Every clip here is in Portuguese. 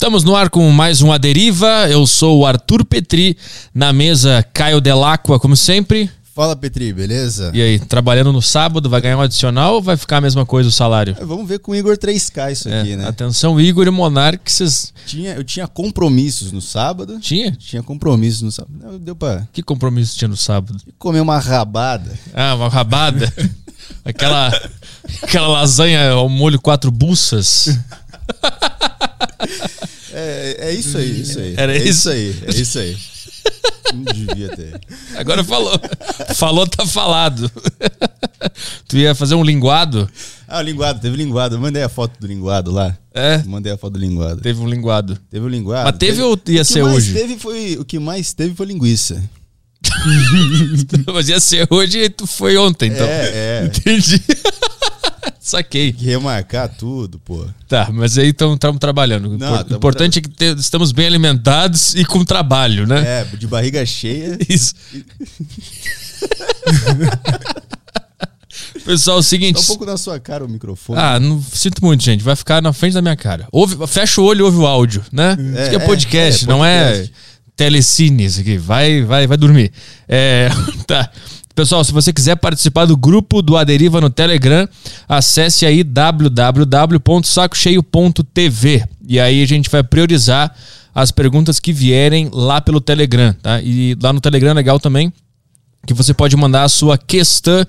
Estamos no ar com mais um A Deriva. Eu sou o Arthur Petri, na mesa Caio Delacqua, como sempre. Fala, Petri, beleza? E aí, trabalhando no sábado, vai ganhar um adicional ou vai ficar a mesma coisa o salário? É, vamos ver com o Igor 3K isso É, aqui, né? Atenção, Igor e Monark, vocês. Tinha, eu tinha compromissos no sábado. Tinha? Tinha compromissos no sábado. Não, Deu pra Que compromisso tinha no sábado? comer uma rabada. Ah, uma rabada. aquela, aquela lasanha ao molho quatro buças. É, é isso aí, isso aí. Era é isso? aí, é isso aí. Não devia ter. Agora falou. Falou, tá falado. tu ia fazer um linguado? Ah, linguado, teve linguado. Eu mandei a foto do linguado lá. É, Mandei a foto do linguado. teve um linguado. Teve o linguado. Mas teve ou ia ser hoje? Teve foi, o que mais teve foi linguiça. Mas ia ser hoje e tu foi ontem, então. É, é. Entendi. Saquei. Tem que remarcar tudo, pô. Tá, mas aí estamos trabalhando. O Não, importante é que te- estamos bem alimentados e com trabalho, né? É, de barriga cheia. Isso. Pessoal, é o seguinte. Tá um pouco na sua cara o microfone. Ah, não sinto muito, gente. Vai ficar na frente da minha cara. Ouve, fecha o olho e ouve o áudio, né? É, isso aqui é é, podcast, é, não é telecine isso aqui. Vai, vai, vai dormir. É, tá. Pessoal, se você quiser participar do grupo do Aderiva no Telegram, acesse aí www.sacocheio.tv e aí a gente vai priorizar as perguntas que vierem lá pelo Telegram, tá? E lá no Telegram é legal também que você pode mandar a sua questão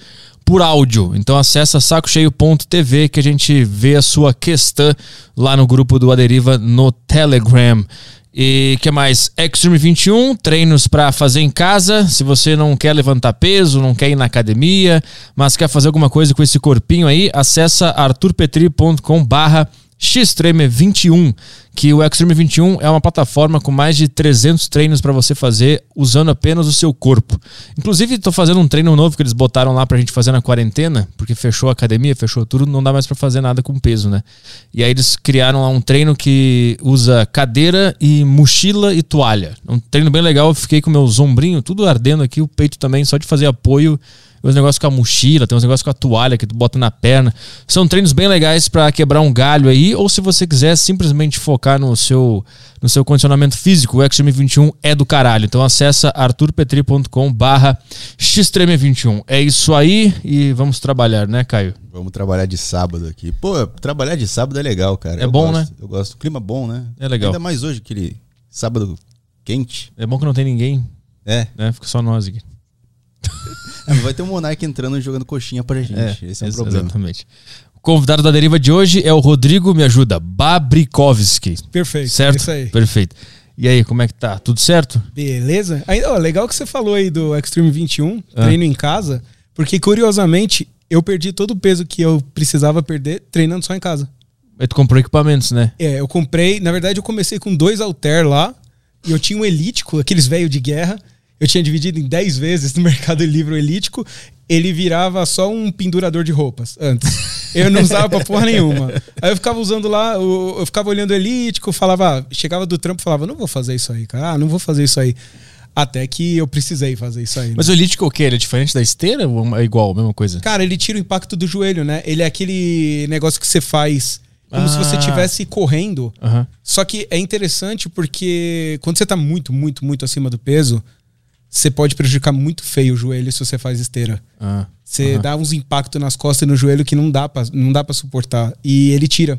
por áudio. Então acessa sacocheio.tv que a gente vê a sua questão lá no grupo do Aderiva no Telegram. E que mais? Extreme 21, treinos para fazer em casa. Se você não quer levantar peso, não quer ir na academia, mas quer fazer alguma coisa com esse corpinho aí, acessa arturpetri.com barra Xtreme 21, que o Extreme 21 é uma plataforma com mais de 300 treinos para você fazer usando apenas o seu corpo. Inclusive, tô fazendo um treino novo que eles botaram lá pra gente fazer na quarentena, porque fechou a academia, fechou tudo, não dá mais para fazer nada com peso, né? E aí eles criaram lá um treino que usa cadeira e mochila e toalha. Um treino bem legal, eu fiquei com meu ombrinho tudo ardendo aqui, o peito também, só de fazer apoio uns negócios com a mochila, tem uns negócios com a toalha que tu bota na perna. São treinos bem legais para quebrar um galho aí, ou se você quiser simplesmente focar no seu no seu condicionamento físico, o Extreme 21 é do caralho. Então acessa arturpetri.com barra xtreme21. É isso aí e vamos trabalhar, né, Caio? Vamos trabalhar de sábado aqui. Pô, trabalhar de sábado é legal, cara. É Eu bom, gosto, né? Eu gosto. Clima bom, né? É legal. Ainda mais hoje, aquele sábado quente. É bom que não tem ninguém, É. né? Fica só nós aqui. É, vai ter um Monark entrando e jogando coxinha pra gente. Esse é o ex- problema. Exatamente. O convidado da deriva de hoje é o Rodrigo, me ajuda, Babrikovski. Perfeito. Certo? É isso aí. Perfeito. E aí, como é que tá? Tudo certo? Beleza? Aí, ó, legal que você falou aí do Extreme 21, Ah. treino em casa, porque curiosamente eu perdi todo o peso que eu precisava perder treinando só em casa. Aí tu comprou equipamentos, né? É, eu comprei, na verdade eu comecei com dois halter lá, e eu tinha um elítico, aqueles velho de guerra, eu tinha dividido em 10 vezes no Mercado Livre elítico, ele virava só um pendurador de roupas antes. Eu não usava pra porra nenhuma. Aí eu ficava usando lá, eu, eu ficava olhando o elítico, falava, ah, chegava do trampo e falava, não vou fazer isso aí, cara, ah, não vou fazer isso aí. Até que eu precisei fazer isso aí. né? Mas o elítico o quê? Ele é diferente da esteira ou é igual, a mesma coisa? Cara, ele tira o impacto do joelho, né? Ele é aquele negócio que você faz como se você Ah. estivesse correndo. Aham. Só que é interessante porque quando você tá muito, muito, muito acima do peso, você pode prejudicar muito feio o joelho se você faz esteira. Ah. Você dá uns impactos nas costas e no joelho que não dá pra, não dá pra suportar. E ele tira.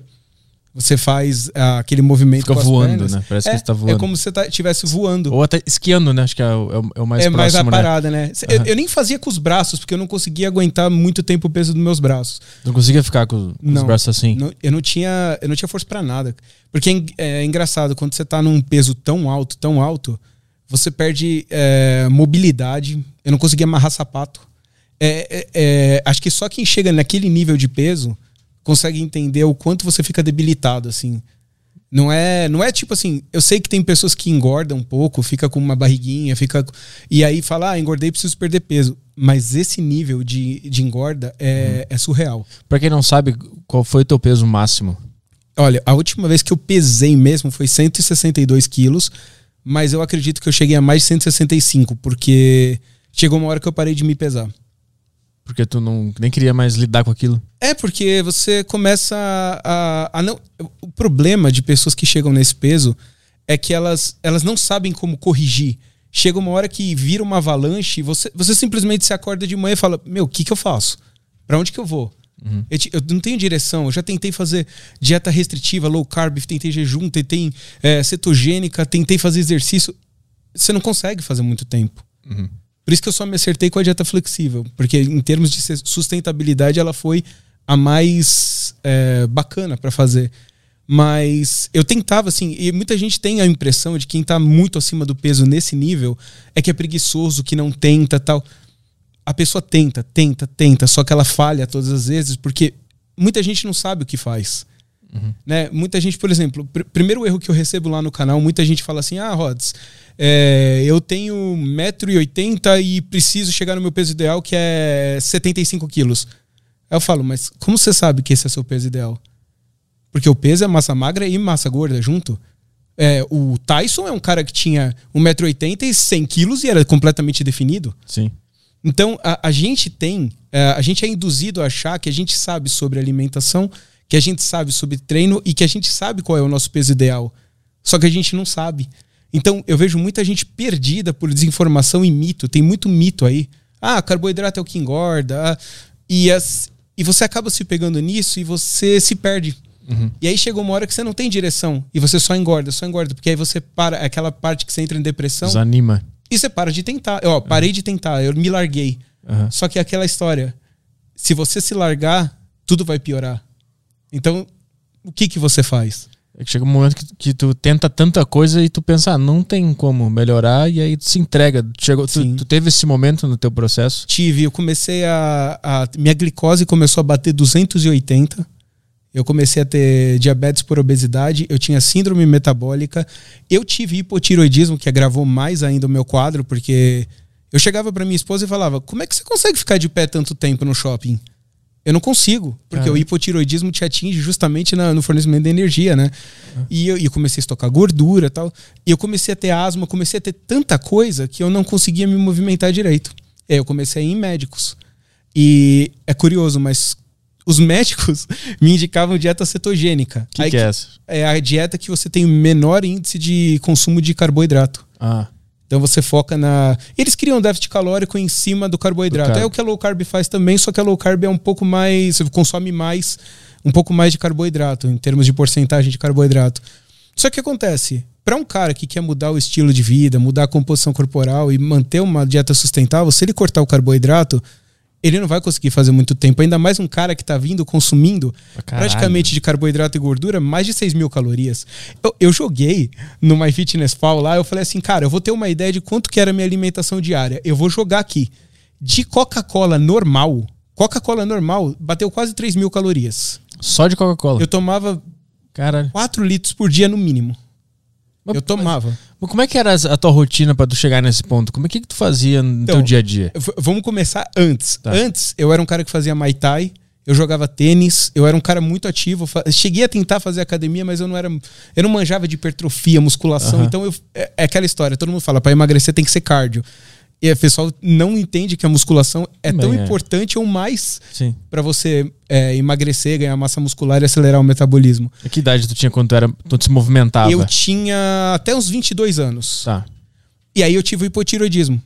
Você faz ah, aquele movimento Fica voando, pernas. né? Parece é, que você tá voando. É como se você estivesse voando. Ou até esquiando, né? Acho que é o, é o- é mais é mais a próximo, né? parada, né? Eu, Aham. eu nem fazia com os braços, porque eu não conseguia aguentar muito tempo o peso dos meus braços. Não conseguia ficar com, com os Não. braços assim. Não- eu, não tinha, eu não tinha força pra nada. Porque é, é engraçado, quando você tá num peso tão alto, tão alto, você perde é, mobilidade. Eu não conseguia amarrar sapato. É, é, é, acho que só quem chega naquele nível de peso consegue entender o quanto você fica debilitado, assim. Não é, não é tipo assim, eu sei que tem pessoas que engordam um pouco, fica com uma barriguinha, fica e aí fala, ah, engordei, preciso perder peso. Mas esse nível de, de engorda é, é surreal. Pra quem não sabe, qual foi o teu peso máximo? Olha, a última vez que eu pesei mesmo foi 162 quilos, mas eu acredito que eu cheguei a mais de 165, porque chegou uma hora que eu parei de me pesar. Porque tu não nem queria mais lidar com aquilo. É, porque você começa a, a não. O problema de pessoas que chegam nesse peso é que elas, elas não sabem como corrigir. Chega uma hora que vira uma avalanche você, você simplesmente se acorda de manhã e fala: Meu, o que, que eu faço? Para onde que eu vou? Uhum. Eu, eu, não tenho direção. Eu já tentei fazer dieta restritiva, low carb, tentei jejum, tentei é, cetogênica, tentei fazer exercício. Você não consegue fazer muito tempo. Uhum. Por isso que eu só me acertei com a dieta flexível, porque em termos de sustentabilidade ela foi a mais é, bacana para fazer. Mas eu tentava, assim, e muita gente tem a impressão de que quem tá muito acima do peso nesse nível é que é preguiçoso, que não tenta tal. A pessoa tenta, tenta, tenta, só que ela falha todas as vezes porque muita gente não sabe o que faz. Uhum. Né? Muita gente, por exemplo, pr primeiro erro que eu recebo lá no canal, muita gente fala assim: ah, Rods, é, eu tenho 1,80m e preciso chegar no meu peso ideal, que é 75 quilos. Aí eu falo, mas como você sabe que esse é seu peso ideal? Porque o peso é massa magra e massa gorda junto. É, o Tyson é um cara que tinha 1,80m e 100 quilos e era completamente definido. Sim. Então, a, a gente tem, é, a gente é induzido a achar que a gente sabe sobre alimentação, que a gente sabe sobre treino e que a gente sabe qual é o nosso peso ideal. Só que a gente não sabe. Então, eu vejo muita gente perdida por desinformação e mito. Tem muito mito aí. Ah, carboidrato é o que engorda. Ah, e, as, e você acaba se pegando nisso e você se perde. Uhum. E aí chega uma hora que você não tem direção e você só engorda, só engorda, porque aí você para, aquela parte que você entra em depressão. Desanima. E você para de tentar. Eu, ó, parei de tentar, eu me larguei. Uhum. Só que é aquela história, se você se largar, tudo vai piorar. Então, o que que você faz? É que chega um momento que, que, tu tenta tanta coisa e tu pensa, ah, não tem como melhorar, e aí tu se entrega. Chegou, tu, tu, teve esse momento no teu processo? Tive, eu comecei a, a. Minha glicose começou a bater 280. Eu comecei a ter diabetes por obesidade, eu tinha síndrome metabólica, eu tive hipotiroidismo, que agravou mais ainda o meu quadro, porque eu chegava para minha esposa e falava: Como é que você consegue ficar de pé tanto tempo no shopping? Eu não consigo, porque o hipotiroidismo te atinge justamente na, no fornecimento de energia, né? E eu, eu comecei a estocar gordura e tal. E eu comecei a ter asma, comecei a ter tanta coisa que eu não conseguia me movimentar direito. E aí eu comecei a ir em médicos. E é curioso, mas os médicos me indicavam dieta cetogênica. Que, que é essa? É a dieta que você tem menor índice de consumo de carboidrato. Ah. Então você foca na. Eles criam déficit calórico em cima do carboidrato. Do é o que a low carb faz também, só que a low carb é um pouco mais. Você consome mais, um pouco mais de carboidrato, em termos de porcentagem de carboidrato. Só que acontece? Para um cara que quer mudar o estilo de vida, mudar a composição corporal e manter uma dieta sustentável, se ele cortar o carboidrato, ele não vai conseguir fazer muito tempo. Ainda mais um cara que está vindo consumindo praticamente de carboidrato e gordura mais de 6 mil calorias. Eu, eu joguei no MyFitnessPal lá, eu falei assim, cara, eu vou ter uma ideia de quanto que era a minha alimentação diária. Eu vou jogar aqui. De Coca-Cola normal, Coca-Cola normal bateu quase 3 mil calorias. Só de Coca-Cola? Eu tomava Caralho. 4 litros por dia no mínimo. Mas, eu tomava. Mas, como é que era a tua rotina para tu chegar nesse ponto? Como é que, que tu fazia no então, teu dia a dia? Vamos começar antes. Tá. Antes, eu era um cara que fazia Muay Thai, eu jogava tênis, eu era um cara muito ativo. Cheguei a tentar fazer academia, mas eu não era. Eu não manjava de hipertrofia, musculação. Uh -huh. Então eu, é, é, aquela história, todo mundo fala, para emagrecer tem que ser cardio. E o pessoal não entende que a musculação é Bem, tão é. importante ou mais para você é, emagrecer, ganhar massa muscular e acelerar o metabolismo. E que idade tu tinha quando tu, era, tu se movimentava? Eu tinha até uns 22 anos. Tá. E aí eu tive o hipotiroidismo.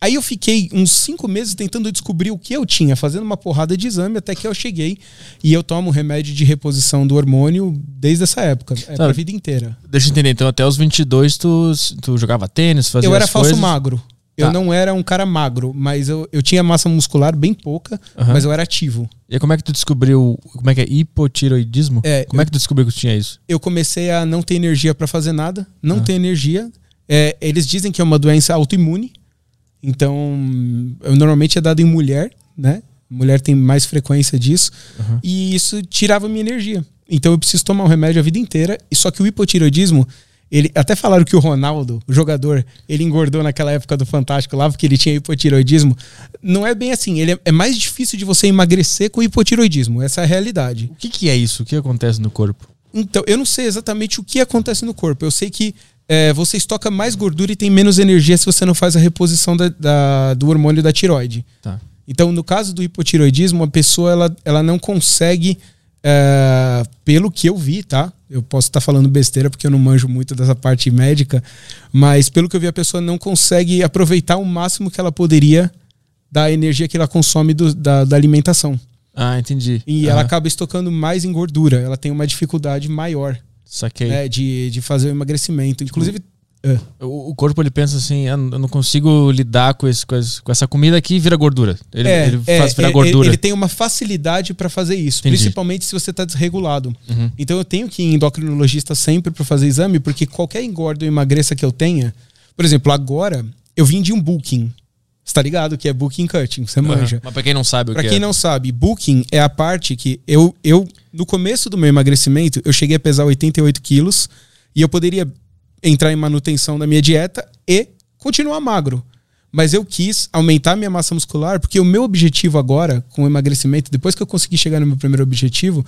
Aí eu fiquei uns cinco meses tentando descobrir o que eu tinha, fazendo uma porrada de exame até que eu cheguei e eu tomo remédio de reposição do hormônio desde essa época, é pra vida inteira. Deixa eu entender, então até os 22 tu, tu jogava tênis, fazia Eu era falso magro. Eu tá. não era um cara magro, mas eu, eu tinha massa muscular bem pouca, uhum. mas eu era ativo. E como é que tu descobriu, como é que é hipotiroidismo? É, como é que tu descobriu que tu tinha isso? Eu comecei a não ter energia para fazer nada, não uhum. ter energia. É, eles dizem que é uma doença autoimune, então eu normalmente é dado em mulher, né? Mulher tem mais frequência disso, uhum. e isso tirava minha energia. Então eu preciso tomar um remédio a vida inteira, e só que o hipotiroidismo ele até falaram que o Ronaldo, o jogador, ele engordou naquela época do Fantástico lá porque ele tinha hipotiroidismo. Não é bem assim. Ele é, é mais difícil de você emagrecer com hipotiroidismo. Essa é a realidade. O que, que é isso? O que acontece no corpo? Então, eu não sei exatamente o que acontece no corpo. Eu sei que é, você estoca mais gordura e tem menos energia se você não faz a reposição da, da, do hormônio da tiroide. Tá. Então, no caso do hipotiroidismo, a pessoa ela, ela não consegue, é, pelo que eu vi, tá? Eu posso estar falando besteira porque eu não manjo muito dessa parte médica, mas pelo que eu vi, a pessoa não consegue aproveitar o máximo que ela poderia da energia que ela consome do, da, da alimentação. Ah, entendi. E ela acaba estocando mais em gordura. Ela tem uma dificuldade maior Saquei. né, de, de fazer o emagrecimento. Inclusive, é, O, o corpo ele pensa assim, "Ah, eu não consigo lidar com, esse, com, esse- com essa comida aqui e vira gordura. Ele, é, ele é, faz virar é, gordura. Ele tem uma facilidade para fazer isso, Entendi. principalmente se você está desregulado. Uhum. Então eu tenho que ir em endocrinologista sempre para fazer exame, porque qualquer engorda ou emagreça que eu tenha, por exemplo, agora eu vim de um booking. Você tá ligado que é booking cutting, você manja. Aham. Mas pra quem não sabe o Pra que quem é. não sabe, booking é a parte que eu, eu, no começo do meu emagrecimento, eu cheguei a pesar 88 quilos e eu poderia entrar em manutenção da minha dieta e continuar magro. Mas eu quis aumentar minha massa muscular porque o meu objetivo agora, com o emagrecimento, depois que eu consegui chegar no meu primeiro objetivo,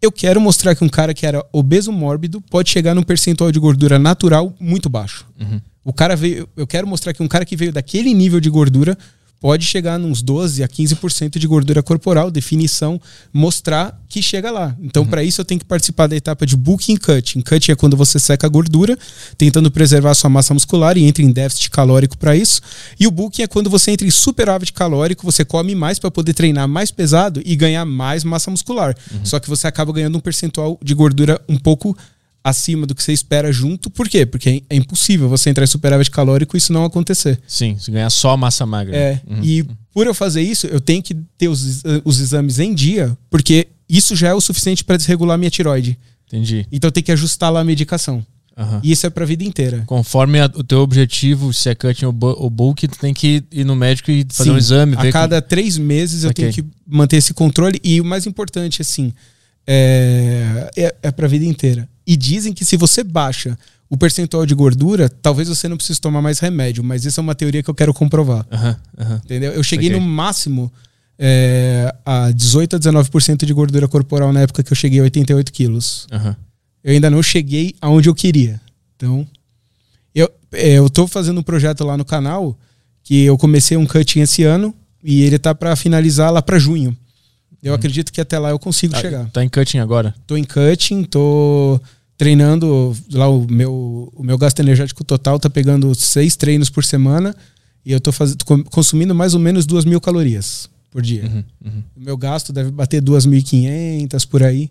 eu quero mostrar que um cara que era obeso mórbido pode chegar num percentual de gordura natural muito baixo. O cara veio, eu quero mostrar que um cara que veio daquele nível de gordura pode chegar nos 12 a 15% de gordura corporal, definição, mostrar que chega lá. Então, para isso eu tenho que participar da etapa de booking cutting. Cutting é quando você seca a gordura, tentando preservar a sua massa muscular e entra em déficit calórico para isso. E o booking é quando você entra em superávit calórico, você come mais para poder treinar mais pesado e ganhar mais massa muscular. Só que você acaba ganhando um percentual de gordura um pouco acima do que você espera junto. Por quê? Porque é impossível você entrar em superávit calórico e isso não acontecer. Sim, se ganhar só massa magra. É, Uhum. e por eu fazer isso, eu tenho que ter os, os exames em dia, porque isso já é o suficiente para desregular minha tiroide. Entendi. Então eu tenho que ajustar lá a medicação. Aham. E isso é pra vida inteira. Conforme a- o teu objetivo, se é cutting ou, ou bulk, tu tem que ir no médico e fazer Sim, um exame. A cada três meses eu Ok. tenho que manter esse controle. E o mais importante, assim, é, é, é pra vida inteira. E dizem que se você baixa o percentual de gordura, talvez você não precise tomar mais remédio. Mas isso é uma teoria que eu quero comprovar. Entendeu? Eu cheguei Saquei. no máximo é, a 18 a 19% de gordura corporal na época que eu cheguei a 88 quilos. Eu ainda não cheguei aonde eu queria. Então, eu, é, eu tô fazendo um projeto lá no canal que eu comecei um cutting esse ano e ele tá para finalizar lá para junho. Eu acredito que até lá eu consigo Ah, chegar. Tá em cutting agora. Tô em cutting, tô treinando lá o meu, o meu gasto energético total tá pegando seis treinos por semana e eu tô, faz, consumindo mais ou menos duas mil calorias por dia. Uhum, uhum. O meu gasto deve bater 2.500 por aí.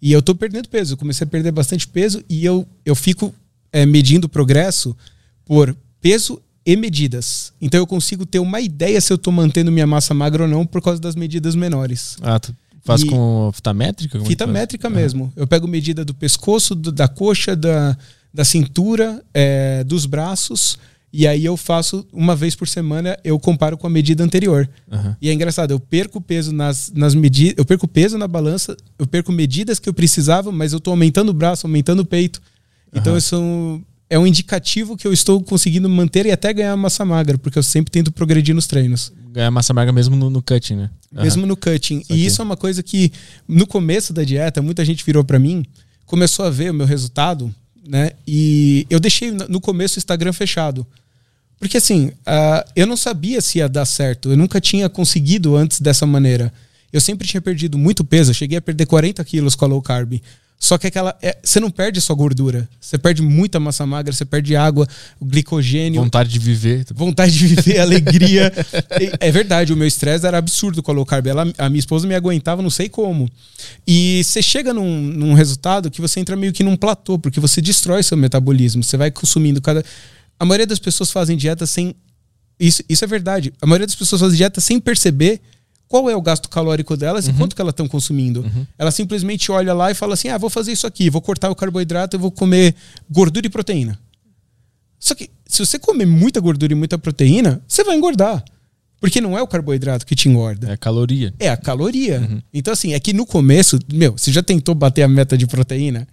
E eu tô perdendo peso. Eu comecei a perder bastante peso e eu, eu fico é, medindo o progresso por peso e medidas. Então eu consigo ter uma ideia se eu tô mantendo minha massa magra ou não por causa das medidas menores. Ah, tu faz E- com fita métrica? Como é Fita métrica mesmo. Eu pego medida do pescoço, do- da coxa, da, da cintura, é, dos braços. E aí eu faço uma vez por semana, eu comparo com a medida anterior. Aham. E é engraçado, eu perco peso nas, nas medidas, eu perco peso na balança, eu perco medidas que eu precisava, mas eu tô aumentando o braço, aumentando o peito. Então Aham. isso é um, é um indicativo que eu estou conseguindo manter e até ganhar massa magra, porque eu sempre tento progredir nos treinos. Ganhar massa magra mesmo no, no cutting, né? Aham. Mesmo no cutting. E isso é uma coisa que, no começo da dieta, muita gente virou pra mim, começou a ver o meu resultado, né? E eu deixei no começo o Instagram fechado. Porque assim, ah, eu não sabia se ia dar certo. Eu nunca tinha conseguido antes dessa maneira. Eu sempre tinha perdido muito peso. Eu cheguei a perder 40 quilos com a low carb. Só que aquela. é, você não perde só gordura. Você perde muita massa magra, você perde água, glicogênio Vontade de viver. vontade de viver, alegria. E É verdade, o meu estresse era absurdo com a low carb. Ela, a minha esposa me aguentava, não sei como. E você chega num, num resultado que você entra meio que num platô, porque você destrói seu metabolismo. Você vai consumindo cada. A maioria das pessoas fazem dieta sem. Isso, isso é verdade. A maioria das pessoas fazem dieta sem perceber qual é o gasto calórico delas e quanto que elas estão consumindo. Ela simplesmente olha lá e fala assim: ah, vou fazer isso aqui, vou cortar o carboidrato, eu vou comer gordura e proteína. Só que se você comer muita gordura e muita proteína, você vai engordar. Porque não é o carboidrato que te engorda. É caloria. É a caloria. Então, assim, é que no começo, meu, você já tentou bater a meta de proteína?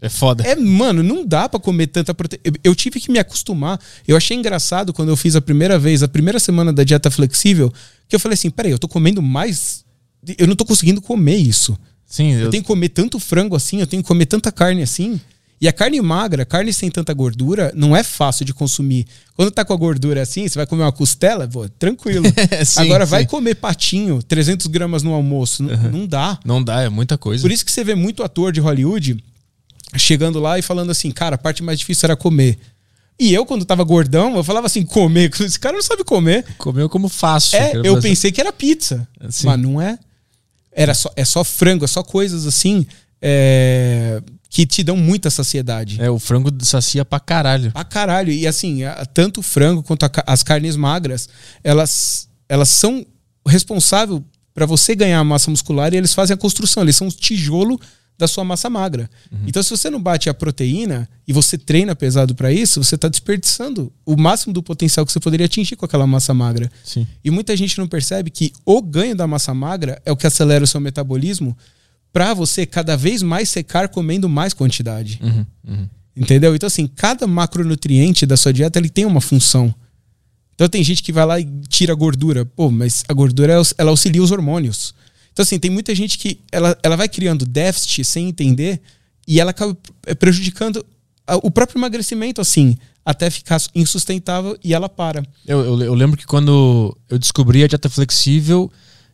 É foda. É, mano, não dá pra comer tanta proteína. Eu, eu tive que me acostumar. Eu achei engraçado quando eu fiz a primeira vez, a primeira semana da dieta flexível, que eu falei assim: peraí, eu tô comendo mais. Eu não tô conseguindo comer isso. Sim, Eu eu, tenho que comer tanto frango assim, eu tenho que comer tanta carne assim. E a carne magra, carne sem tanta gordura, não é fácil de consumir. Quando tá com a gordura assim, você vai comer uma costela, pô, tranquilo. Sim, Agora vai sim. comer patinho, 300 gramas no almoço, n- não dá. Não dá, é muita coisa. Por isso que você vê muito ator de Hollywood chegando lá e falando assim, cara, a parte mais difícil era comer. E eu, quando tava gordão, eu falava assim, comer. Esse cara não sabe comer. Comeu como fácil. É, eu fazer- pensei que era pizza. Sim. Mas não é. Era só, é só frango, é só coisas assim é, que te dão muita saciedade. É, o frango sacia pra caralho. Pra caralho. E assim, tanto o frango quanto a as carnes magras, elas, elas são responsáveis para você ganhar massa muscular e eles fazem a construção. Eles são o tijolo da sua massa magra. Então, se você não bate a proteína e você treina pesado para isso, você está desperdiçando o máximo do potencial que você poderia atingir com aquela massa magra. Sim. E muita gente não percebe que o ganho da massa magra é o que acelera o seu metabolismo para você cada vez mais secar comendo mais quantidade. Uhum, uhum. Entendeu? Então, assim, cada macronutriente da sua dieta ele tem uma função. Então, tem gente que vai lá e tira a gordura. Pô, mas a gordura ela auxilia os hormônios. Então, assim, tem muita gente que ela, ela vai criando déficit sem entender e ela acaba eh, prejudicando o próprio emagrecimento, assim, até ficar insustentável e ela para. Eu, eu, eu lembro que quando eu descobri a dieta flexível,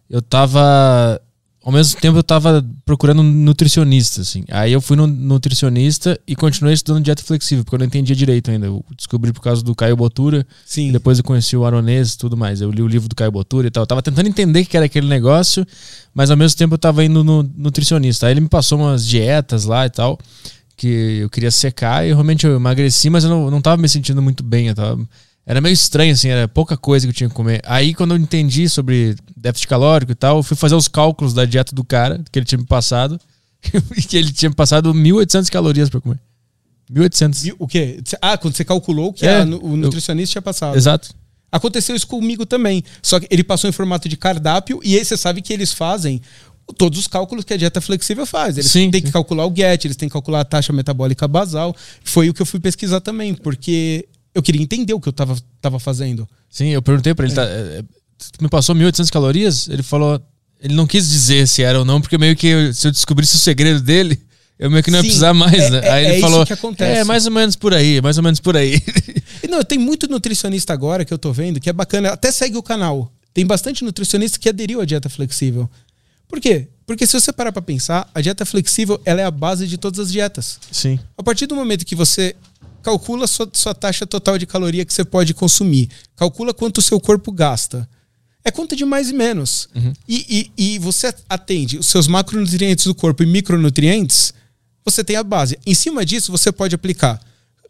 eu tava. Ao mesmo tempo eu tava procurando um nutricionista, assim. Aí eu fui no nutricionista e continuei estudando dieta flexível, porque eu não entendia direito ainda. Eu descobri por causa do Caio Botura, Sim. depois eu conheci o Aronês e tudo mais. Eu li o livro do Caio Botura e tal. Eu tava tentando entender o que era aquele negócio, mas ao mesmo tempo eu tava indo no nutricionista. Aí ele me passou umas dietas lá e tal, que eu queria secar e realmente eu emagreci, mas eu não, não tava me sentindo muito bem. Eu tava, era meio estranho, assim, era pouca coisa que eu tinha que comer. Aí quando eu entendi sobre déficit calórico e tal, eu fui fazer os cálculos da dieta do cara, que ele tinha me passado, e que ele tinha me passado 1.800 calorias pra comer. 1.800. E O quê? Ah, quando você calculou que É, a o nutricionista tinha passado. Exato. Aconteceu isso comigo também. Só que ele passou em formato de cardápio e aí você sabe que eles fazem todos os cálculos que a dieta flexível faz. Eles Sim, têm sim. que calcular o GET, eles têm que calcular a taxa metabólica basal. Foi o que eu fui pesquisar também, porque eu queria entender o que eu tava, tava fazendo. Sim, eu perguntei pra ele, tá, é, é, tu me passou 1.800 calorias? Ele falou, ele não quis dizer se era ou não, porque meio que eu- se eu descobrisse o segredo dele, eu meio que não ia Sim, precisar mais, é- né? é- Aí é ele isso falou, que acontece. é mais ou menos por aí, mais ou menos por aí. E não, tem muito nutricionista agora que eu tô vendo que é bacana, até segue o canal. Tem bastante nutricionista que aderiu à dieta flexível. Por quê? Porque se você parar pra pensar, a dieta flexível ela é a base de todas as dietas. Sim. A partir do momento que você calcula sua, sua taxa total de caloria que você pode consumir, calcula quanto o seu corpo gasta. É conta de mais e menos. E, e, e você atende os seus macronutrientes do corpo e micronutrientes, você tem a base. Em cima disso, você pode aplicar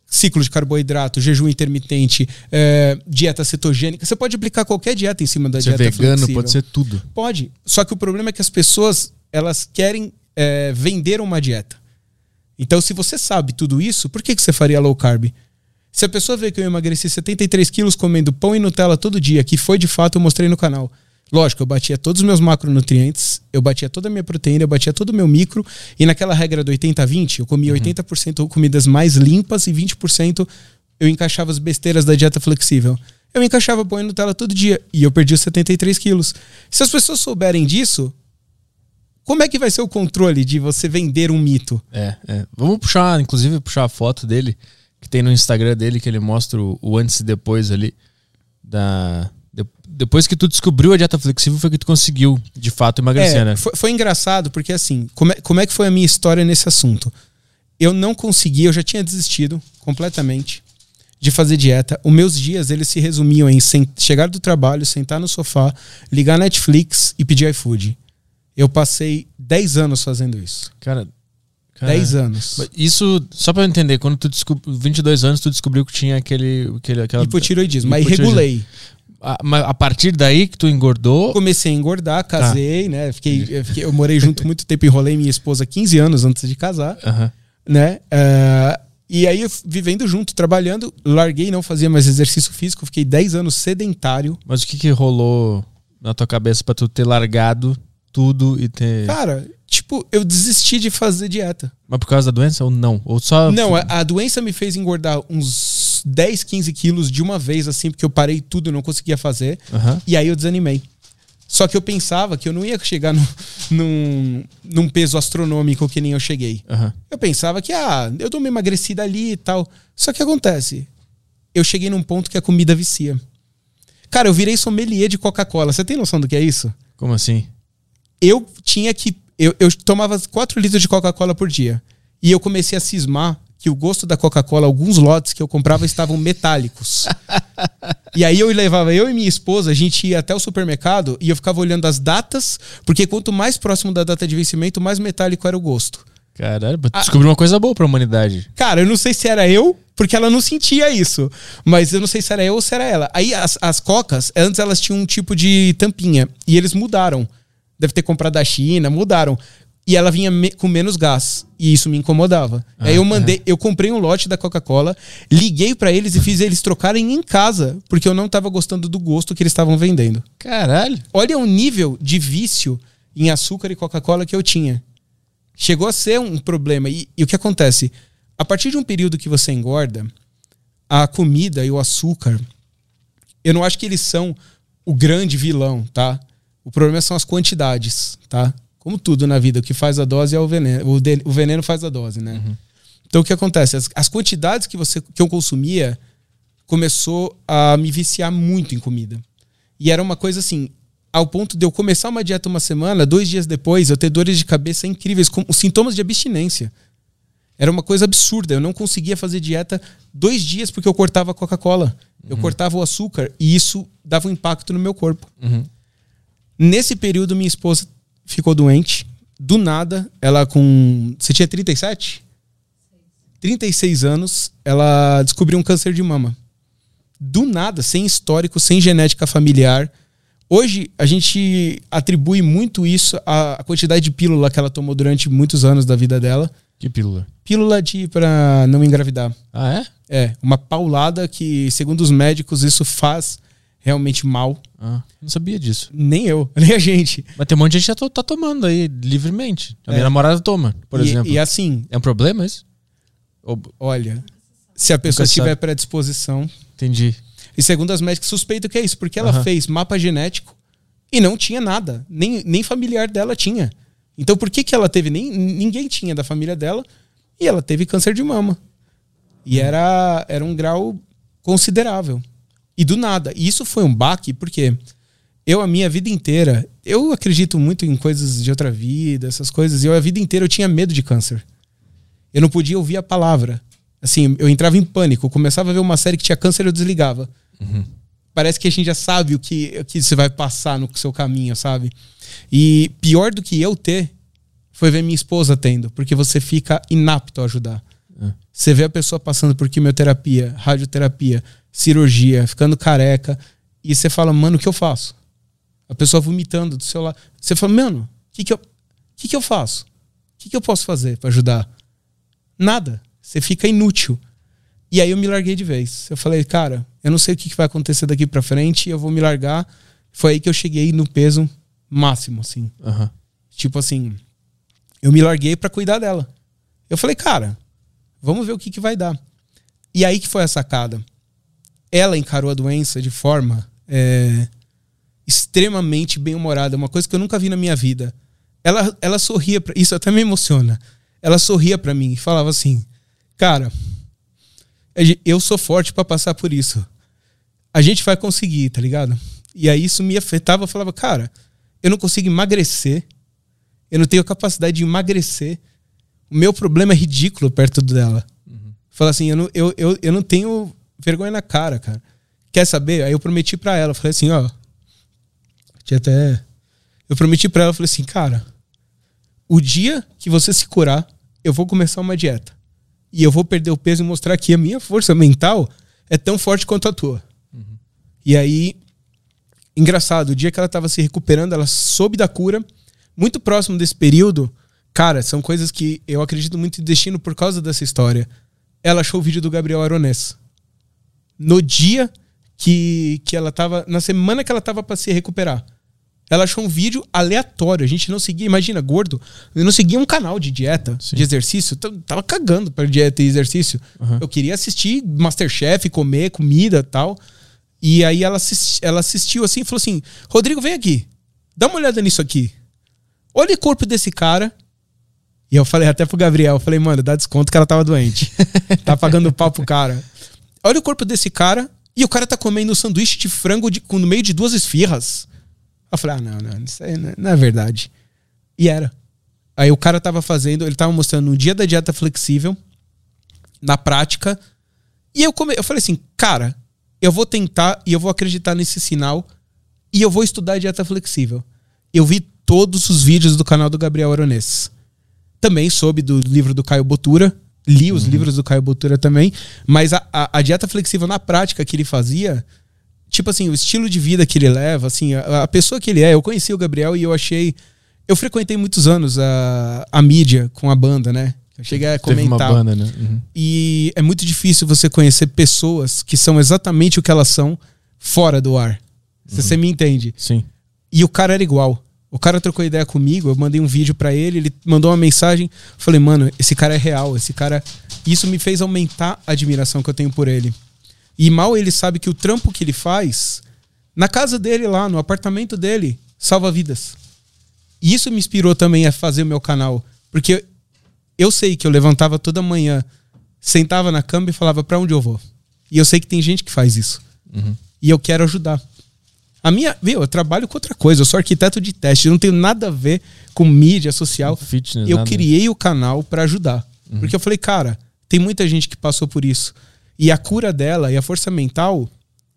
ciclo de carboidrato, jejum intermitente, eh, dieta cetogênica. Você pode aplicar qualquer dieta em cima da Ser dieta vegano flexível. pode ser tudo. Pode. Só que o problema é que as pessoas elas querem é, vender uma dieta. Então, se você sabe tudo isso, por que, que você faria low carb? Se a pessoa vê que eu emagreci 73 quilos comendo pão e Nutella todo dia, que foi de fato, eu mostrei no canal. Lógico, eu batia todos os meus macronutrientes, eu batia toda a minha proteína, eu batia todo o meu micro, e naquela regra do 80-20, eu comia 80% comidas mais limpas e 20% eu encaixava as besteiras da dieta flexível. Eu encaixava pão e Nutella todo dia, e eu perdi os 73 quilos. Se as pessoas souberem disso, como é que vai ser o controle de você vender um mito? É, é. Vamos puxar, inclusive, puxar a foto dele, que tem no Instagram dele, que ele mostra o, o antes e depois ali. Da... de- depois que tu descobriu a dieta flexível, foi que tu conseguiu, de fato, emagrecer, É, né? foi, foi engraçado porque assim, como é, como é que foi a minha história nesse assunto? Eu não consegui, eu já tinha desistido completamente de fazer dieta. Os meus dias eles se resumiam em chegar do trabalho, sentar no sofá, ligar Netflix e pedir iFood. Eu passei 10 anos fazendo isso. Cara, cara 10 anos. Isso, só pra eu entender, quando tu descobriu, 22 anos, tu descobriu que tinha aquele. aquele aquela, Hipotiroidismo. Mas regulei. A, mas a partir daí que tu engordou. Comecei a engordar, casei, né? Fiquei, eu, fiquei- eu morei junto muito tempo, enrolei minha esposa 15 anos antes de casar. Aham. né? Ah, e aí, vivendo junto, trabalhando, larguei, não fazia mais exercício físico, fiquei 10 anos sedentário. Mas o que que rolou na tua cabeça pra tu ter largado tudo e ter. Cara, tipo, eu desisti de fazer dieta. Mas por causa da doença ou não? Ou só. Não, a, a doença me fez engordar uns 10, 15 quilos de uma vez, assim, porque eu parei tudo, não conseguia fazer. Aham. E aí eu desanimei. Só que eu pensava que eu não ia chegar no, num, num peso astronômico que nem eu cheguei. Aham. Eu pensava que, ah, eu dou uma emagrecida ali e tal. Só que acontece, eu cheguei num ponto que a comida vicia. Cara, eu virei sommelier de Coca-Cola. Você tem noção do que é isso? Como assim? Eu tinha que. Eu, eu tomava 4 litros de Coca-Cola por dia. E eu comecei a cismar que o gosto da Coca-Cola, alguns lotes que eu comprava estavam metálicos. e aí eu levava, eu e minha esposa, a gente ia até o supermercado e eu ficava olhando as datas, porque quanto mais próximo da data de vencimento, mais metálico era o gosto. Caralho, descobriu uma coisa boa pra humanidade. Cara, eu não sei se era eu, porque ela não sentia isso. Mas eu não sei se era eu ou se era ela. Aí as, as cocas, antes elas tinham um tipo de tampinha. E eles mudaram. Deve ter comprado da China, mudaram. E ela vinha me- com menos gás. E isso me incomodava. Aí eu mandei, eu comprei um lote da Coca-Cola, liguei pra eles e fiz eles trocarem em casa, porque eu não tava gostando do gosto que eles estavam vendendo. Caralho. Olha o nível de vício em açúcar e Coca-Cola que eu tinha. Chegou a ser um problema. E, e o que acontece? A partir de um período que você engorda, a comida e o açúcar, eu não acho que eles são o grande vilão, tá? O problema são as quantidades, tá? Como tudo na vida, o que faz a dose é o veneno. O, de- o veneno faz a dose, né? Então o que acontece? As, as quantidades que, você, que eu consumia começou a me viciar muito em comida. E era uma coisa assim, ao ponto de eu começar uma dieta uma semana, dois dias depois, eu ter dores de cabeça incríveis, com os sintomas de abstinência. Era uma coisa absurda. Eu não conseguia fazer dieta dois dias porque eu cortava a Coca-Cola. Eu cortava o açúcar e isso dava um impacto no meu corpo. Nesse período, minha esposa ficou doente. Do nada, ela com. Você tinha 37? 36 anos, ela descobriu um câncer de mama. Do nada, sem histórico, sem genética familiar. Hoje, a gente atribui muito isso à quantidade de pílula que ela tomou durante muitos anos da vida dela. Que pílula. Pílula de para não engravidar. Ah, é? É, uma paulada que, segundo os médicos, isso faz realmente mal. Ah, não sabia disso. Nem eu, nem a gente. Mas tem um monte de gente que já tá tomando aí livremente. A minha É. namorada toma, por e, exemplo. E assim, É um problema isso? Ou- olha, se a pessoa tiver predisposição. Entendi. E segundo as médicas, suspeito que é isso, porque ela Aham. fez mapa genético e não tinha nada. Nem, nem familiar dela tinha. Então por que, que ela teve? Nem, ninguém tinha da família dela e ela teve câncer de mama. E era, era um grau considerável. E do nada. E isso foi um baque, porque eu, a minha vida inteira, eu acredito muito em coisas de outra vida, essas coisas, e eu a vida inteira eu tinha medo de câncer. Eu não podia ouvir a palavra. Assim, eu entrava em pânico. Começava a ver uma série que tinha câncer, eu desligava. Parece que a gente já sabe o que, o que você vai passar no seu caminho, sabe? E pior do que eu ter foi ver minha esposa tendo, porque você fica inapto a ajudar. Você vê a pessoa passando por quimioterapia, radioterapia, cirurgia, ficando careca, e você fala, mano, o que eu faço? A pessoa vomitando do seu lado. Você fala, mano, o que, que, eu, que, que eu faço? O que, que eu posso fazer para ajudar? Nada. Você fica inútil. E aí eu me larguei de vez. Eu falei, cara, eu não sei o que que vai acontecer daqui pra frente, eu vou me largar. Foi aí que eu cheguei no peso máximo, assim. Aham. Tipo assim, eu me larguei pra cuidar dela. Eu falei, cara, vamos ver o que, que vai dar. E aí que foi a sacada. Ela encarou a doença de forma é, extremamente bem-humorada, uma coisa que eu nunca vi na minha vida. Ela, ela sorria, pra, isso até me emociona. Ela sorria pra mim e falava assim: Cara, eu sou forte pra passar por isso. A gente vai conseguir, tá ligado? E aí isso me afetava. Eu falava, cara, eu não consigo emagrecer. Eu não tenho capacidade de emagrecer. O meu problema é ridículo perto dela. Fala assim, eu não, eu, eu, eu não tenho vergonha na cara, cara. Quer saber? Aí eu prometi pra ela, falei assim, ó. Tinha até. Eu prometi pra ela, falei assim, cara, o dia que você se curar, eu vou começar uma dieta. E eu vou perder o peso e mostrar que a minha força mental é tão forte quanto a tua. E aí, engraçado, o dia que ela tava se recuperando, ela soube da cura. Muito próximo desse período, cara, são coisas que eu acredito muito em destino por causa dessa história. Ela achou o vídeo do Gabriel Aronês. No dia que, que ela tava. Na semana que ela tava pra se recuperar. Ela achou um vídeo aleatório. A gente não seguia, imagina, gordo. Eu não seguia um canal de dieta, Sim. de exercício. Eu tava cagando pra dieta e exercício. Uhum. Eu queria assistir Masterchef, comer comida e tal. E aí ela, assisti- ela assistiu assim e falou assim: Rodrigo, vem aqui. dá uma olhada nisso aqui. Olha o corpo desse cara. E eu falei até pro Gabriel, eu falei, mano, dá desconto que ela tava doente. tá pagando pau pro cara. Olha o corpo desse cara e o cara tá comendo um sanduíche de frango de, no meio de duas esfirras. Eu falei, ah, não, não, isso aí não é, não é verdade. E era. Aí o cara tava fazendo, ele tava mostrando um dia da dieta flexível, na prática. E eu, come, eu falei assim, cara, eu vou tentar e eu vou acreditar nesse sinal e eu vou estudar dieta flexível. Eu vi todos os vídeos do canal do Gabriel Aronês. Também soube do livro do Caio Botura, li os uhum. livros do Caio Botura também, mas a, a, a, dieta flexível na prática que ele fazia, tipo assim, o estilo de vida que ele leva, assim, a, a pessoa que ele é, eu conheci o Gabriel e eu achei eu frequentei muitos anos a, a mídia com a banda, né? Eu cheguei a comentar. Teve uma banda, né? Uhum. E é muito difícil você conhecer pessoas que são exatamente o que elas são fora do ar. Uhum. você me entende. Sim. E o cara era igual. O cara trocou ideia comigo, eu mandei um vídeo para ele, ele mandou uma mensagem. Falei, mano, esse cara é real, esse cara. Isso me fez aumentar a admiração que eu tenho por ele. E mal ele sabe que o trampo que ele faz, na casa dele lá, no apartamento dele, salva vidas. E isso me inspirou também a fazer o meu canal. Porque eu sei que eu levantava toda manhã, sentava na cama e falava para onde eu vou. E eu sei que tem gente que faz isso. Uhum. E eu quero ajudar. A minha, viu, eu trabalho com outra coisa, eu sou arquiteto de teste, eu não tenho nada a ver com mídia social. Fitness, eu nada. criei o canal para ajudar. Uhum. Porque eu falei, cara, tem muita gente que passou por isso. E a cura dela e a força mental,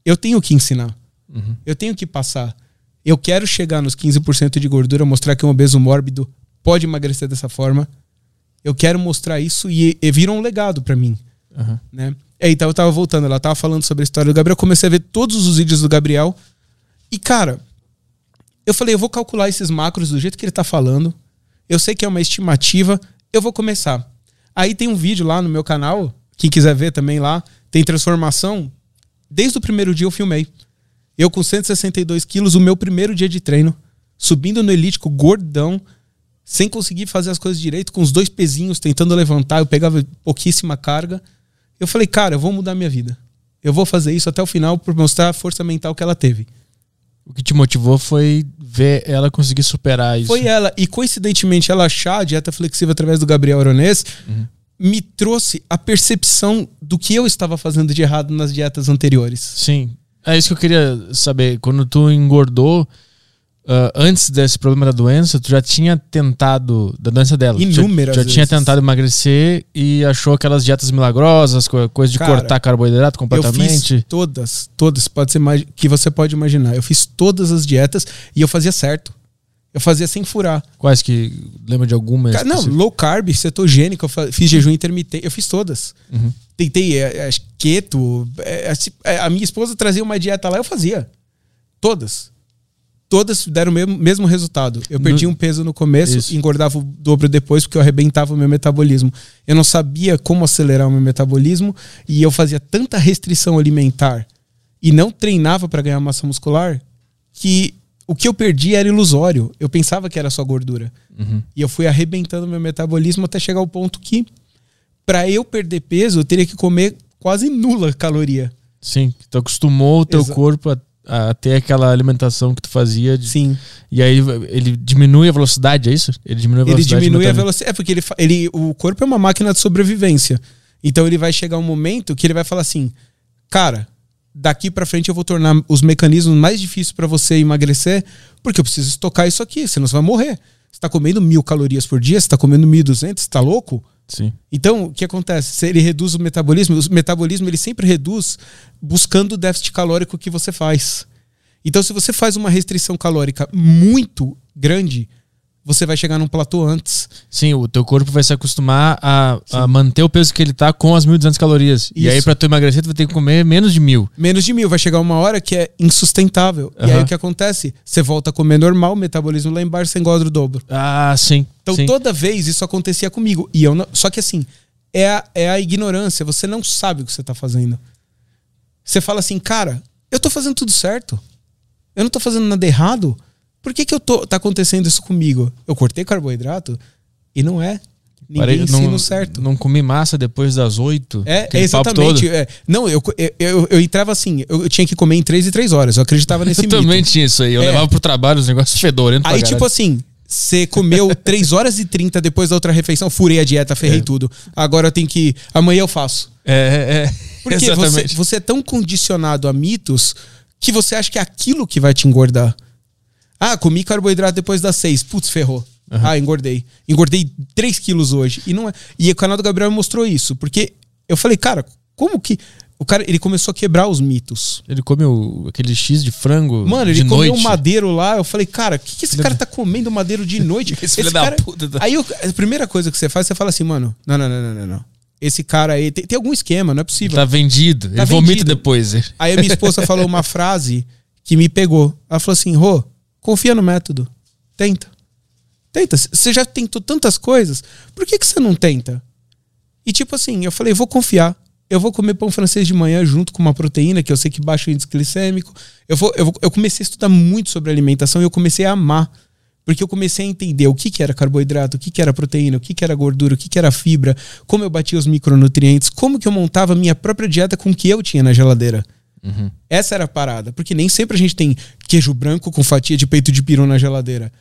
eu tenho que ensinar. Uhum. Eu tenho que passar. Eu quero chegar nos 15% de gordura, mostrar que um obeso mórbido pode emagrecer dessa forma. Eu quero mostrar isso e, e vira um legado para mim. Uhum. Né? É, então eu tava voltando, ela tava falando sobre a história do Gabriel. Eu comecei a ver todos os vídeos do Gabriel. E, cara, eu falei, eu vou calcular esses macros do jeito que ele tá falando. Eu sei que é uma estimativa, eu vou começar. Aí tem um vídeo lá no meu canal, quem quiser ver também lá, tem transformação. Desde o primeiro dia eu filmei. Eu com 162 quilos, o meu primeiro dia de treino, subindo no elíptico, gordão, sem conseguir fazer as coisas direito, com os dois pezinhos tentando levantar, eu pegava pouquíssima carga. Eu falei, cara, eu vou mudar minha vida. Eu vou fazer isso até o final por mostrar a força mental que ela teve. O que te motivou foi ver ela conseguir superar isso. Foi ela. E coincidentemente, ela achar a dieta flexível através do Gabriel Aronês uhum. me trouxe a percepção do que eu estava fazendo de errado nas dietas anteriores. Sim. É isso que eu queria saber. Quando tu engordou, uh, antes desse problema da doença, tu já tinha tentado, da doença dela, Inúmeras já, já tinha tentado emagrecer e achou aquelas dietas milagrosas, coisa de Cara, cortar carboidrato completamente? Eu fiz todas, todas, pode ser mais, que você pode imaginar. Eu fiz todas as dietas e eu fazia certo. Eu fazia sem furar. Quais que. Lembra de alguma? Cara, não, low carb, cetogênico, eu fiz jejum intermitente, eu fiz todas. Uhum. Tentei é, é, keto. É, é, a minha esposa trazia uma dieta lá, eu fazia. Todas. Todas deram o mesmo, mesmo resultado. Eu perdi no... um peso no começo Isso. e engordava o dobro depois, porque eu arrebentava o meu metabolismo. Eu não sabia como acelerar o meu metabolismo e eu fazia tanta restrição alimentar e não treinava para ganhar massa muscular que o que eu perdi era ilusório. Eu pensava que era só gordura. Uhum. E eu fui arrebentando meu metabolismo até chegar ao ponto que, para eu perder peso, eu teria que comer quase nula caloria. Sim, tu acostumou o teu Exa corpo a, a, ter aquela alimentação que tu fazia. De, Sim. E aí ele diminui a velocidade, é isso? Ele diminui a velocidade. Ele diminui a velocidade. É porque ele, ele, o corpo é uma máquina de sobrevivência. Então ele vai chegar um momento que ele vai falar assim: cara, daqui para frente eu vou tornar os mecanismos mais difíceis para você emagrecer, porque eu preciso estocar isso aqui, senão você vai morrer. Você está comendo mil calorias por dia, você está comendo 1.200, você está louco? Sim. Então, o que acontece? Se ele reduz o metabolismo, o metabolismo ele sempre reduz buscando o déficit calórico que você faz. Então, se você faz uma restrição calórica muito grande, você vai chegar num platô antes. Sim, o teu corpo vai se acostumar a, a manter o peso que ele tá com as 1.200 calorias. Isso. E aí, para tu emagrecer, tu vai ter que comer menos de mil. Menos de mil. Vai chegar uma hora que é insustentável. Uhum. E aí, o que acontece? Você volta a comer normal, o metabolismo lá embaixo, você engorda o dobro. Ah, sim. Então, sim. toda vez isso acontecia comigo. E eu não... Só que assim, é a, é a ignorância. Você não sabe o que você tá fazendo. Você fala assim, cara, eu tô fazendo tudo certo. Eu não tô fazendo nada errado. Por que, que eu tô, tá acontecendo isso comigo? Eu cortei carboidrato e não é. Ninguém Parei- ensina não, certo. Não comi massa depois das oito. É, é exatamente. é. não, eu, eu, eu, eu entrava assim, eu, eu tinha que comer em três e três horas. Eu acreditava nesse Eu mito. também tinha isso aí. Eu É. levava pro trabalho os negócios fedorentos Aí, tipo assim, você comeu 3 horas e 30 depois da outra refeição, furei a dieta, É. ferrei tudo. Agora eu tenho que. Amanhã eu faço. É, é, é. Porque você, você é tão condicionado a mitos que você acha que é aquilo que vai te engordar. Ah, comi carboidrato depois das 6. Putz, ferrou. Ah, engordei. Engordei 3 quilos hoje. E não é. E o canal do Gabriel mostrou isso. Porque eu falei, cara, como que. O cara, ele começou a quebrar os mitos. Ele come o- aquele X de frango Mano, ele comeu noite. um madeiro lá. Eu falei, cara, o que, que esse cara tá comendo madeiro de noite? Esse filho da cara... puta tá- Aí eu- a primeira coisa que você faz, você fala assim, mano, não, não, não, não, não, não. Esse cara aí tem, tem algum esquema, não é possível. Tá vendido. Tá ele vomita vendido. depois. Aí a minha esposa falou uma frase que me pegou. Ela falou assim: Rô, confia no método. Tenta. Tenta. Você já tentou tantas coisas, por que, que você não tenta? E tipo assim, eu falei: vou confiar. Eu vou comer pão francês de manhã junto com uma proteína, que eu sei que baixa o índice glicêmico. Eu, vou, eu, vou- eu comecei a estudar muito sobre alimentação e eu comecei a amar. Porque eu comecei a entender o que, que era carboidrato, o que, que era proteína, o que, que era gordura, o que, que era fibra, como eu batia os micronutrientes, como que eu montava a minha própria dieta com o que eu tinha na geladeira. Essa era a parada. Porque nem sempre a gente tem queijo branco com fatia de peito de peru na geladeira.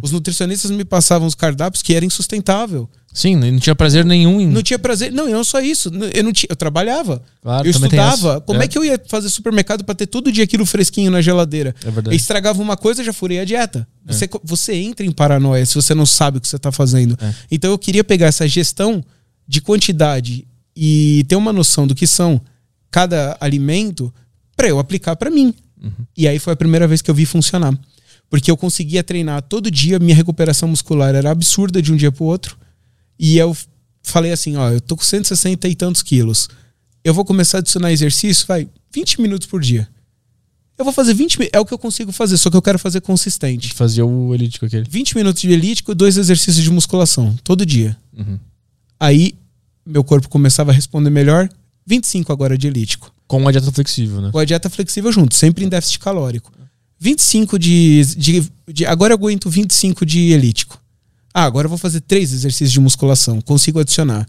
Os nutricionistas me passavam os cardápios que era insustentável. Sim, não tinha prazer nenhum em. Não tinha prazer. Não, e não só isso. Eu não tinha, eu trabalhava. Claro, eu estudava. Como é. É. que eu ia fazer supermercado para ter todo dia aquilo fresquinho na geladeira? É verdade. Eu estragava uma coisa, já furei a dieta. É. Você, você entra em paranoia se você não sabe o que você está fazendo. É. Então eu queria pegar essa gestão de quantidade e ter uma noção do que são cada alimento para eu aplicar para mim. Uhum. E aí foi a primeira vez que eu vi funcionar. Porque eu conseguia treinar todo dia, minha recuperação muscular era absurda de um dia pro outro. E eu falei assim, ó, eu tô com 160 e tantos quilos. Eu vou começar a adicionar exercício, vai, 20 minutos por dia. Eu vou fazer 20 mi- é o que eu consigo fazer, só que eu quero fazer consistente. Fazia o elítico aquele. 20 minutos de elítico, dois exercícios de musculação, todo dia. Uhum. Aí meu corpo começava a responder melhor, 25 agora de elítico. Com a dieta flexível, né? Com a dieta flexível junto, sempre em déficit calórico. 25 de, de, de- Agora eu aguento 25 de elítico. Ah, agora eu vou fazer três exercícios de musculação. Consigo adicionar.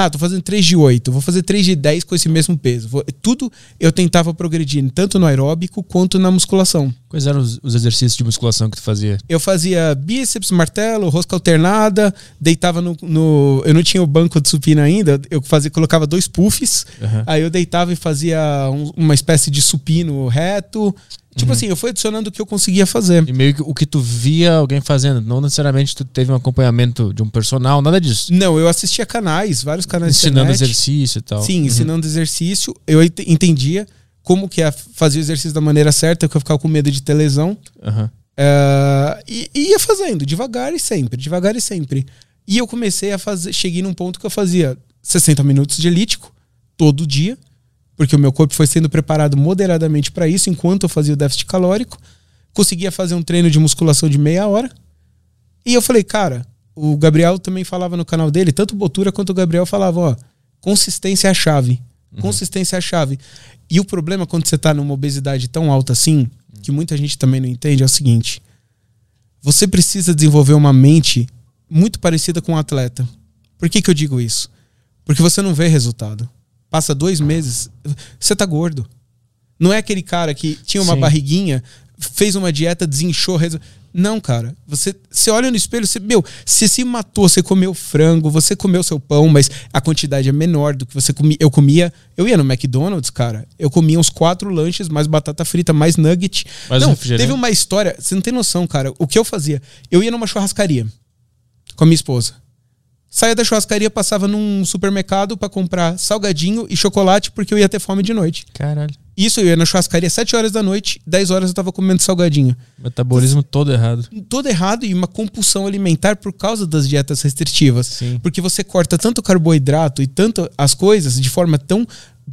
Ah, tô fazendo 3 de 8, vou fazer 3 de 10 com esse mesmo peso. Vou- tudo eu tentava progredir, tanto no aeróbico quanto na musculação. Quais eram os, os exercícios de musculação que tu fazia? Eu fazia bíceps, martelo, rosca alternada, deitava no, no- Eu não tinha o banco de supino ainda, eu fazia, colocava dois puffs, Aham. aí eu deitava e fazia um- uma espécie de supino reto. Tipo assim, eu fui adicionando o que eu conseguia fazer. E meio que o que tu via alguém fazendo. Não necessariamente tu teve um acompanhamento de um personal, nada disso. Não, eu assistia canais, vários canais de Ensinando exercício e tal. Sim, Uhum. ensinando exercício. Eu ent- entendia como que é fazer o exercício da maneira certa, que eu ficava com medo de ter lesão. Aham. É, e, e ia fazendo, devagar e sempre, devagar e sempre. E eu comecei a fazer, cheguei num ponto que eu fazia 60 minutos de elítico todo dia, porque o meu corpo foi sendo preparado moderadamente para isso enquanto eu fazia o déficit calórico. Conseguia fazer um treino de musculação de meia hora. E eu falei, cara, o Gabriel também falava no canal dele, tanto o Botura quanto o Gabriel falavam, ó, consistência é a chave. Consistência é a chave. E o problema quando você tá numa obesidade tão alta assim, que muita gente também não entende, é o seguinte: você precisa desenvolver uma mente muito parecida com um atleta. Por que, que eu digo isso? Porque você não vê resultado. Passa dois meses, você tá gordo. Não é aquele cara que tinha uma Sim. barriguinha, fez uma dieta, desinchou. reso- Não, cara. Você, você olha no espelho, você, meu, você se matou, você comeu frango, você comeu seu pão, mas a quantidade é menor do que você comia. Eu comia, eu ia no McDonald's, cara, eu comia uns quatro lanches, mais batata frita, mais nugget. Mais não, teve uma história, você não tem noção, cara. O que eu fazia? Eu ia numa churrascaria com a minha esposa. Saía da churrascaria, passava num supermercado pra comprar salgadinho e chocolate porque eu ia ter fome de noite. Caralho. Isso eu ia na churrascaria 7 horas da noite, 10 horas eu tava comendo salgadinho. Metabolismo todo errado. Todo errado e uma compulsão alimentar por causa das dietas restritivas. Sim. Porque você corta tanto carboidrato e tanto as coisas de forma tão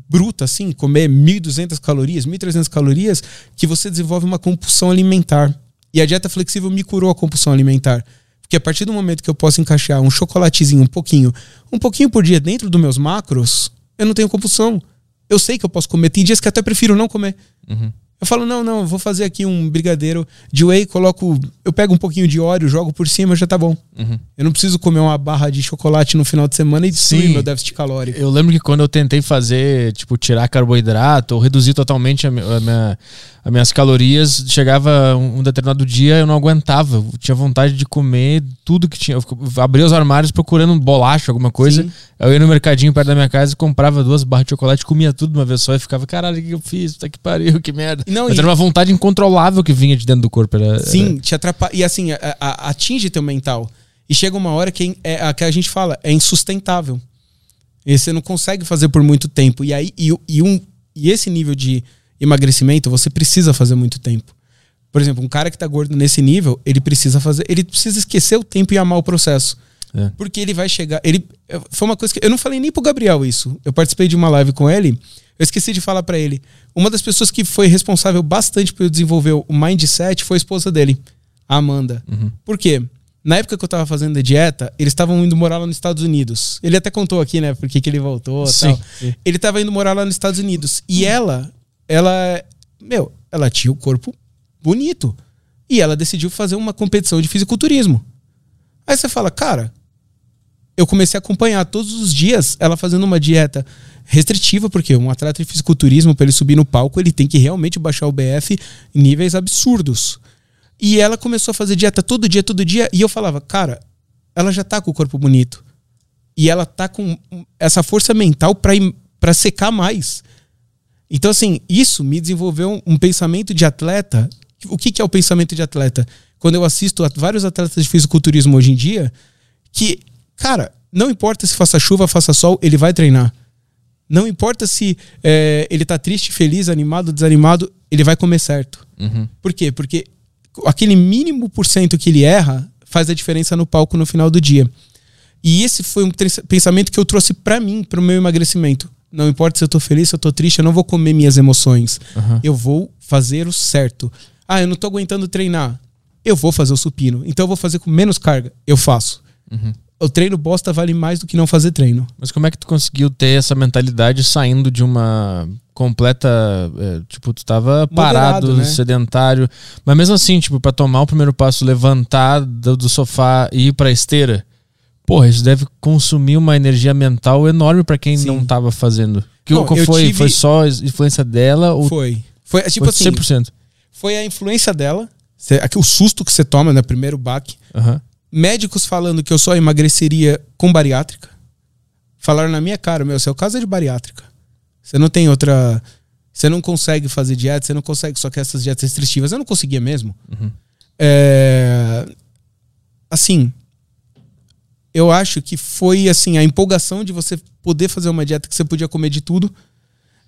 bruta assim, comer 1.200 calorias, 1.300 calorias, que você desenvolve uma compulsão alimentar. E a dieta flexível me curou a compulsão alimentar. Porque a partir do momento que eu posso encaixar um chocolatezinho, um pouquinho, um pouquinho por dia dentro dos meus macros, eu não tenho compulsão. Eu sei que eu posso comer. Tem dias que até prefiro não comer. Uhum. Eu falo, não, não, eu vou fazer aqui um brigadeiro de whey, coloco. Eu pego um pouquinho de óleo, jogo por cima, já tá bom. Uhum. Eu não preciso comer uma barra de chocolate no final de semana e destruir Sim. meu déficit calórico. Eu lembro que quando eu tentei fazer, tipo, tirar carboidrato ou reduzir totalmente a minha, as minhas calorias, chegava um, determinado dia eu não aguentava. Eu tinha vontade de comer tudo que tinha. Eu abria os armários procurando um bolacha, alguma coisa. Sim. Eu ia no mercadinho perto da minha casa e comprava duas barras de chocolate, comia tudo de uma vez só e ficava, caralho, o que eu fiz? Puta que pariu, que merda. Não, Mas e- era uma vontade incontrolável que vinha de dentro do corpo. Era, Sim, te atrapalha. E assim, a- a- atinge teu mental. E chega uma hora que é, a que a gente fala, é insustentável. E você não consegue fazer por muito tempo. E aí, e, e um, e esse nível de emagrecimento, você precisa fazer muito tempo. Por exemplo, um cara que tá gordo nesse nível, ele precisa fazer. Ele precisa esquecer o tempo e amar o processo. É. Porque ele vai chegar. Ele foi uma coisa que eu não falei nem pro Gabriel isso. Eu participei de uma live com ele. Eu esqueci de falar pra ele. Uma das pessoas que foi responsável bastante por eu desenvolver o mindset foi a esposa dele, a Amanda. Por quê? Na época que eu tava fazendo a dieta, eles estavam indo morar lá nos Estados Unidos. Ele até contou aqui, né, porque que ele voltou e Sim, tal. sim. Ele tava indo morar lá nos Estados Unidos. E ela, ela, meu, ela tinha o corpo bonito. E ela decidiu fazer uma competição de fisiculturismo. Aí você fala, cara, eu comecei a acompanhar todos os dias ela fazendo uma dieta restritiva, porque um atleta de fisiculturismo, para ele subir no palco, ele tem que realmente baixar o BF em níveis absurdos. E ela começou a fazer dieta todo dia, todo dia, e eu falava, cara, ela já tá com o corpo bonito. E ela tá com essa força mental para secar mais. Então, assim, isso me desenvolveu um, pensamento de atleta. O que, que é o pensamento de atleta? Quando eu assisto a vários atletas de fisiculturismo hoje em dia, que, cara, não importa se faça chuva, faça sol, ele vai treinar. Não importa se é, ele tá triste, feliz, animado, desanimado, ele vai comer certo. Uhum. Por quê? Porque aquele mínimo por cento que ele erra faz a diferença no palco no final do dia. E esse foi um pensamento que eu trouxe pra mim, pro meu emagrecimento. Não importa se eu tô feliz, se eu tô triste, eu não vou comer minhas emoções. Uhum. Eu vou fazer o certo. Ah, eu não tô aguentando treinar. Eu vou fazer o supino. Então eu vou fazer com menos carga. Eu faço. Uhum. O treino bosta vale mais do que não fazer treino. Mas como é que tu conseguiu ter essa mentalidade saindo de uma completa. é, tipo, tu tava parado, Moderado, né? sedentário. Mas mesmo assim, tipo, pra tomar o primeiro passo, levantar do, do sofá e ir pra esteira. Porra, isso deve consumir uma energia mental enorme pra quem Sim. não tava fazendo. Que, Não, qual eu foi, tive- foi só influência dela ou Foi. Foi tipo foi assim, 100%? foi a influência dela, aqui o susto que você toma, né, primeiro baque. Aham. Médicos falando que eu só emagreceria com bariátrica. Falaram na minha cara, meu, seu caso é de bariátrica. Você não tem outra. Você não consegue fazer dieta, você não consegue só que essas dietas restritivas. Eu não conseguia mesmo. Uhum. É, Assim, eu acho que foi assim a empolgação de você poder fazer uma dieta que você podia comer de tudo.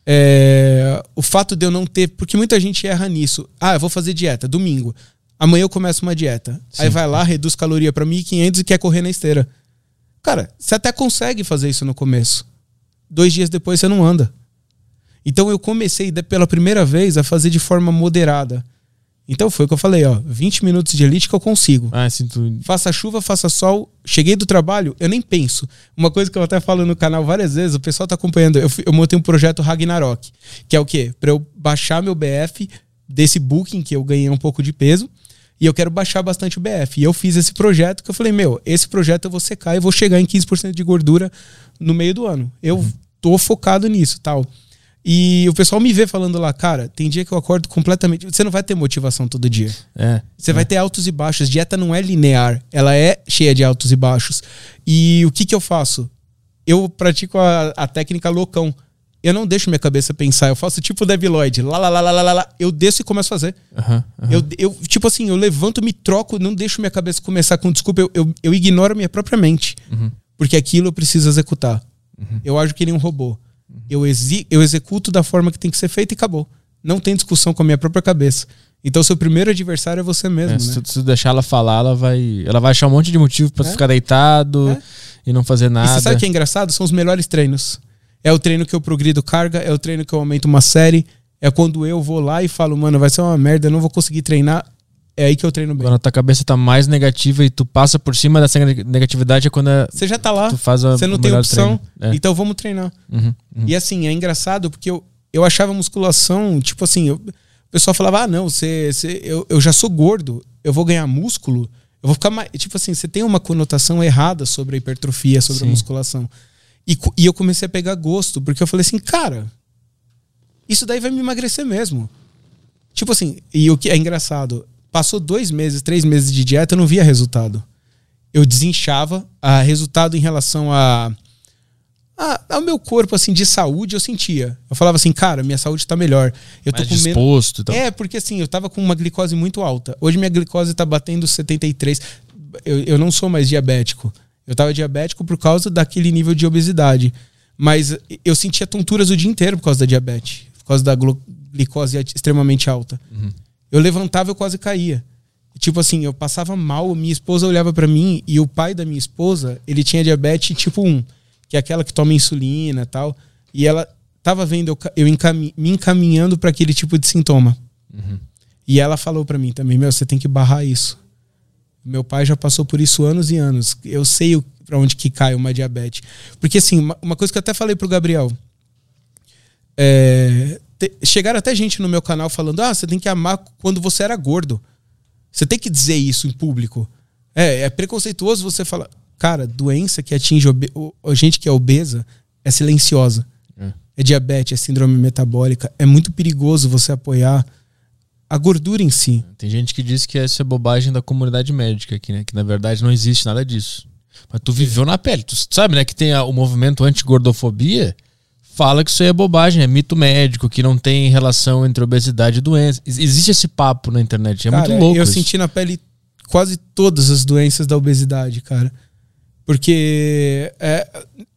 É, o fato de eu não ter, porque muita gente erra nisso. Ah, eu vou fazer dieta domingo. Amanhã eu começo uma dieta. Aí Sim. vai lá, reduz caloria para 1500 e quer correr na esteira. Cara, você até consegue fazer isso no começo. Dois dias depois você não anda. Então eu comecei pela primeira vez a fazer de forma moderada. Então foi o que eu falei, ó, 20 minutos de elite que eu consigo. Ah, tu. Faça chuva, faça sol. Cheguei do trabalho, eu nem penso. Uma coisa que eu até falo no canal várias vezes, o pessoal tá acompanhando. Eu, eu montei um projeto Ragnarok, que é o quê? Pra eu baixar meu BF desse booking que eu ganhei um pouco de peso. E eu quero baixar bastante o BF. E eu fiz esse projeto que eu falei, meu, esse projeto eu vou secar e vou chegar em 15% de gordura no meio do ano. Eu tô focado nisso, tal. E o pessoal me vê falando lá, cara, tem dia que eu acordo completamente. Você não vai ter motivação todo dia. É. Você vai ter altos e baixos. Dieta não é linear, ela é cheia de altos e baixos. E o que, que eu faço? Eu pratico a, a técnica loucão. Eu não deixo minha cabeça pensar, eu faço tipo o Lloyd, lá, lá, lá, lá, lá, lá, eu desço e começo a fazer. Aham, aham. Eu, eu, tipo assim, eu levanto, me troco, não deixo minha cabeça começar com desculpa, eu, eu, eu ignoro minha própria mente. Uhum. Porque aquilo eu preciso executar. Eu ajo que nem um robô. Eu, exi eu executo da forma que tem que ser feito e acabou. Não tem discussão com a minha própria cabeça. Então, seu primeiro adversário é você mesmo, É, né? se, tu- deixar ela falar, ela vai, ela vai achar um monte de motivo pra tu É. ficar deitado É. e não fazer E nada. você sabe o que é engraçado? São os melhores treinos. É o treino que eu progrido carga, é o treino que eu aumento uma série, é quando eu vou lá e falo, mano, vai ser uma merda, eu não vou conseguir treinar. É aí que eu treino bem. Quando a tua cabeça tá mais negativa e tu passa por cima dessa neg- negatividade é quando é- Você já tá lá, tu faz a, você não tem opção. É. então vamos treinar. Uhum, uhum. E assim, é engraçado porque eu, eu achava musculação, tipo assim, eu- o pessoal falava: ah, não, você, você, eu, eu já sou gordo, eu vou ganhar músculo, eu vou ficar mais. Tipo assim, você tem uma conotação errada sobre a hipertrofia, sobre Sim. a musculação. E, e eu comecei a pegar gosto, porque eu falei assim, cara, isso daí vai me emagrecer mesmo. Tipo assim, e o que é engraçado, passou dois meses, três meses de dieta, eu não via resultado. Eu desinchava, a resultado em relação a, a ao meu corpo assim de saúde, eu sentia. Eu falava assim, cara, minha saúde tá melhor. Eu tô Mais com menos disposto. Então. é, porque assim, eu tava com uma glicose muito alta. Hoje minha glicose tá batendo 73. Eu, eu não sou mais diabético. Eu tava diabético por causa daquele nível de obesidade. Mas eu sentia tonturas o dia inteiro por causa da diabetes. Por causa da glicose extremamente alta. Eu levantava, eu quase caía. Tipo assim, eu passava mal, minha esposa olhava pra mim e o pai da minha esposa, ele tinha diabetes tipo 1, que é aquela que toma insulina e tal. E ela tava vendo eu, eu encami- me encaminhando pra aquele tipo de sintoma. E ela falou pra mim também, meu, você tem que barrar isso. Meu pai já passou por isso anos e anos. Eu sei pra onde que cai uma diabetes. Porque assim, uma, uma coisa que eu até falei pro Gabriel. É, te- chegaram até gente no meu canal falando: ah, você tem que amar quando você era gordo. Você tem que dizer isso em público. É, é preconceituoso você falar. Cara, doença que atinge obe- o- a gente que é obesa é silenciosa. É. É diabetes, é síndrome metabólica. É muito perigoso você apoiar a gordura em si. Tem gente que diz que essa é bobagem da comunidade médica aqui, né? Que na verdade não existe nada disso. Mas tu viveu na pele. Tu sabe, né? Que tem a- o movimento anti-gordofobia. Fala que isso aí é bobagem, é mito médico, que não tem relação entre obesidade e doença. Ex- Existe esse papo na internet. É Cara, muito louco. Eu isso. senti na pele quase todas as doenças da obesidade, cara. Porque é,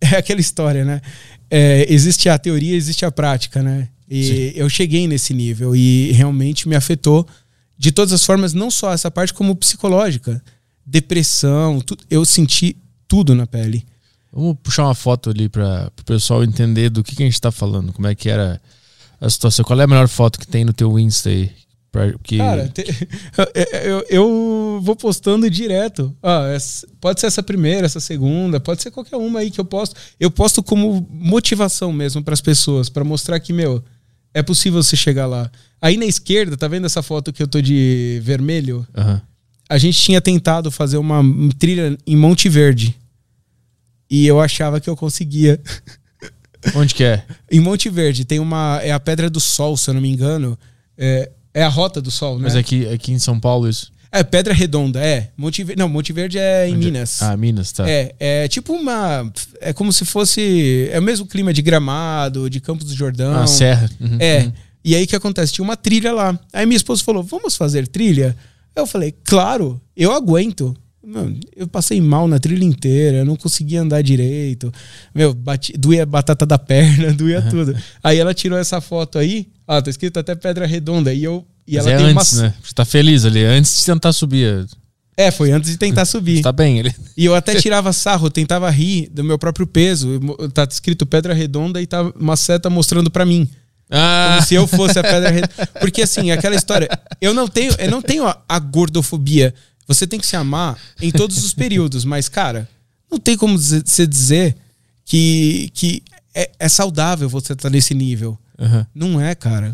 é aquela história, né? É, existe a teoria, existe a prática, né? E eu cheguei nesse nível e realmente me afetou de todas as formas, não só essa parte, como psicológica. Depressão, tu- eu senti tudo na pele. Vamos puxar uma foto ali para o pessoal entender do que, que a gente tá falando, como é que era a situação. Qual é a melhor foto que tem no teu Insta aí? Pra, que, Cara, te- eu, eu vou postando direto. Ah, essa- pode ser essa primeira, essa segunda, pode ser qualquer uma aí que eu posto. Eu posto como motivação mesmo para as pessoas, para mostrar que, meu, é possível você chegar lá. Aí na esquerda, tá vendo essa foto que eu tô de vermelho? Aham. A gente tinha tentado fazer uma trilha em Monte Verde. E eu achava que eu conseguia. Onde que é? Em Monte Verde tem uma. É a Pedra do Sol, se eu não me engano. É, é a Rota do Sol, né? Mas aqui, aqui em São Paulo isso. É, Pedra Redonda, é. Monte Verde, não, Monte Verde é em Onde- Minas. Ah, Minas, tá. É, é tipo uma. É como se fosse. É o mesmo clima de gramado, de Campos do Jordão. Ah, Serra. Uhum, É. uhum. E aí o que acontece? Tinha uma trilha lá. Aí minha esposa falou: vamos fazer trilha? Eu falei, claro, eu aguento. Eu passei mal na trilha inteira, eu não conseguia andar direito. Meu, bati, doía a batata da perna, doía tudo. Aí ela tirou essa foto aí, ah, tá escrito até Pedra Redonda. E eu. E Mas ela é tem antes, uma. né? Você tá feliz ali, antes de tentar subir. É, foi antes de tentar subir. Tá bem ele. E eu até tirava sarro, tentava rir do meu próprio peso. Tá escrito Pedra Redonda e tá uma seta mostrando pra mim. Ah, Como se eu fosse a pedra redonda. Porque assim, aquela história, eu não tenho, eu não tenho a, a gordofobia. Você tem que se amar em todos os períodos, mas cara, não tem como você dizer que, que é, é saudável você estar nesse nível. Aham. Não é, cara.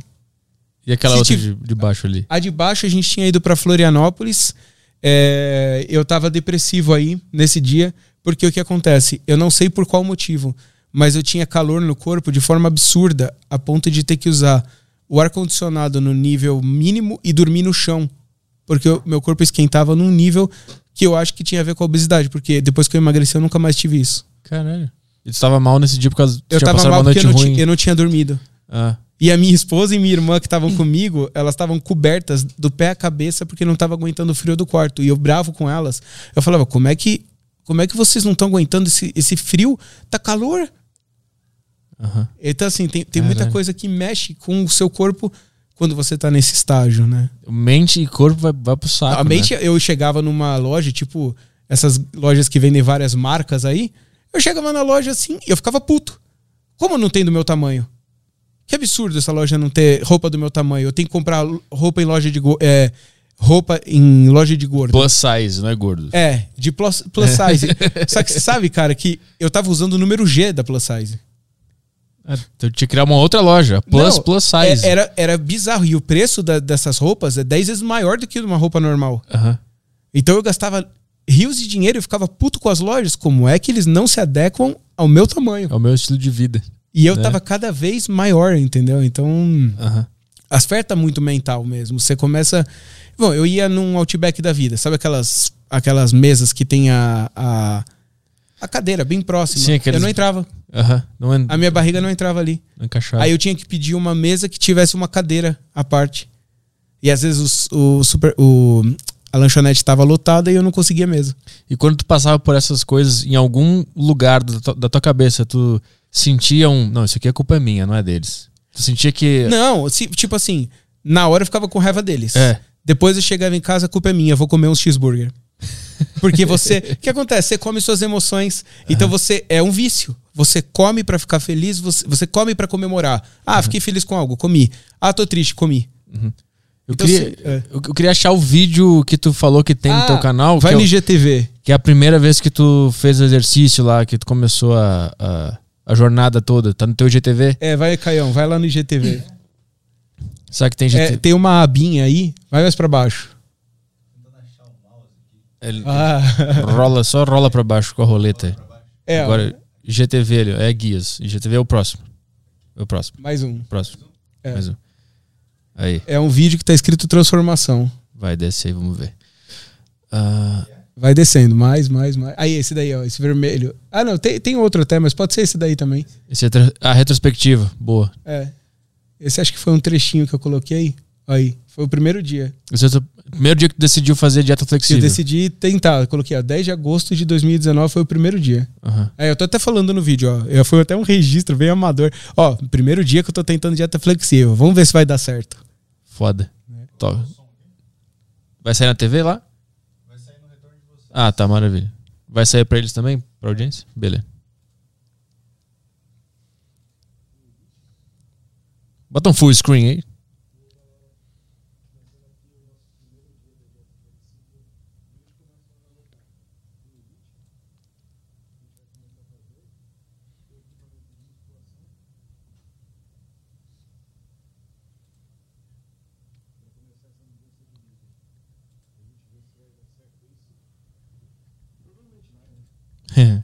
E aquela Se outra tiv- de, de baixo ali? A de baixo a gente tinha ido pra Florianópolis. É, eu tava depressivo aí nesse dia, porque o que acontece? Eu não sei por qual motivo, mas eu tinha calor no corpo de forma absurda, a ponto de ter que usar o ar-condicionado no nível mínimo e dormir no chão. Porque o meu corpo esquentava num nível que eu acho que tinha a ver com a obesidade, porque depois que eu emagreci eu nunca mais tive isso. Caralho. E tu tava mal nesse dia por causa Eu tinha tava passado mal porque eu não, ti- eu não tinha dormido. Ah. E a minha esposa e minha irmã que estavam comigo, elas estavam cobertas do pé à cabeça porque não estavam aguentando o frio do quarto. E eu bravo com elas. Eu falava, como é que, como é que vocês não estão aguentando esse, esse frio? Tá calor. Aham. Então, assim, tem, tem muita coisa que mexe com o seu corpo quando você tá nesse estágio, né? Mente e corpo vai, vai pro saco. a mente, né? eu chegava numa loja, tipo, essas lojas que vendem várias marcas aí. Eu chegava na loja assim e eu ficava puto. Como não tem do meu tamanho? Que absurdo essa loja não ter roupa do meu tamanho. Eu tenho que comprar roupa em loja de é, roupa em loja de gordo. Plus size, não é gordo. É, de plus, plus size. Só que você sabe, cara, que eu tava usando o número G da plus size. Tu tinha que criar uma outra loja. Plus, Não, plus size. é- Era, era bizarro. E o preço da- dessas roupas é 10 vezes maior do que uma roupa normal. Aham. Então eu gastava rios de dinheiro e ficava puto com as lojas. Como é que eles não se adequam ao meu tamanho? É o meu estilo de vida. E eu né? tava cada vez maior, entendeu? Então, Aham. afeta muito mental mesmo. Você começa. Bom, eu ia num outback da vida, sabe aquelas, aquelas mesas que tem a, a, a cadeira bem próxima? Sim, aqueles- Eu não entrava. Não, en- A minha barriga não entrava ali. não encaixava. Aí eu tinha que pedir uma mesa que tivesse uma cadeira à parte. E às vezes os- o, super, o, a lanchonete estava lotada e eu não conseguia mesa. E quando tu passava por essas coisas, em algum lugar da tua, da tua cabeça, tu sentia um. Não, isso aqui a culpa é minha, não é deles. Tu sentia que. Não, se- tipo assim, na hora eu ficava com raiva deles. É. Depois eu chegava em casa, a culpa é minha, vou comer um cheeseburger. Porque você. O que acontece? Você come suas emoções. Então você. É um vício. Você come pra ficar feliz, você, você come pra comemorar. Ah, fiquei feliz com algo, comi. Ah, tô triste, comi. Eu, Então, queria, se- é. eu, queria achar o vídeo que tu falou que tem no Ah, teu canal. Vai que, é no o- IGTV. que é a primeira vez que tu fez o exercício lá, que tu começou a, a, a jornada toda. Tá no teu GTV? É, vai, Caião, vai lá no IGTV. Sabe que tem É, GTV? tem uma abinha aí, vai mais pra baixo. Ele Ah, rola, só rola pra baixo com a roleta. é, Agora, GTV, é guias. GTV é o próximo. É o próximo. mais um. Próximo. É. Mais um. Aí, É um vídeo que tá escrito transformação. vai descer aí, vamos ver. Ah, Vai descendo, mais, mais, mais. Aí, esse daí, ó, esse vermelho. Ah, não, tem, tem outro até, mas pode ser esse daí também. esse é a retrospectiva. Boa. É. Esse acho que foi um trechinho que eu coloquei. Aí, foi o primeiro dia. Esse é primeiro dia que tu decidiu fazer dieta Que eu flexível. decidi tentar. Eu coloquei, ó, 10 de agosto de 2019 foi o primeiro dia. Aham. É, eu tô até falando no vídeo, ó. Eu foi até um registro bem amador. Ó, primeiro dia que eu tô tentando dieta flexível. Vamos ver se vai dar certo. Foda. Top. Vai sair na TV lá? Ah, tá, maravilha. Vai sair pra eles também? Pra audiência? Beleza. Bota um full screen aí. É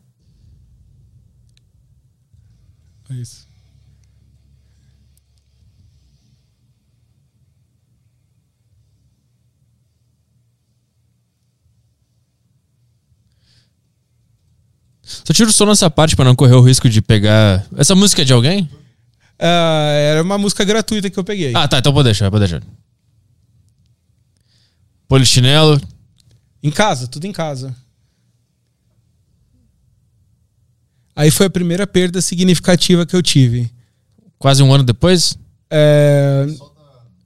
isso. Só tira o som nessa parte pra não correr o risco de pegar. Essa música é de alguém? Ah, era uma música gratuita que eu peguei. Ah, tá, então pode deixar, pode deixar. Polichinelo. Em casa, tudo em casa. Aí foi a primeira perda significativa que eu tive. Quase um ano depois? É,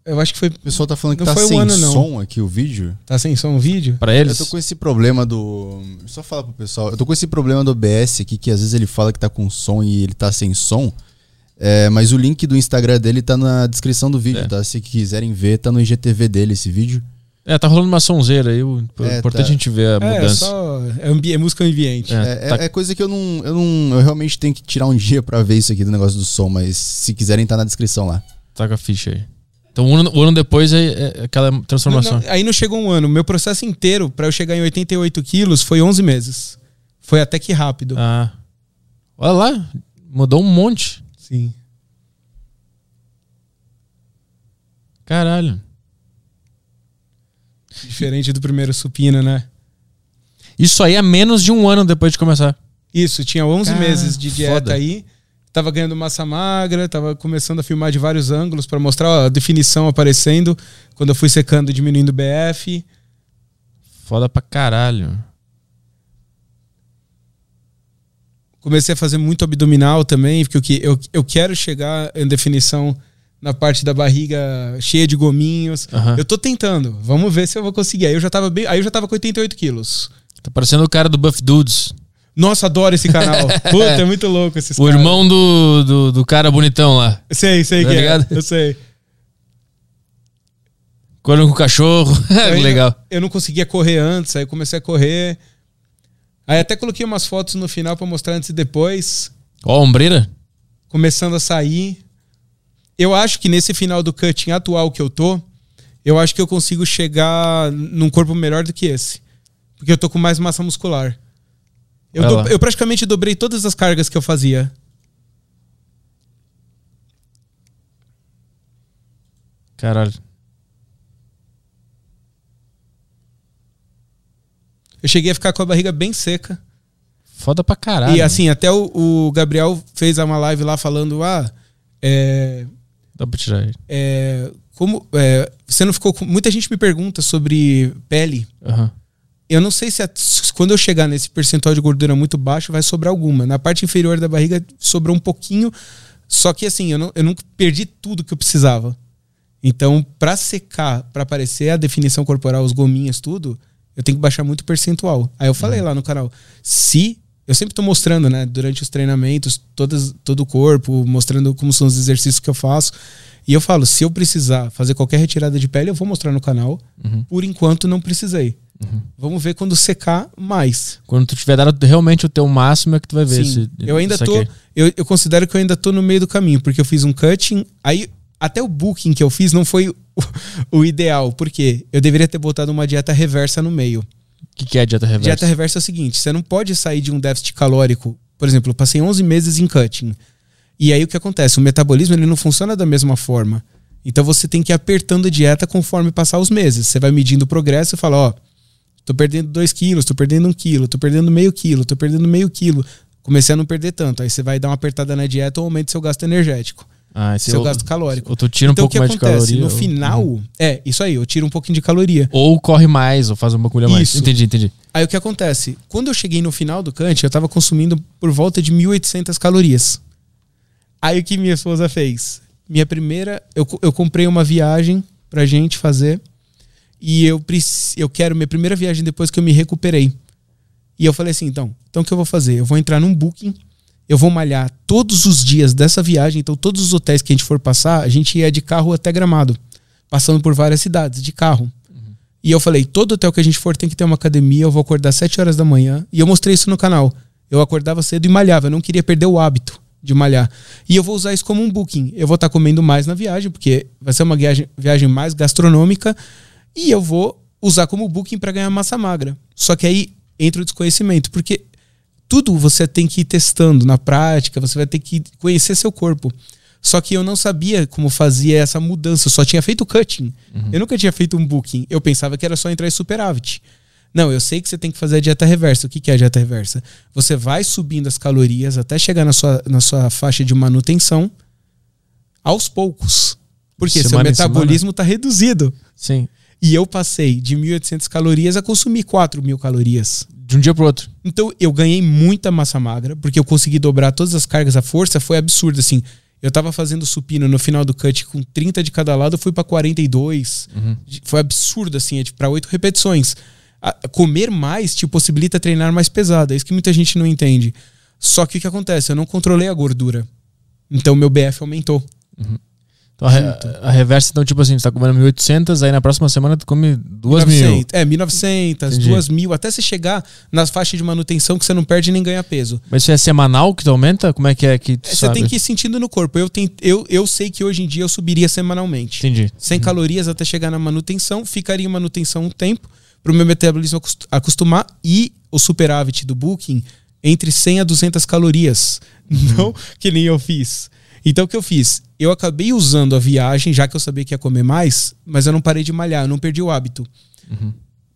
eu acho que foi. O pessoal tá falando que Não tá foi um sem ano, não. som aqui o vídeo. Tá sem som o vídeo? Pra Eu eles? tô com esse problema do. Só falar pro pessoal. Eu tô com esse problema do OBS aqui, que às vezes ele fala que tá com som e ele tá sem som. É, mas o link do Instagram dele tá na descrição do vídeo, É. tá? Se quiserem ver, tá no IGTV dele esse vídeo. É, tá rolando uma sonzeira aí. O É, importante tá. a gente ver a É, mudança. só. É, ambi- é música ambiente. É, É, é- tá- é coisa que eu não, eu não. Eu realmente tenho que tirar um dia pra ver isso aqui do negócio do som, mas se quiserem, tá na descrição lá. Tá com a ficha aí. Então, um ano, um ano depois é, é aquela transformação. Não, não, aí não chegou um ano. Meu processo inteiro pra eu chegar em 88 quilos foi 11 meses. Foi até que rápido. Ah. Olha lá, mudou um monte. Sim. Caralho. Diferente do primeiro supino, né? Isso aí é menos de um ano depois de começar. Isso, tinha 11 Cara, meses de dieta foda. aí. Tava ganhando massa magra, tava começando a filmar de vários ângulos pra mostrar ó, a definição aparecendo. Quando eu fui secando, diminuindo o BF. Foda pra caralho. Comecei a fazer muito abdominal também, porque eu, que- eu, eu quero chegar em definição na parte da barriga cheia de gominhos. Aham. Eu tô tentando. Vamos ver se eu vou conseguir. Aí eu já tava bem. Aí eu já tava com 88 quilos. Tá parecendo o cara do Buff Dudes. Nossa, adoro esse canal. Puta, é muito louco esses O caras. irmão do, do, do cara bonitão lá. Sei, sei Tá que ligado? é. Eu sei. Correndo com o cachorro. Aí Legal. Eu não conseguia correr antes, aí eu comecei a correr. Aí até coloquei umas fotos no final pra mostrar antes e depois. Ó, a ombreira. começando a sair. Eu acho que nesse final do cutting atual que eu tô, eu acho que eu consigo chegar num corpo melhor do que esse. Porque eu tô com mais massa muscular. Eu, do- eu praticamente dobrei todas as cargas que eu fazia. Caralho. Eu cheguei a ficar com a barriga bem seca. Foda pra caralho. e assim, até o, o Gabriel fez uma live lá falando: ah, é, Dá pra tirar ele. é, como. é, você não ficou com. Muita gente me pergunta sobre pele. Aham. Eu não sei se a- se quando eu chegar nesse percentual de gordura muito baixo vai sobrar alguma. Na parte inferior da barriga sobrou um pouquinho. Só que assim, eu não, eu não perdi tudo que eu precisava. Então, pra secar, pra aparecer a definição corporal, os gominhos, tudo, eu tenho que baixar muito o percentual. Aí eu falei lá no canal, se eu sempre tô mostrando, né, durante os treinamentos, todas, todo o corpo, mostrando como são os exercícios que eu faço. E eu falo, se eu precisar fazer qualquer retirada de pele, eu vou mostrar no canal. Por enquanto, não precisei. Vamos ver quando secar mais. Quando tu tiver dado realmente o teu máximo é que tu vai ver Sim, se. eu ainda tô. Eu, eu considero que eu ainda tô no meio do caminho, porque eu fiz um cutting. Aí, até o booking que eu fiz não foi o, o ideal, porque eu deveria ter botado uma dieta reversa no meio. O que, que é dieta reversa? Dieta reversa é o seguinte: você não pode sair de um déficit calórico. Por exemplo, eu passei 11 meses em cutting. E aí o que acontece? O metabolismo ele não funciona da mesma forma. Então você tem que ir apertando a dieta conforme passar os meses. Você vai medindo o progresso e fala: ó, tô perdendo 2 quilos, tô perdendo 1 quilo, tô perdendo meio quilo, tô perdendo meio quilo. Comecei a não perder tanto. Aí você vai dar uma apertada na dieta ou aumenta seu gasto energético, Ah, seu eu- gasto calórico. Ou tu tira um então o pouco que mais de acontece? caloria. No ou- final, Uhum. é isso aí, eu tiro um pouquinho de caloria. Ou corre mais, ou faz um bagulho a mais. Isso. Entendi, entendi. Aí o que acontece? Quando eu cheguei no final do Kant, eu tava consumindo por volta de 1.800 calorias. Aí o que minha esposa fez? Minha primeira, eu, eu comprei uma viagem pra gente fazer. E eu, eu quero minha primeira viagem depois que eu me recuperei. E eu falei assim, então, então o que eu vou fazer? Eu vou entrar num booking, eu vou malhar todos os dias dessa viagem, então todos os hotéis que a gente for passar, a gente ia de carro até Gramado, passando por várias cidades de carro. E eu falei, todo hotel que a gente for tem que ter uma academia, eu vou acordar às 7 horas da manhã. E eu mostrei isso no canal. Eu acordava cedo e malhava, eu não queria perder o hábito de malhar. E eu vou usar isso como um booking. Eu vou estar comendo mais na viagem, porque vai ser uma viagem, viagem mais gastronômica. E eu vou usar como booking para ganhar massa magra. Só que aí entra o desconhecimento, porque tudo você tem que ir testando na prática, você vai ter que conhecer seu corpo. Só que eu não sabia como fazia essa mudança, eu só tinha feito cutting. Eu nunca tinha feito um booking. Eu pensava que era só entrar em superávit. Não, eu sei que você tem que fazer a dieta reversa. O que que é a dieta reversa? Você vai subindo as calorias até chegar na sua, na sua faixa de manutenção aos poucos. Porque seu Semana em metabolismo está reduzido. Sim. E eu passei de 1.800 calorias a consumir 4.000 calorias. De um dia pro outro. Então eu ganhei muita massa magra, porque eu consegui dobrar todas as cargas. A força foi absurda, assim. Eu tava fazendo supino no final do cut com 30 de cada lado, eu fui pra 42. Foi absurdo, assim, é tipo, pra 8 repetições. A- comer mais te possibilita treinar mais pesado. É isso que muita gente não entende. Só que o que acontece? Eu não controlei a gordura. Então meu BF aumentou. Então, a, a reversa, então, tipo assim, você tá comendo 1.800, aí na próxima semana tu come 2 mil. 1900, É, 1900, Entendi. 2000, até você chegar nas faixas de manutenção que você não perde nem ganha peso. Mas isso é semanal que tu aumenta? Como é que é que tu É, Você tem que ir sentindo no corpo. Eu, tenho, eu, eu sei que hoje em dia eu subiria semanalmente. Entendi. 100 calorias até chegar na manutenção, ficaria em manutenção um tempo para o meu metabolismo acos- acostumar e o superávit do booking entre 100 a 200 calorias. Não que nem eu fiz. Então o que eu fiz? Eu acabei usando a viagem, já que eu sabia que ia comer mais, mas eu não parei de malhar, eu não perdi o hábito.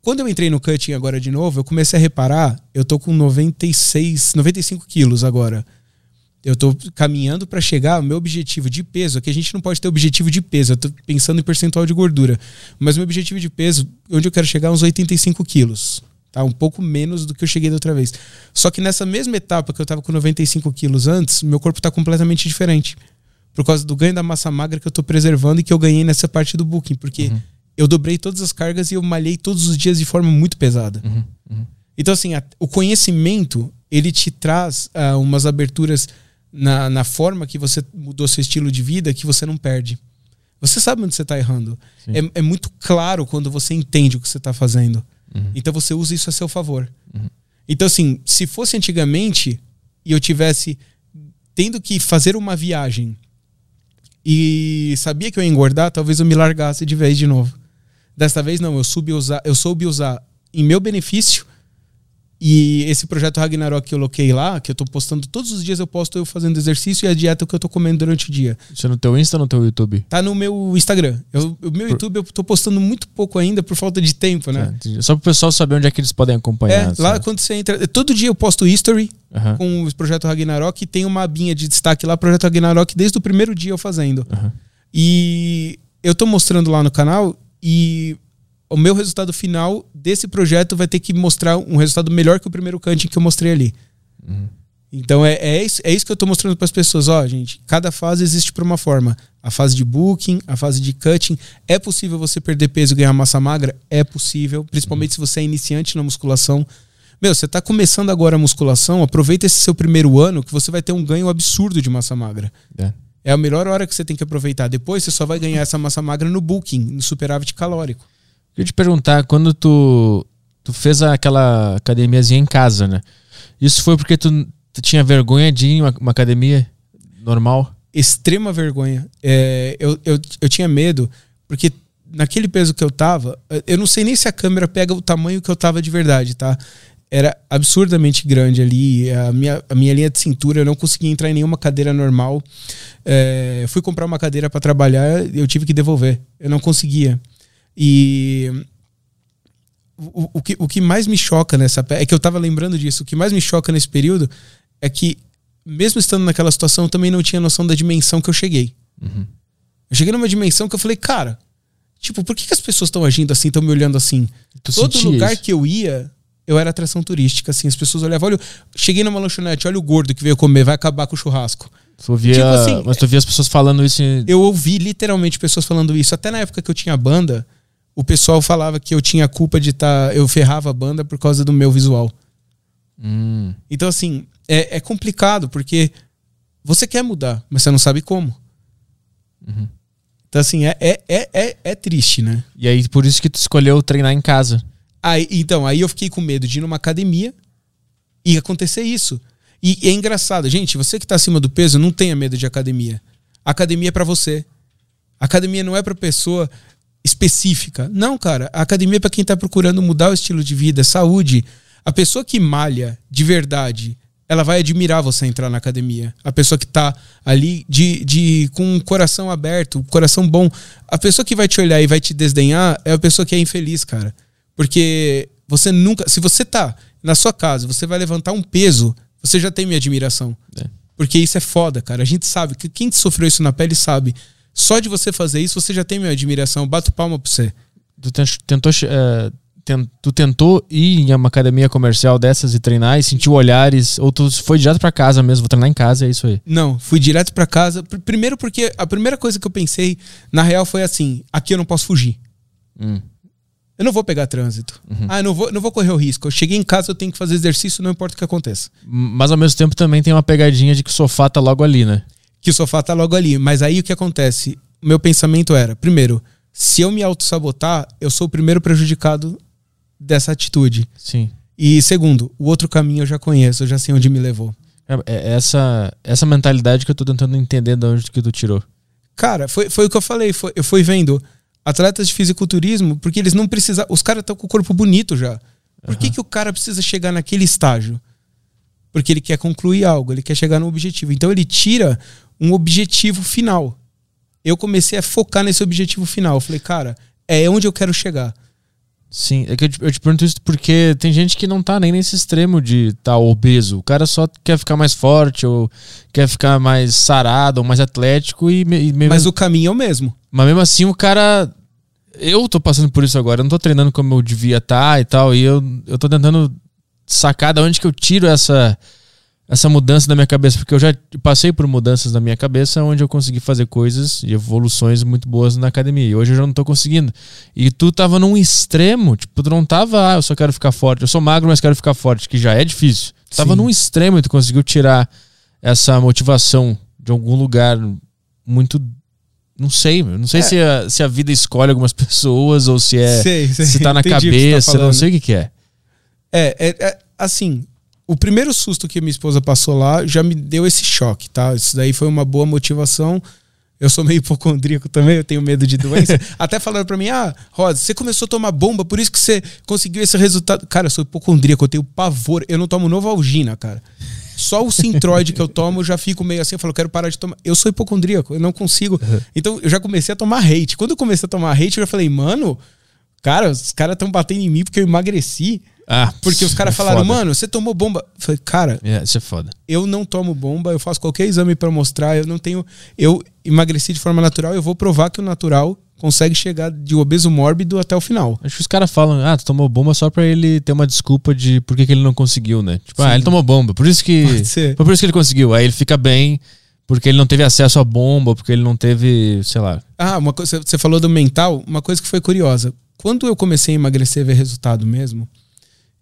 Quando eu entrei no cutting agora de novo, eu comecei a reparar, eu tô com 96, 95 quilos agora. Eu tô caminhando para chegar ao meu objetivo de peso. Aqui a gente não pode ter objetivo de peso. Eu tô pensando em percentual de gordura. Mas meu objetivo de peso, onde eu quero chegar, é uns 85 quilos. Tá? Um pouco menos do que eu cheguei da outra vez. Só que nessa mesma etapa que eu tava com 95 quilos antes, meu corpo tá completamente diferente. Por causa do ganho da massa magra que eu tô preservando e que eu ganhei nessa parte do booking. Porque eu dobrei todas as cargas e eu malhei todos os dias de forma muito pesada. Então, assim, a- o conhecimento, ele te traz ah, umas aberturas na, na forma que você mudou seu estilo de vida que você não perde. Você sabe onde você está errando. É, é muito claro quando você entende o que você está fazendo. Então você usa isso a seu favor. Então, assim, se fosse antigamente e eu tivesse tendo que fazer uma viagem e sabia que eu ia engordar, talvez eu me largasse de vez de novo. Desta vez não, eu soube usar, eu soube usar em meu benefício e esse projeto Ragnarok que eu coloquei lá, que eu tô postando todos os dias, eu posto eu fazendo exercício e a dieta que eu tô comendo durante o dia. Isso é no teu Insta ou no teu YouTube? Tá no meu Instagram. Eu, o meu YouTube eu tô postando muito pouco ainda por falta de tempo, né? É, só pro pessoal saber onde é que eles podem acompanhar. É, lá quando você entra. Todo dia eu posto history Aham. com o projeto Ragnarok e tem uma abinha de destaque lá, projeto Ragnarok, desde o primeiro dia eu fazendo. Aham. E eu tô mostrando lá no canal e o meu resultado final desse projeto vai ter que mostrar um resultado melhor que o primeiro cutting que eu mostrei ali. Então é, é, isso, é isso que eu tô mostrando para as pessoas. Ó, gente, cada fase existe por uma forma. A fase de booking, a fase de cutting. É possível você perder peso e ganhar massa magra? É possível, principalmente se você é iniciante na musculação. Meu, você tá começando agora a musculação, aproveita esse seu primeiro ano que você vai ter um ganho absurdo de massa magra. É. É a melhor hora que você tem que aproveitar. Depois você só vai ganhar essa massa magra no booking, no superávit calórico. Queria te perguntar, quando tu, tu fez aquela academiazinha em casa, né? Isso foi porque tu, tu tinha vergonha de ir em uma, uma academia normal? Extrema vergonha. É, eu, eu, eu tinha medo, porque naquele peso que eu tava, eu não sei nem se a câmera pega o tamanho que eu tava de verdade, tá? Era absurdamente grande ali. A minha, a minha linha de cintura, eu não conseguia entrar em nenhuma cadeira normal. É, eu fui comprar uma cadeira para trabalhar, eu tive que devolver. Eu não conseguia. E o, o, que, o que mais me choca nessa é que eu tava lembrando disso. O que mais me choca nesse período é que, mesmo estando naquela situação, eu também não tinha noção da dimensão que eu cheguei. Eu cheguei numa dimensão que eu falei, cara, tipo, por que, que as pessoas estão agindo assim, estão me olhando assim? Tu Todo lugar isso? que eu ia, eu era atração turística, assim. As pessoas olhavam, olha, cheguei numa lanchonete, olha o gordo que veio comer, vai acabar com o churrasco. Tu via, Tipo assim, mas tu via as pessoas falando isso. em- Eu ouvi literalmente pessoas falando isso. Até na época que eu tinha banda, o pessoal falava que eu tinha culpa de estar. eu ferrava a banda por causa do meu visual. Hum, Então, assim, é, é complicado, porque você quer mudar, mas você não sabe como. Então, assim, é, é, é, é, é triste, né? E aí, por isso que tu escolheu treinar em casa. Aí, então, aí eu fiquei com medo de ir numa academia e acontecer isso. E, é engraçado, gente, você que tá acima do peso, não tenha medo de academia. Academia é pra você. Academia não é pra pessoa específica. Não, cara, a academia é pra quem tá procurando mudar o estilo de vida, saúde. A pessoa que malha de verdade, ela vai admirar você entrar na academia. A pessoa que tá ali de, de com o coração aberto, coração bom. A pessoa que vai te olhar e vai te desdenhar é a pessoa que é infeliz, cara. Porque você nunca. Se você tá na sua casa, você vai levantar um peso, você já tem minha admiração. É. Porque isso é foda, cara. A gente sabe que quem sofreu isso na pele sabe. Só de você fazer isso, você já tem minha admiração. Bato palma pra você. Tu ten- tentou, che- eh, ten- tu tentou ir em uma academia comercial dessas e treinar e sentiu olhares, ou tu foi direto pra casa mesmo, vou treinar em casa, é isso aí. Não, fui direto pra casa. Pr- Primeiro porque a primeira coisa que eu pensei, na real, foi assim: aqui eu não posso fugir. Hum. Eu não vou pegar trânsito. Ah, eu não vou, não vou correr o risco. Eu cheguei em casa, eu tenho que fazer exercício, não importa o que aconteça. Mas ao mesmo tempo também tem uma pegadinha de que o sofá tá logo ali, né? Que o sofá tá logo ali. Mas aí o que acontece? Meu pensamento era, primeiro, se eu me auto-sabotar, eu sou o primeiro prejudicado dessa atitude. Sim. E segundo, o outro caminho eu já conheço, eu já sei onde me levou. É, é essa, essa mentalidade que eu tô tentando entender de onde que tu tirou. Cara, foi, foi o que eu falei. Foi, eu fui vendo atletas de fisiculturismo, porque eles não precisam. Os caras estão com o corpo bonito já. Por que, que o cara precisa chegar naquele estágio? Porque ele quer concluir algo, ele quer chegar no objetivo. Então ele tira um objetivo final. Eu comecei a focar nesse objetivo final. Eu falei, cara, é onde eu quero chegar. Sim, é que eu te, eu te pergunto isso porque tem gente que não tá nem nesse extremo de estar tá obeso. O cara só quer ficar mais forte, ou quer ficar mais sarado, ou mais atlético, e, me- e mesmo, Mas o caminho é o mesmo. mas mesmo assim o cara. Eu tô passando por isso agora, eu não tô treinando como eu devia estar e tal, e eu, eu tô tentando sacar da onde que eu tiro essa, essa mudança da minha cabeça, porque eu já passei por mudanças na minha cabeça onde eu consegui fazer coisas e evoluções muito boas na academia. E hoje eu já não tô conseguindo. E tu tava num extremo, tipo, tu não tava, ah, eu só quero ficar forte. Eu sou magro, mas quero ficar forte, que já é difícil. Tu tava num extremo e tu conseguiu tirar essa motivação de algum lugar muito. Não sei, meu. não sei É. se, a, se a vida escolhe algumas pessoas ou se é. Sei, sei. Se tá na Entendi tá cabeça, eu não sei o que, que é. É, é, é, assim, o primeiro susto que minha esposa passou lá já me deu esse choque, tá? Isso daí foi uma boa motivação. Eu sou meio hipocondríaco também, eu tenho medo de doença. Até falaram pra mim, ah, Rosa, você começou a tomar bomba, por isso que você conseguiu esse resultado. Cara, eu sou hipocondríaco, eu tenho pavor. Eu não tomo Novalgina, cara. Só o Sintroid que eu tomo, eu já fico meio assim, eu falo, quero parar de tomar. Eu sou hipocondríaco, eu não consigo. Uhum. Então, eu já comecei a tomar hate. Quando eu comecei a tomar hate, eu já falei, mano, cara, os caras estão batendo em mim porque eu emagreci. Ah, porque os caras é falaram, foda. mano, você tomou bomba. Eu falei, cara, é, isso é foda. Eu não tomo bomba, eu faço qualquer exame para mostrar, eu não tenho. Eu emagreci de forma natural, eu vou provar que o natural consegue chegar de obeso mórbido até o final. Acho que os caras falam, ah, tu tomou bomba só pra ele ter uma desculpa de por que, que ele não conseguiu, né? Tipo, ah, Sim. ah, ele tomou bomba, por isso que. Foi por isso que ele conseguiu. Aí ele fica bem, porque ele não teve acesso à bomba, porque ele não teve, sei lá. Ah, uma coisa, você falou do mental, uma coisa que foi curiosa. Quando eu comecei a emagrecer e ver resultado mesmo,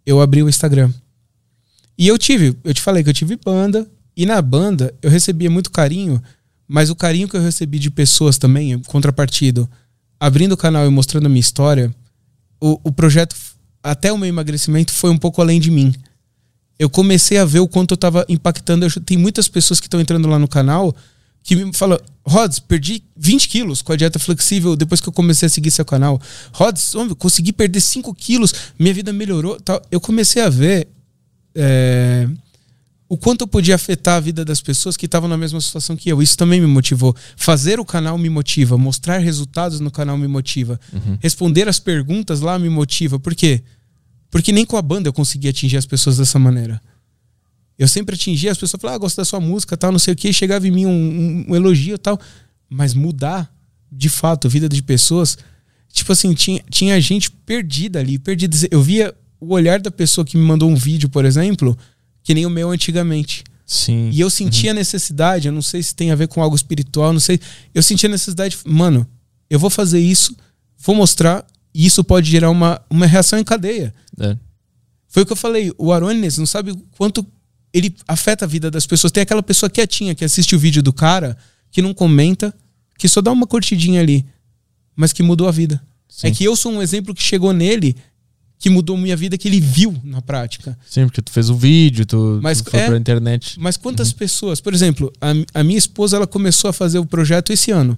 eu abri o Instagram. E eu tive, eu te falei que eu tive banda, e na banda eu recebia muito carinho, mas o carinho que eu recebi de pessoas também, contrapartido, abrindo o canal e mostrando a minha história, o, o projeto, até o meu emagrecimento, foi um pouco além de mim. Eu comecei a ver o quanto eu estava impactando. Eu, tem muitas pessoas que estão entrando lá no canal que me falam: Rods, perdi 20 quilos com a dieta flexível depois que eu comecei a seguir seu canal. Rods, consegui perder 5 quilos, minha vida melhorou. Tal. Eu comecei a ver. É, o quanto eu podia afetar a vida das pessoas que estavam na mesma situação que eu. Isso também me motivou. Fazer o canal me motiva, mostrar resultados no canal me motiva. Uhum. Responder as perguntas lá me motiva. Por quê? Porque nem com a banda eu conseguia atingir as pessoas dessa maneira. Eu sempre atingia, as pessoas falavam, ah, gosto da sua música, tal, não sei o que, chegava em mim um, um, um elogio tal. Mas mudar, de fato, a vida de pessoas, tipo assim, tinha, tinha gente perdida ali, perdida. Eu via o olhar da pessoa que me mandou um vídeo, por exemplo, que nem o meu antigamente. Sim. E eu sentia uhum. necessidade, eu não sei se tem a ver com algo espiritual, não sei. Eu sentia necessidade, mano, eu vou fazer isso, vou mostrar, e isso pode gerar uma, uma reação em cadeia. É. Foi o que eu falei, o Arones não sabe quanto ele afeta a vida das pessoas. Tem aquela pessoa quietinha que assiste o vídeo do cara, que não comenta, que só dá uma curtidinha ali, mas que mudou a vida. Sim. É que eu sou um exemplo que chegou nele que mudou minha vida, que ele viu na prática. Sim, porque tu fez o um vídeo, tu, mas, tu foi é, pra internet. Mas quantas uhum. pessoas, por exemplo, a, a, minha esposa ela começou a fazer o projeto esse ano.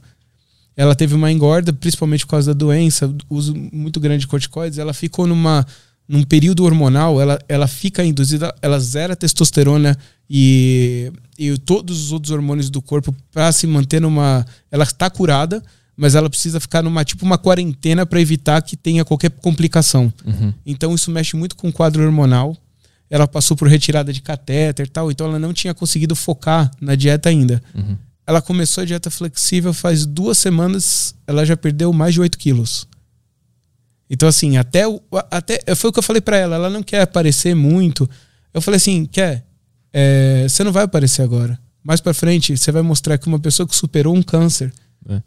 Ela teve uma engorda, principalmente por causa da doença, uso muito grande de corticoides, ela ficou numa num período hormonal, ela, ela fica induzida, ela zera testosterona e, e todos os outros hormônios do corpo para se manter numa. Ela está curada, mas ela precisa ficar numa tipo uma quarentena para evitar que tenha qualquer complicação. Uhum. Então isso mexe muito com o quadro hormonal. Ela passou por retirada de catéter e tal, então ela não tinha conseguido focar na dieta ainda. Uhum. Ela começou a dieta flexível faz duas semanas, ela já perdeu mais de 8 quilos. Então, assim, até, o, até foi o que eu falei para ela. Ela não quer aparecer muito. Eu falei assim: quer? É, você não vai aparecer agora. Mais para frente, você vai mostrar que uma pessoa que superou um câncer é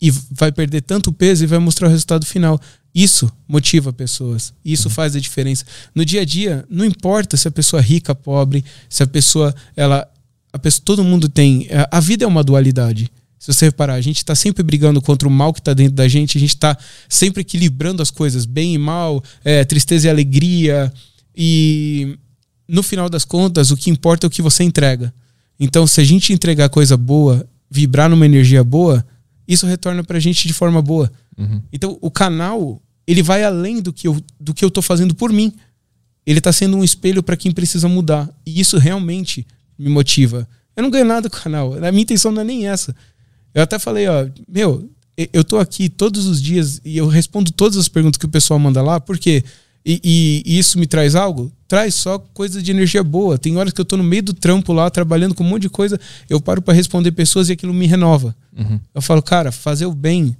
e vai perder tanto peso e vai mostrar o resultado final. Isso motiva pessoas. Isso uhum. faz a diferença. No dia a dia, não importa se a pessoa é rica, pobre, se a pessoa, ela, a pessoa, todo mundo tem. A vida é uma dualidade. Se você reparar, a gente está sempre brigando contra o mal que está dentro da gente, a gente está sempre equilibrando as coisas, bem e mal, é, tristeza e alegria. E no final das contas, o que importa é o que você entrega. Então, se a gente entregar coisa boa, vibrar numa energia boa, isso retorna pra gente de forma boa. Uhum. Então, o canal, ele vai além do que eu, do que eu tô fazendo por mim. Ele tá sendo um espelho para quem precisa mudar. E isso realmente me motiva. Eu não ganho nada com o canal. A minha intenção não é nem essa. Eu até falei, ó, meu, eu tô aqui todos os dias e eu respondo todas as perguntas que o pessoal manda lá, porque e, e, e, isso me traz algo? Traz só coisa de energia boa. Tem horas que eu tô no meio do trampo lá, trabalhando com um monte de coisa, eu paro para responder pessoas e aquilo me renova. Uhum. Eu falo, cara, fazer o bem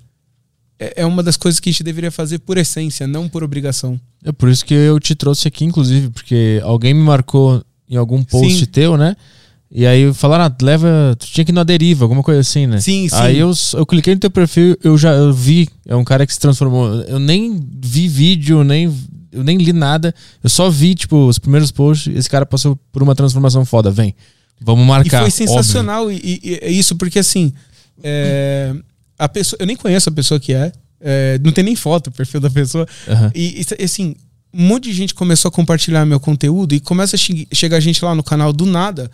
é, é uma das coisas que a gente deveria fazer por essência, não por obrigação. É por isso que eu te trouxe aqui, inclusive, porque alguém me marcou em algum post Sim. teu, né? E aí falaram, ah, leva. Tu tinha que ir na deriva, alguma coisa assim, né? Sim, sim. Aí eu, eu cliquei no teu perfil, eu já eu vi, é um cara que se transformou. Eu nem vi vídeo, nem eu nem li nada, eu só vi, tipo, os primeiros posts, esse cara passou por uma transformação foda, vem. Vamos marcar. E foi sensacional e, e, e, isso, porque assim, é, a pessoa, eu nem conheço a pessoa que é, é não tem nem foto o perfil da pessoa. Uhum. E, e, assim, um monte de gente começou a compartilhar meu conteúdo e começa a che chegar gente lá no canal do nada.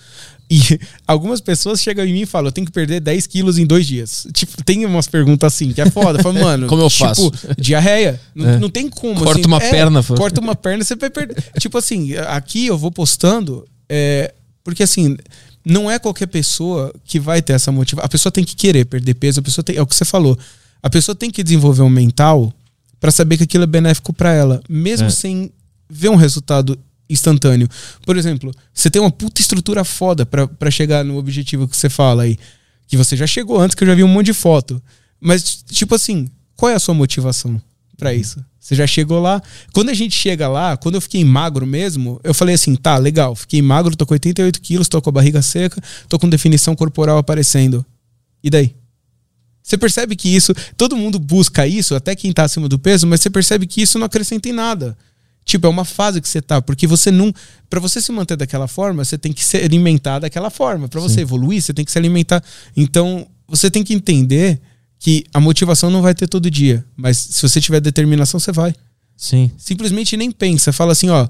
E algumas pessoas chegam em mim e falam: eu tenho que perder 10 quilos em dois dias. Tipo, tem umas perguntas assim, que é foda. Fala, mano, Como eu tipo, faço? diarreia. Não, É. não tem como. Corta assim. uma É, perna, fala. Corta uma perna, você vai perder. tipo assim, aqui eu vou postando. é, porque assim, não é qualquer pessoa que vai ter essa motivação. A pessoa tem que querer perder peso, a pessoa tem. É o que você falou. A pessoa tem que desenvolver um mental pra saber que aquilo é benéfico pra ela, mesmo É. sem ver um resultado instantâneo. Por exemplo, você tem uma puta estrutura foda pra pra chegar no objetivo que você fala aí, que você já chegou antes, que eu já vi um monte de foto. Mas tipo assim, qual é a sua motivação pra isso? Você já chegou lá? Quando a gente chega lá, quando eu fiquei magro mesmo, eu falei assim, tá, legal, fiquei magro, tô com 88 quilos, tô com a barriga seca, tô com definição corporal aparecendo. E daí? Você percebe que isso, todo mundo busca isso, até quem tá acima do peso, mas você percebe que isso não acrescenta em nada. Tipo, é uma fase que você tá, porque você não, Pra você se manter daquela forma, você tem que se alimentar daquela forma. Pra você evoluir, você tem que se alimentar. Então, você tem que entender que a motivação não vai ter todo dia, mas se você tiver determinação, você vai Sim. simplesmente nem pensa. Fala assim, ó,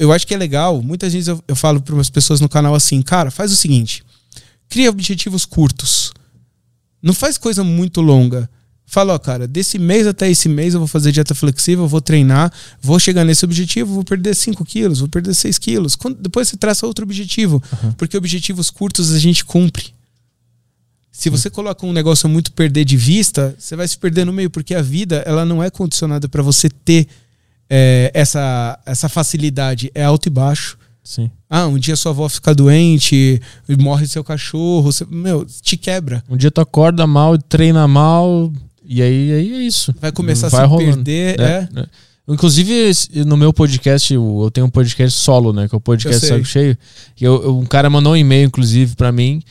eu acho que é legal. Muitas vezes eu, eu falo para umas pessoas no canal assim, cara, faz o seguinte: cria objetivos curtos. Não faz coisa muito longa. Fala, ó, cara, desse mês até esse mês eu vou fazer dieta flexível, vou treinar, vou chegar nesse objetivo, vou perder 5 quilos, vou perder 6 quilos. Quando- depois você traça outro objetivo. Porque objetivos curtos a gente cumpre. Se você coloca um negócio muito perder de vista, você vai se perder no meio, porque a vida ela não é condicionada para você ter é, essa, essa facilidade. É alto e baixo. Sim. Ah, um dia sua avó fica doente, morre seu cachorro, você- meu, te quebra. Um dia tu acorda mal, treina mal, e aí, aí é isso. Vai começar Vai a se rolando. perder. É, É. é. Inclusive, no meu podcast, eu tenho um podcast solo, né? Que é o podcast. Saco Cheio. E um cara mandou um e-mail, inclusive, pra mim,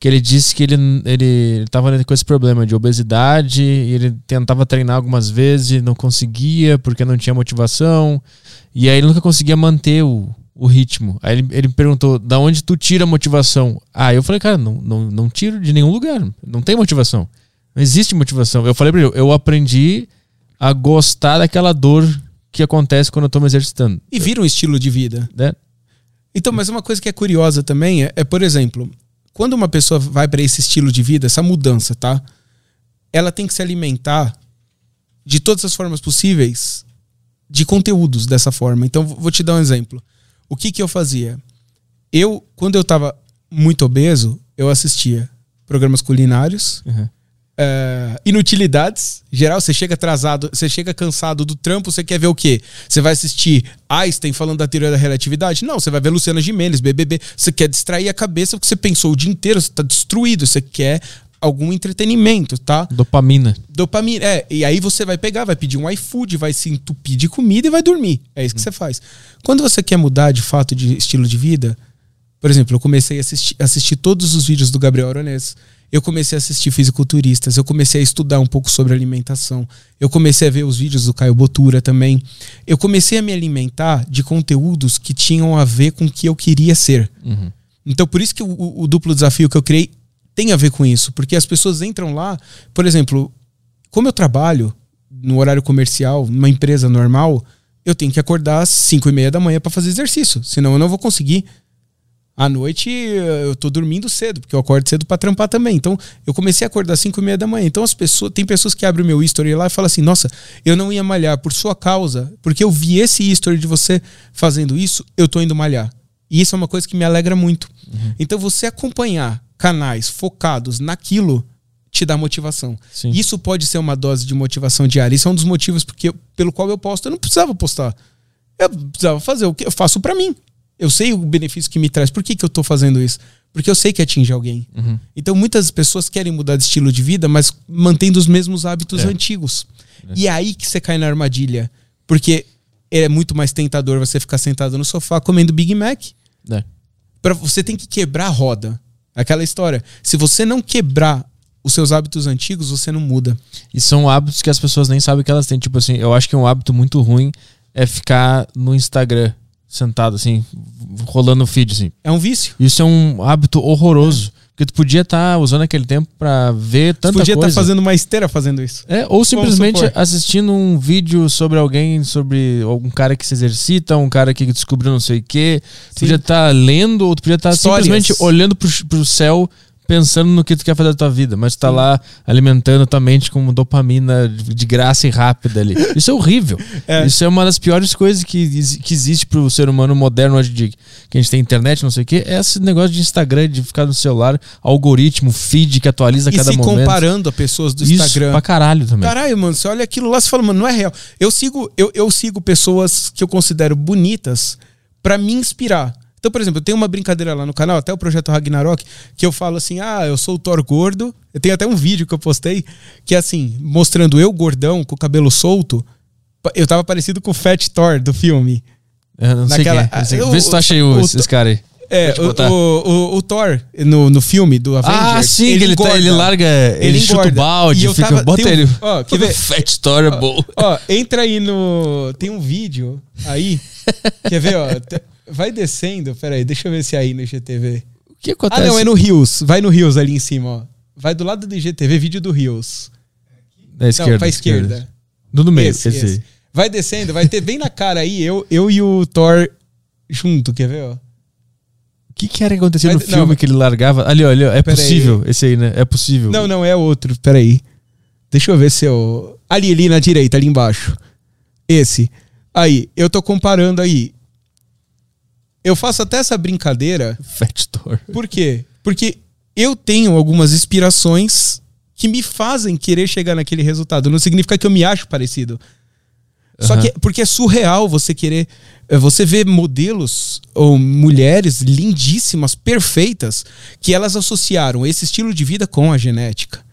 que ele disse que ele, ele, tava com esse problema de obesidade, e ele tentava treinar algumas vezes, e não conseguia, porque não tinha motivação. E aí ele nunca conseguia manter o, o ritmo. Aí ele, ele me perguntou, da onde tu tira a motivação? Ah, eu falei, cara, não, não, não tiro de nenhum lugar. Não tem motivação. Não existe motivação. Eu falei pra ele, eu aprendi a gostar daquela dor que acontece quando eu tô me exercitando. E vira um estilo de vida. Né? Então, mas uma coisa que é curiosa também é, é, por exemplo, quando uma pessoa vai para esse estilo de vida, essa mudança, tá? Ela tem que se alimentar de todas as formas possíveis de conteúdos dessa forma. Então, vou te dar um exemplo. O que que eu fazia? Eu, quando eu tava muito obeso, eu assistia programas culinários, Uhum. É, inutilidades. Geral, você chega atrasado, você chega cansado do trampo, você quer ver o quê? Você vai assistir Einstein falando da teoria da relatividade? Não, você vai ver Luciana Gimenez, BBB. Você quer distrair a cabeça porque você pensou o dia inteiro, você tá destruído, você quer algum entretenimento, tá? Dopamina. Dopamina. É, e aí você vai pegar, vai pedir um iFood, vai se entupir de comida e vai dormir. É isso que você faz. Quando você quer mudar de fato de estilo de vida, por exemplo, eu comecei a assistir, assistir todos os vídeos do Gabriel Aronês. Eu comecei a assistir fisiculturistas, eu comecei a estudar um pouco sobre alimentação. Eu comecei a ver os vídeos do Caio Botura também. Eu comecei a me alimentar de conteúdos que tinham a ver com o que eu queria ser. Uhum. Então, por isso que o, o- o duplo desafio que eu criei tem a ver com isso. Porque as pessoas entram lá, por exemplo, como eu trabalho no horário comercial, numa empresa normal, eu tenho que acordar às 5 e meia da manhã para fazer exercício. Senão eu não vou conseguir. À noite eu tô dormindo cedo, porque eu acordo cedo para trampar também. Então eu comecei a acordar às 5 e meia da manhã. Então as pessoas, tem pessoas que abrem o meu history lá e falam assim: nossa, eu não ia malhar por sua causa, porque eu vi esse history de você fazendo isso, eu tô indo malhar. E isso é uma coisa que me alegra muito. Então você acompanhar canais focados naquilo te dá motivação. Sim. Isso pode ser uma dose de motivação diária. Isso é um dos motivos porque, pelo qual eu posto. Eu não precisava postar. Eu precisava fazer o que eu faço pra mim. Eu sei o benefício que me traz. Por que, que eu tô fazendo isso? Porque eu sei que atinge alguém. Uhum. Então muitas pessoas querem mudar de estilo de vida, mas mantendo os mesmos hábitos É. antigos. E é aí que você cai na armadilha. Porque é muito mais tentador você ficar sentado no sofá comendo Big Mac. É. Pra, você tem que quebrar a roda. Aquela história. Se você não quebrar os seus hábitos antigos, você não muda. E são hábitos que as pessoas nem sabem que elas têm. Tipo assim, eu acho que um hábito muito ruim é ficar no Instagram, sentado assim, rolando o feed, assim. É um vício. Isso é um hábito horroroso. Porque Porque tu podia estar usando aquele tempo pra ver tanta podia estar coisa. fazendo uma esteira fazendo isso. É, ou simplesmente assistindo um vídeo sobre alguém, sobre algum cara que se exercita, um cara que descobriu não sei o quê. Tu podia estar lendo, ou tu podia estar Histórias. simplesmente olhando pro, pro céu, pensando no que tu quer fazer da tua vida. Mas tu tá Sim. lá alimentando tua mente com dopamina de graça e rápida ali. Isso é horrível. É. Isso é uma das piores coisas que, que existe pro ser humano moderno hoje de que a gente tem internet, não sei o quê. É esse negócio de Instagram, de ficar no celular, algoritmo, feed que atualiza a E cada se momento. comparando a pessoas do Isso Instagram. pra caralho também. Caralho, mano, você olha aquilo lá e fala, mano, não é real. Eu sigo, eu, eu sigo pessoas que eu considero bonitas pra me inspirar. Então, por exemplo, eu tenho uma brincadeira lá no canal, até o projeto Ragnarok, que eu falo assim: ah, eu sou o Thor gordo. Eu tenho até um vídeo que eu postei, que é assim, mostrando eu gordão, com o cabelo solto. Eu tava parecido com o Fat Thor do filme. Eu não sei Naquela- quem é. sei. eu- Vê se tu acha aí o- o, o- esse cara aí. É, o, o, o- Thor, no, no filme do Avengers. Ah, sim, que ele, tá, ele larga, ele, chuta o balde, eu fica, tava- bota um- ele. ó, quer ver? Fat Story é bom. Ó, entra aí no. Tem um vídeo aí. Quer ver, ó? Vai descendo. Pera aí, deixa eu ver se é aí no IGTV. O que Ah, acontece? não, é no Rios. Vai no Rios ali em cima, ó. Vai do lado do IGTV, vídeo do Rios. Da esquerda. não, pra esquerda. No do meio, Esse, esse, esse. aí. Vai descendo, vai ter bem na cara aí, eu, eu e o Thor junto, quer ver, ó? O que, que era que acontecia Vai- no filme que ele largava? Ali, olha, é Pera aí. possível. Esse aí, né? É possível. Não, não, é outro. Pera aí. Deixa eu ver se eu. Ali, ali na direita, ali embaixo. Esse. Aí, eu tô comparando aí. Eu faço até essa brincadeira. Fat. Por quê? Porque eu tenho algumas inspirações que me fazem querer chegar naquele resultado. Não significa que eu me acho parecido. Só Aham. que porque é surreal você querer. eh, Você vê modelos ou mulheres lindíssimas, perfeitas, que elas associaram esse estilo de vida com a genética.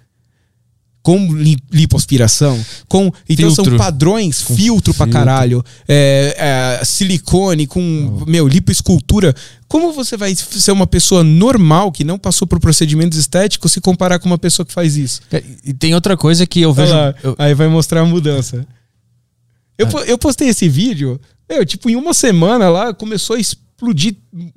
Com li- lipoaspiração, com. Então são Filtro. padrões, filtro pra filtro. caralho, é, é, silicone, com, meu, lipoescultura. Como você vai ser uma pessoa normal que não passou por procedimentos estéticos se comparar com uma pessoa que faz isso? E tem outra coisa que eu vejo. Lá, eu- Aí vai mostrar a mudança. Eu, po- eu postei esse vídeo, meu, tipo, em uma semana lá começou a explodir,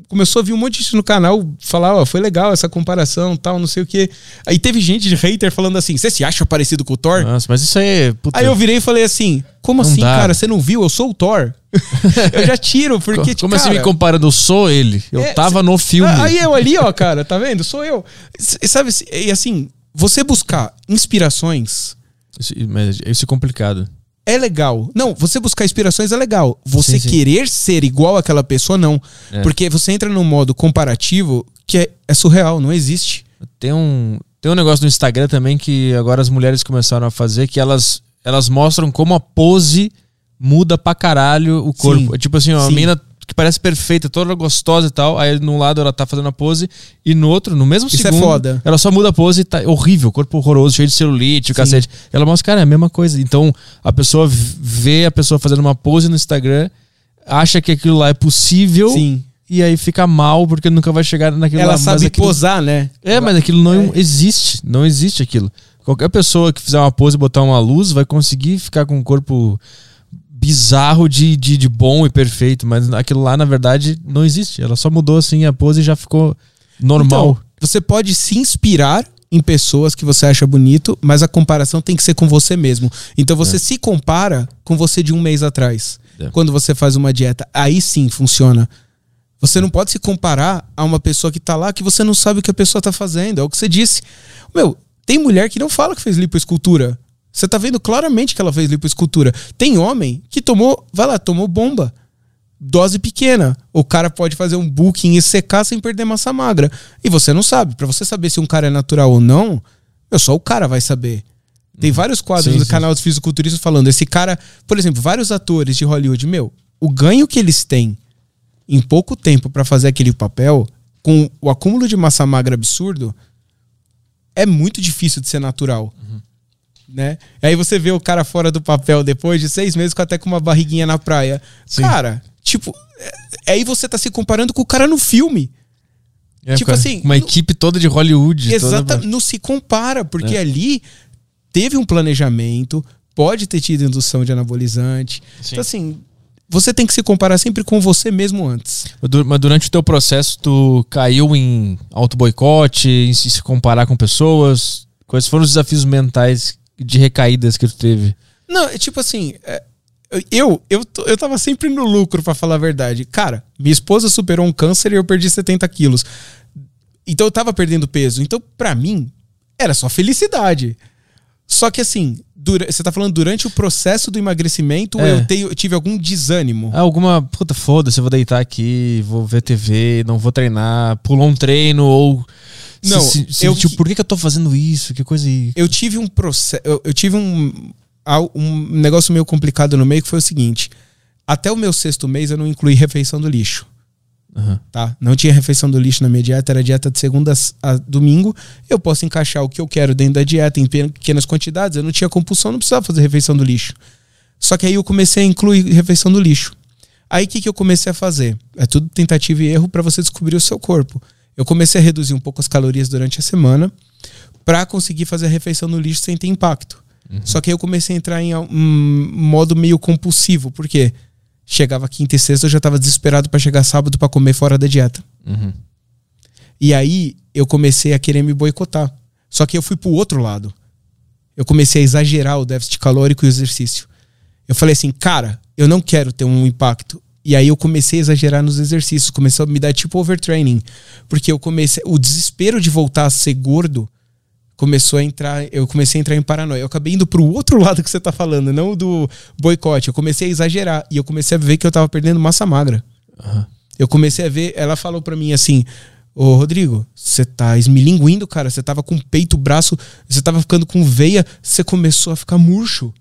começou a vir um monte de gente no canal falar, ó, foi legal essa comparação, tal, não sei o quê. Aí teve gente de hater falando assim, você se acha parecido com o Thor? Nossa, mas isso aí é. Puta, Aí eu virei e falei assim, como Não assim, dá. cara, você não viu? Eu sou o Thor. eu já tiro, porque, Como cara, assim me comparando? Eu sou ele. Eu É, tava no filme. Aí eu ali, ó, cara, tá vendo? Sou eu. Sabe, e assim, você buscar inspirações Isso, mas isso é complicado. É legal. Não, você buscar inspirações é legal. Você Sim, sim. querer ser igual àquela pessoa, não. É. Porque você entra num modo comparativo que é, é surreal, não existe. Tem um, tem um negócio no Instagram também que agora as mulheres começaram a fazer que elas, elas mostram como a pose muda pra caralho o corpo. Sim. É tipo assim, ó, a mina que parece perfeita, toda gostosa e tal, aí num lado ela tá fazendo a pose e no outro, no mesmo Isso é segundo, foda. ela só muda a pose e tá horrível, corpo horroroso, cheio de celulite, o cacete. Ela mostra, cara, é a mesma coisa. Então, a pessoa vê a pessoa fazendo uma pose no Instagram, acha que aquilo lá é possível Sim. e aí fica mal porque nunca vai chegar naquilo Ela lá. sabe mas aquilo- posar, né? é, mas aquilo não existe. Não existe aquilo. Qualquer pessoa que fizer uma pose e botar uma luz vai conseguir ficar com um corpo bizarro de, de, de bom e perfeito. Mas aquilo lá, na verdade, não existe. Ela só mudou assim a pose e já ficou normal. Então, você pode se inspirar em pessoas que você acha bonito, mas a comparação tem que ser com você mesmo. Então você se compara com você de um mês atrás. É. Quando você faz uma dieta, aí sim funciona. Você não pode se comparar a uma pessoa que tá lá que você não sabe o que a pessoa tá fazendo. É o que você disse. Meu, tem mulher que não fala que fez lipoescultura. Você tá vendo claramente que ela fez lipoescultura. Tem homem que tomou, vai lá, tomou bomba. Dose pequena. O cara pode fazer um booking e secar sem perder massa magra. E você não sabe. Pra você saber se um cara é natural ou não, meu, só o cara vai saber. Tem vários quadros Sim, no sim. canal dos fisiculturistas falando. Esse cara, por exemplo, vários atores de Hollywood, meu, o ganho que eles têm em pouco tempo pra fazer aquele papel, com o acúmulo de massa magra absurdo, é muito difícil de ser natural. Né? E aí você vê o cara fora do papel depois de seis meses com até com uma barriguinha na praia. Sim. Cara, tipo, é- aí você tá se comparando com o cara no filme. É, tipo cara, assim, Uma no- equipe toda de Hollywood. Exata, toda- não se compara, porque É. ali teve um planejamento, pode ter tido indução de anabolizante. Sim. Então, assim, você tem que se comparar sempre com você mesmo antes. Mas durante o teu processo, tu caiu em auto-boicote, em se comparar com pessoas? Quais foram os desafios mentais de recaídas que tu teve? Não, é tipo assim, é, eu, eu, eu tava sempre no lucro, para falar a verdade. Cara, minha esposa superou um câncer e eu perdi 70 quilos. Então eu tava perdendo peso. Então, para mim, era só felicidade. Só que assim, dura, você tá falando durante o processo do emagrecimento é. eu, tenho, eu tive algum desânimo? É, alguma, puta, foda-se, eu vou deitar aqui, vou ver TV, não vou treinar, pulou um treino ou não, se, se, eu, tipo, por que, que eu tô fazendo isso? Que coisa aí. Eu tive um processo, eu, eu tive um um negócio meio complicado no meio que foi o seguinte: até o meu sexto mês eu não incluí refeição do lixo. Uhum. Tá? Não tinha refeição do lixo na minha dieta, era dieta de segunda a domingo. Eu posso encaixar o que eu quero dentro da dieta em pequenas quantidades. Eu não tinha compulsão, não precisava fazer refeição do lixo. Só que aí eu comecei a incluir refeição do lixo. Aí o que, que eu comecei a fazer? É tudo tentativa e erro para você descobrir o seu corpo. Eu comecei a reduzir um pouco as calorias durante a semana para conseguir fazer a refeição no lixo sem ter impacto. Uhum. Só que aí eu comecei a entrar em um modo meio compulsivo, porque chegava quinta e sexta, eu já estava desesperado para chegar sábado para comer fora da dieta. Uhum. E aí eu comecei a querer me boicotar. Só que eu fui pro outro lado. Eu comecei a exagerar o déficit calórico e o exercício. Eu falei assim, cara, eu não quero ter um impacto. E aí eu comecei a exagerar nos exercícios, começou a me dar tipo overtraining, porque eu comecei o desespero de voltar a ser gordo começou a entrar, eu comecei a entrar em paranoia. Eu acabei indo pro outro lado que você tá falando, não do boicote. Eu comecei a exagerar e eu comecei a ver que eu tava perdendo massa magra. Uhum. Eu comecei a ver, ela falou para mim assim: Ô Rodrigo, você tá esmilinguindo, cara. Você tava com peito, braço, você tava ficando com veia, você começou a ficar murcho.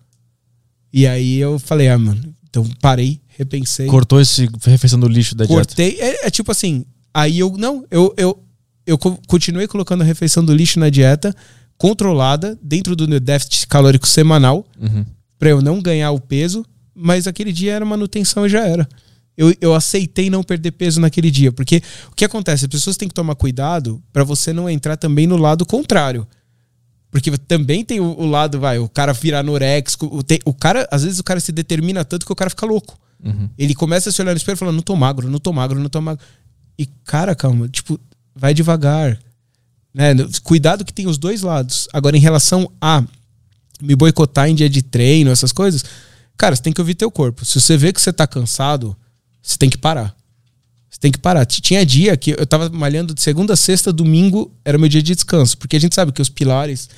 E aí eu falei, ah, mano, então parei, repensei. Cortou esse refeição do lixo da Cortei, dieta? Cortei, é, é, tipo assim, aí eu, não, eu, eu, eu continuei colocando a refeição do lixo na dieta, controlada, dentro do meu déficit calórico semanal, uhum. para eu não ganhar o peso, mas aquele dia era manutenção e já era. Eu, eu aceitei não perder peso naquele dia, porque o que acontece? As pessoas têm que tomar cuidado para você não entrar também no lado contrário. Porque também tem o, lado, vai, o cara virar anoréxico. O, o cara, às vezes o cara se determina tanto que o cara fica louco. Uhum. Ele começa a se olhar no espelho e fala, não tô magro, não tô magro, não tô magro. E, cara, calma, tipo, vai devagar. Né? Cuidado que tem os dois lados. Agora, em relação a me boicotar em dia de treino, essas coisas, cara, você tem que ouvir teu corpo. Se você vê que você tá cansado, você tem que parar. Você tem que parar. Tinha dia que eu tava malhando de segunda a sexta, domingo era meu dia de descanso. Porque a gente sabe que os pilares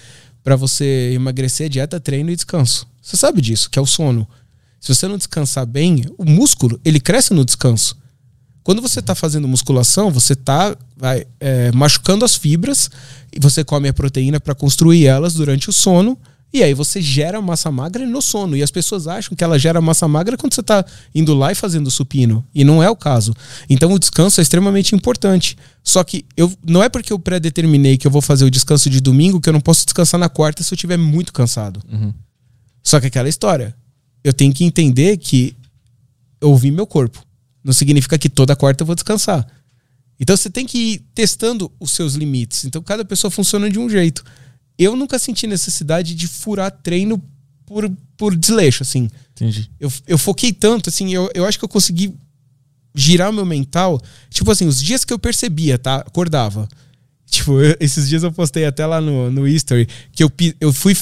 para você emagrecer é dieta, treino e descanso. Você sabe disso, que é o sono. Se você não descansar bem, o músculo, ele cresce no descanso. Quando você está fazendo musculação, você está é, machucando as fibras e você come a proteína para construir elas durante o sono. E aí você gera massa magra no sono. E as pessoas acham que ela gera massa magra quando você está indo lá e fazendo supino. E não é o caso. Então o descanso é extremamente importante. Só que eu não é porque eu pré-determinei que eu vou fazer o descanso de domingo que eu não posso descansar na quarta se eu estiver muito cansado. Uhum. Só que aquela história. Eu tenho que entender que eu ouvi meu corpo. Não significa que toda quarta eu vou descansar. Então você tem que ir testando os seus limites. Então cada pessoa funciona de um jeito. Eu nunca senti necessidade de furar treino por, por desleixo, assim. Entendi. Eu, eu foquei tanto, assim, eu, eu acho que eu consegui girar o meu mental. Tipo assim, os dias que eu percebia, tá? Acordava. Tipo, eu, esses dias eu postei até lá no, no history que eu, eu fui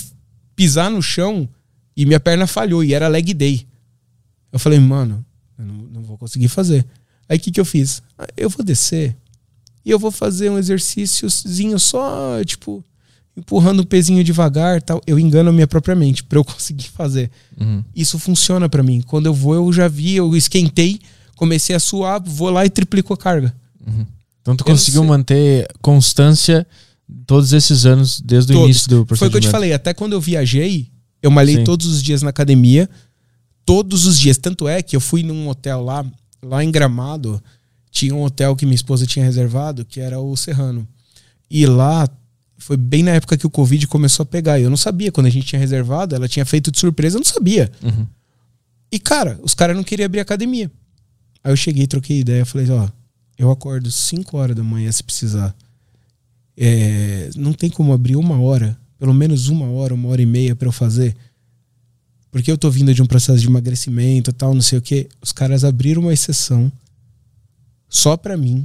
pisar no chão e minha perna falhou e era leg day. Eu falei, mano, eu não, não vou conseguir fazer. Aí o que, que eu fiz? Ah, eu vou descer e eu vou fazer um exercíciozinho só, tipo, empurrando o pezinho devagar tal. Eu engano a minha própria mente para eu conseguir fazer. Uhum. Isso funciona para mim. Quando eu vou, eu já vi, eu esquentei, comecei a suar, vou lá e triplico a carga. Uhum. Então tu eu conseguiu manter constância todos esses anos, desde todos. o início do procedimento. Foi o que eu te falei, até quando eu viajei, eu malhei Sim. todos os dias na academia todos os dias. Tanto é que eu fui num hotel lá, lá em Gramado, tinha um hotel que minha esposa tinha reservado, que era o Serrano. E lá foi bem na época que o Covid começou a pegar. Eu não sabia quando a gente tinha reservado, ela tinha feito de surpresa, eu não sabia. Uhum. E cara, os caras não queriam abrir academia. Aí eu cheguei, troquei ideia, falei, ó, eu acordo 5 horas da manhã se precisar. É, não tem como abrir uma hora, pelo menos uma hora, uma hora e meia para eu fazer. porque eu tô vindo de um processo de emagrecimento tal, não sei o que. Os caras abriram uma exceção só pra mim,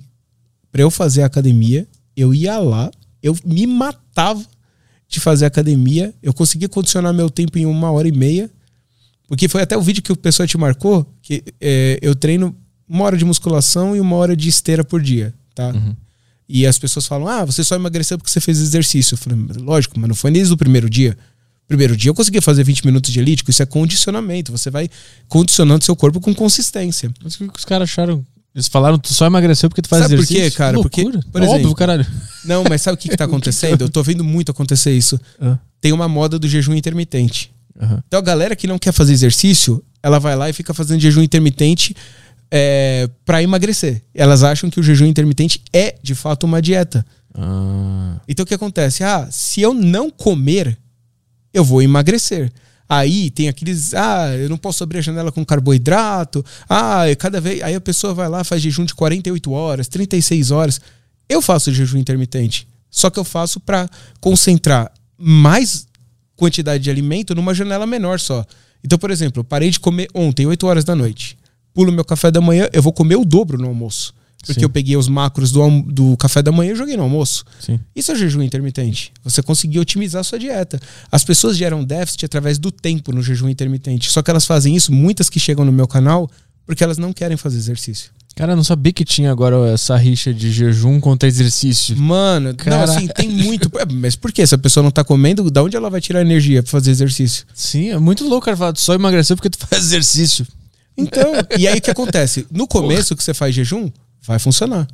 pra eu fazer academia. Eu ia lá, eu me matava de fazer academia. Eu conseguia condicionar meu tempo em uma hora e meia. Porque foi até o vídeo que o pessoal te marcou, que é, eu treino uma hora de musculação e uma hora de esteira por dia, tá? Uhum. E as pessoas falam, ah, você só emagreceu porque você fez exercício. Eu falei, lógico, mas não foi desde o primeiro dia. Primeiro dia eu conseguia fazer 20 minutos de elítico, isso é condicionamento. Você vai condicionando seu corpo com consistência. Mas o que os caras acharam? Eles falaram tu só emagreceu porque tu faz Sabe por exercício? quê, cara? Que Porque, loucura. por Óbvio, exemplo- caralho. Não, mas sabe o que, que tá acontecendo? Eu tô vendo muito acontecer isso. Ah, Tem uma moda do jejum intermitente. aham. Então a galera que não quer fazer exercício, ela vai lá e fica fazendo jejum intermitente é, para emagrecer. Elas acham que o jejum intermitente é de fato uma dieta. Ah, Então o que acontece? Ah, se eu não comer, eu vou emagrecer. Aí tem aqueles, ah, eu não posso abrir a janela com carboidrato. Ah, cada vez, aí a pessoa vai lá, faz jejum de 48 horas, 36 horas. Eu faço jejum intermitente, só que eu faço para concentrar mais quantidade de alimento numa janela menor só. Então, por exemplo, eu parei de comer ontem, 8 horas da noite. Pulo meu café da manhã, eu vou comer o dobro no almoço. Porque Sim. eu peguei os macros do, do café da manhã e joguei no almoço. sim. Isso é jejum intermitente. Você conseguiu otimizar a sua dieta. As pessoas geram déficit através do tempo no jejum intermitente. Só que elas fazem isso, muitas que chegam no meu canal, porque elas não querem fazer exercício. Cara, eu não sabia que tinha agora essa rixa de jejum contra exercício. Mano, não, Cara. assim, tem muito. É, Mas por quê? Se a pessoa não tá comendo, da onde ela vai tirar energia pra fazer exercício? Sim, é muito louco, cara, falar tu só emagreceu porque tu faz exercício. Então, e aí o que acontece? No começo que você faz jejum, vai funcionar.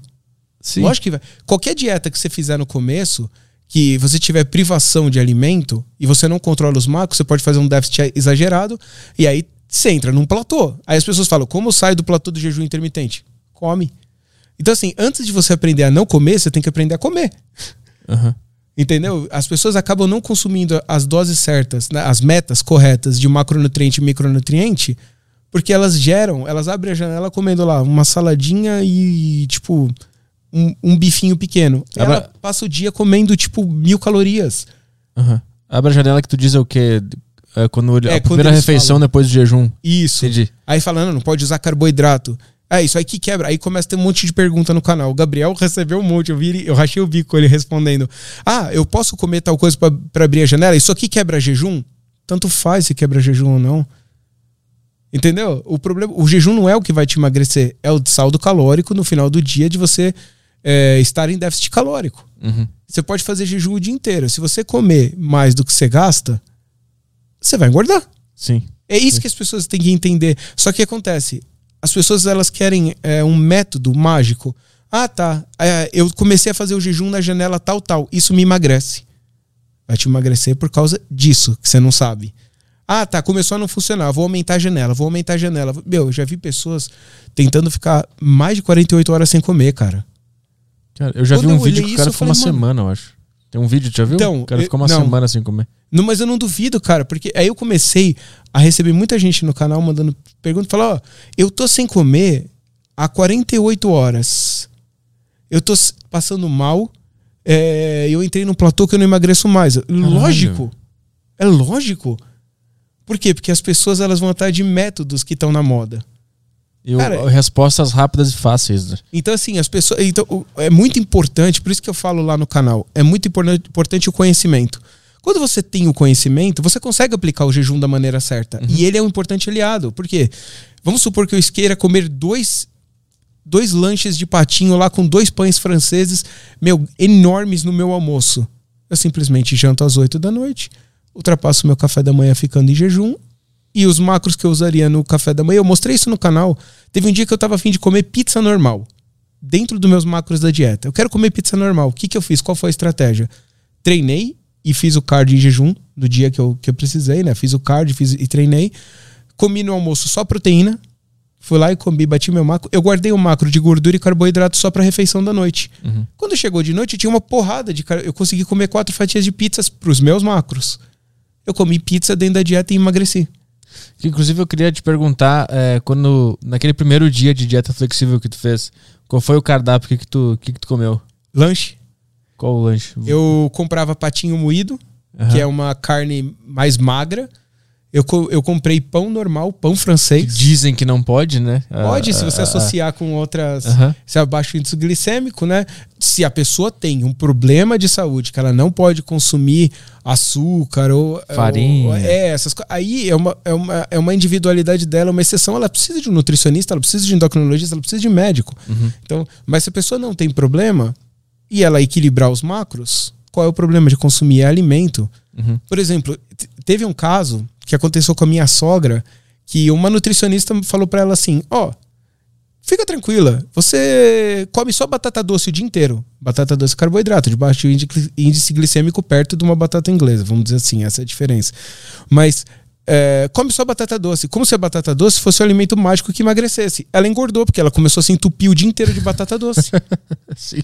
Sim. Lógico que vai. Qualquer dieta que você fizer no começo, que você tiver privação de alimento e você não controla os macros, você pode fazer um déficit exagerado e aí você entra num platô. Aí as pessoas falam: como eu saio do platô do jejum intermitente? Come. Então, assim, antes de você aprender a não comer, você tem que aprender a comer. Aham. Entendeu? As pessoas acabam não consumindo as doses certas, né, as metas corretas de macronutriente e micronutriente, porque elas geram, elas abrem a janela comendo lá uma saladinha e, tipo, um, um bifinho pequeno. Ela Abra- passa o dia comendo, tipo, mil calorias. Aham. Abre a janela que tu diz é o quê? É quando É, a primeira refeição falam. depois do jejum. Isso. Entendi. Aí falando, não pode usar carboidrato. É isso aí que quebra. Aí começa a ter um monte de pergunta no canal. O Gabriel recebeu um monte. Eu vi, eu rachei o bico ele respondendo. Ah, eu posso comer tal coisa pra abrir a janela? Isso aqui quebra jejum? Tanto faz se quebra jejum ou não. Entendeu? O problema, o jejum não é o que vai te emagrecer, é o saldo calórico no final do dia de você é, estar em déficit calórico. Uhum. Você pode fazer jejum o dia inteiro. Se você comer mais do que você gasta, você vai engordar. Sim. É isso que as pessoas têm que entender. Só que acontece, as pessoas elas querem é, um método mágico. Ah, tá. é, eu comecei a fazer o jejum na janela tal, tal. Isso me emagrece. Vai te emagrecer por causa disso, que você não sabe. Ah, tá. Começou a não funcionar. Vou aumentar a janela, vou aumentar a janela. Meu, eu já vi pessoas tentando ficar mais de 48 horas sem comer, cara. Cara, eu já Quando vi um vídeo que o cara ficou uma semana, eu acho. Tem um vídeo, já viu? Então, o cara ficou uma não. semana sem comer. Não, mas eu não duvido, cara, porque aí eu comecei a receber muita gente no canal mandando perguntas, falar, ó, eu tô sem comer há 48 horas. Eu tô passando mal, é, eu entrei num platô que eu não emagreço mais. Lógico. É lógico. Por quê? Porque as pessoas elas vão atrás de métodos que estão na moda. E Cara, respostas rápidas e fáceis. né? Então, assim, as pessoas. Então, é muito importante, por isso que eu falo lá no canal, é muito importante, o conhecimento. Quando você tem o conhecimento, você consegue aplicar o jejum da maneira certa. E ele é um importante aliado. Por quê? Vamos supor que eu queira comer dois, dois lanches de patinho lá com dois pães franceses, meu, enormes no meu almoço. Eu simplesmente janto às 8 da noite, ultrapasso meu café da manhã ficando em jejum. E os macros que eu usaria no café da manhã, eu mostrei isso no canal. Teve um dia que eu tava afim de comer pizza normal. Dentro dos meus macros da dieta. Eu quero comer pizza normal. O que, que eu fiz? Qual foi a estratégia? Treinei e fiz o card em jejum no dia que eu, que eu precisei, né? Fiz o card fiz, e treinei. Comi no almoço só proteína. Fui lá e comi, bati meu macro. Eu guardei o macro de gordura e carboidrato só pra refeição da noite. Uhum. Quando chegou de noite, tinha uma porrada de. Eu consegui comer quatro fatias de pizzas pros meus macros. Eu comi pizza dentro da dieta e emagreci. Inclusive, eu queria te perguntar, é, quando naquele primeiro dia de dieta flexível que tu fez, qual foi o cardápio? Que, que, tu, que, que tu comeu? Lanche. Qual o lanche? Eu comprava patinho moído, Aham. que é uma carne mais magra. Eu, eu comprei pão normal, pão francês. Dizem que não pode, né? Pode, Ah, se você ah, associar com outras. Aham. Se abaixa o índice glicêmico, né? Se a pessoa tem um problema de saúde, que ela não pode consumir açúcar ou. Farinha. ou- é, essas coisas. Aí é uma, é, uma, é uma individualidade dela, uma exceção. Ela precisa de um nutricionista, ela precisa de um endocrinologista, ela precisa de médico. Uhum. Então, mas se a pessoa não tem problema e ela equilibrar os macros, qual é o problema de consumir alimento? Uhum. Por exemplo, teve um caso que aconteceu com a minha sogra, que uma nutricionista falou pra ela assim: ó, fica tranquila, você come só batata doce o dia inteiro. Batata doce é carboidrato, de baixo índice glicêmico perto de uma batata inglesa, vamos dizer assim, essa é a diferença. Mas é, come só batata doce. Como se a batata doce fosse o alimento mágico que emagrecesse. Ela engordou, porque ela começou a se entupir o dia inteiro de batata doce. Sim.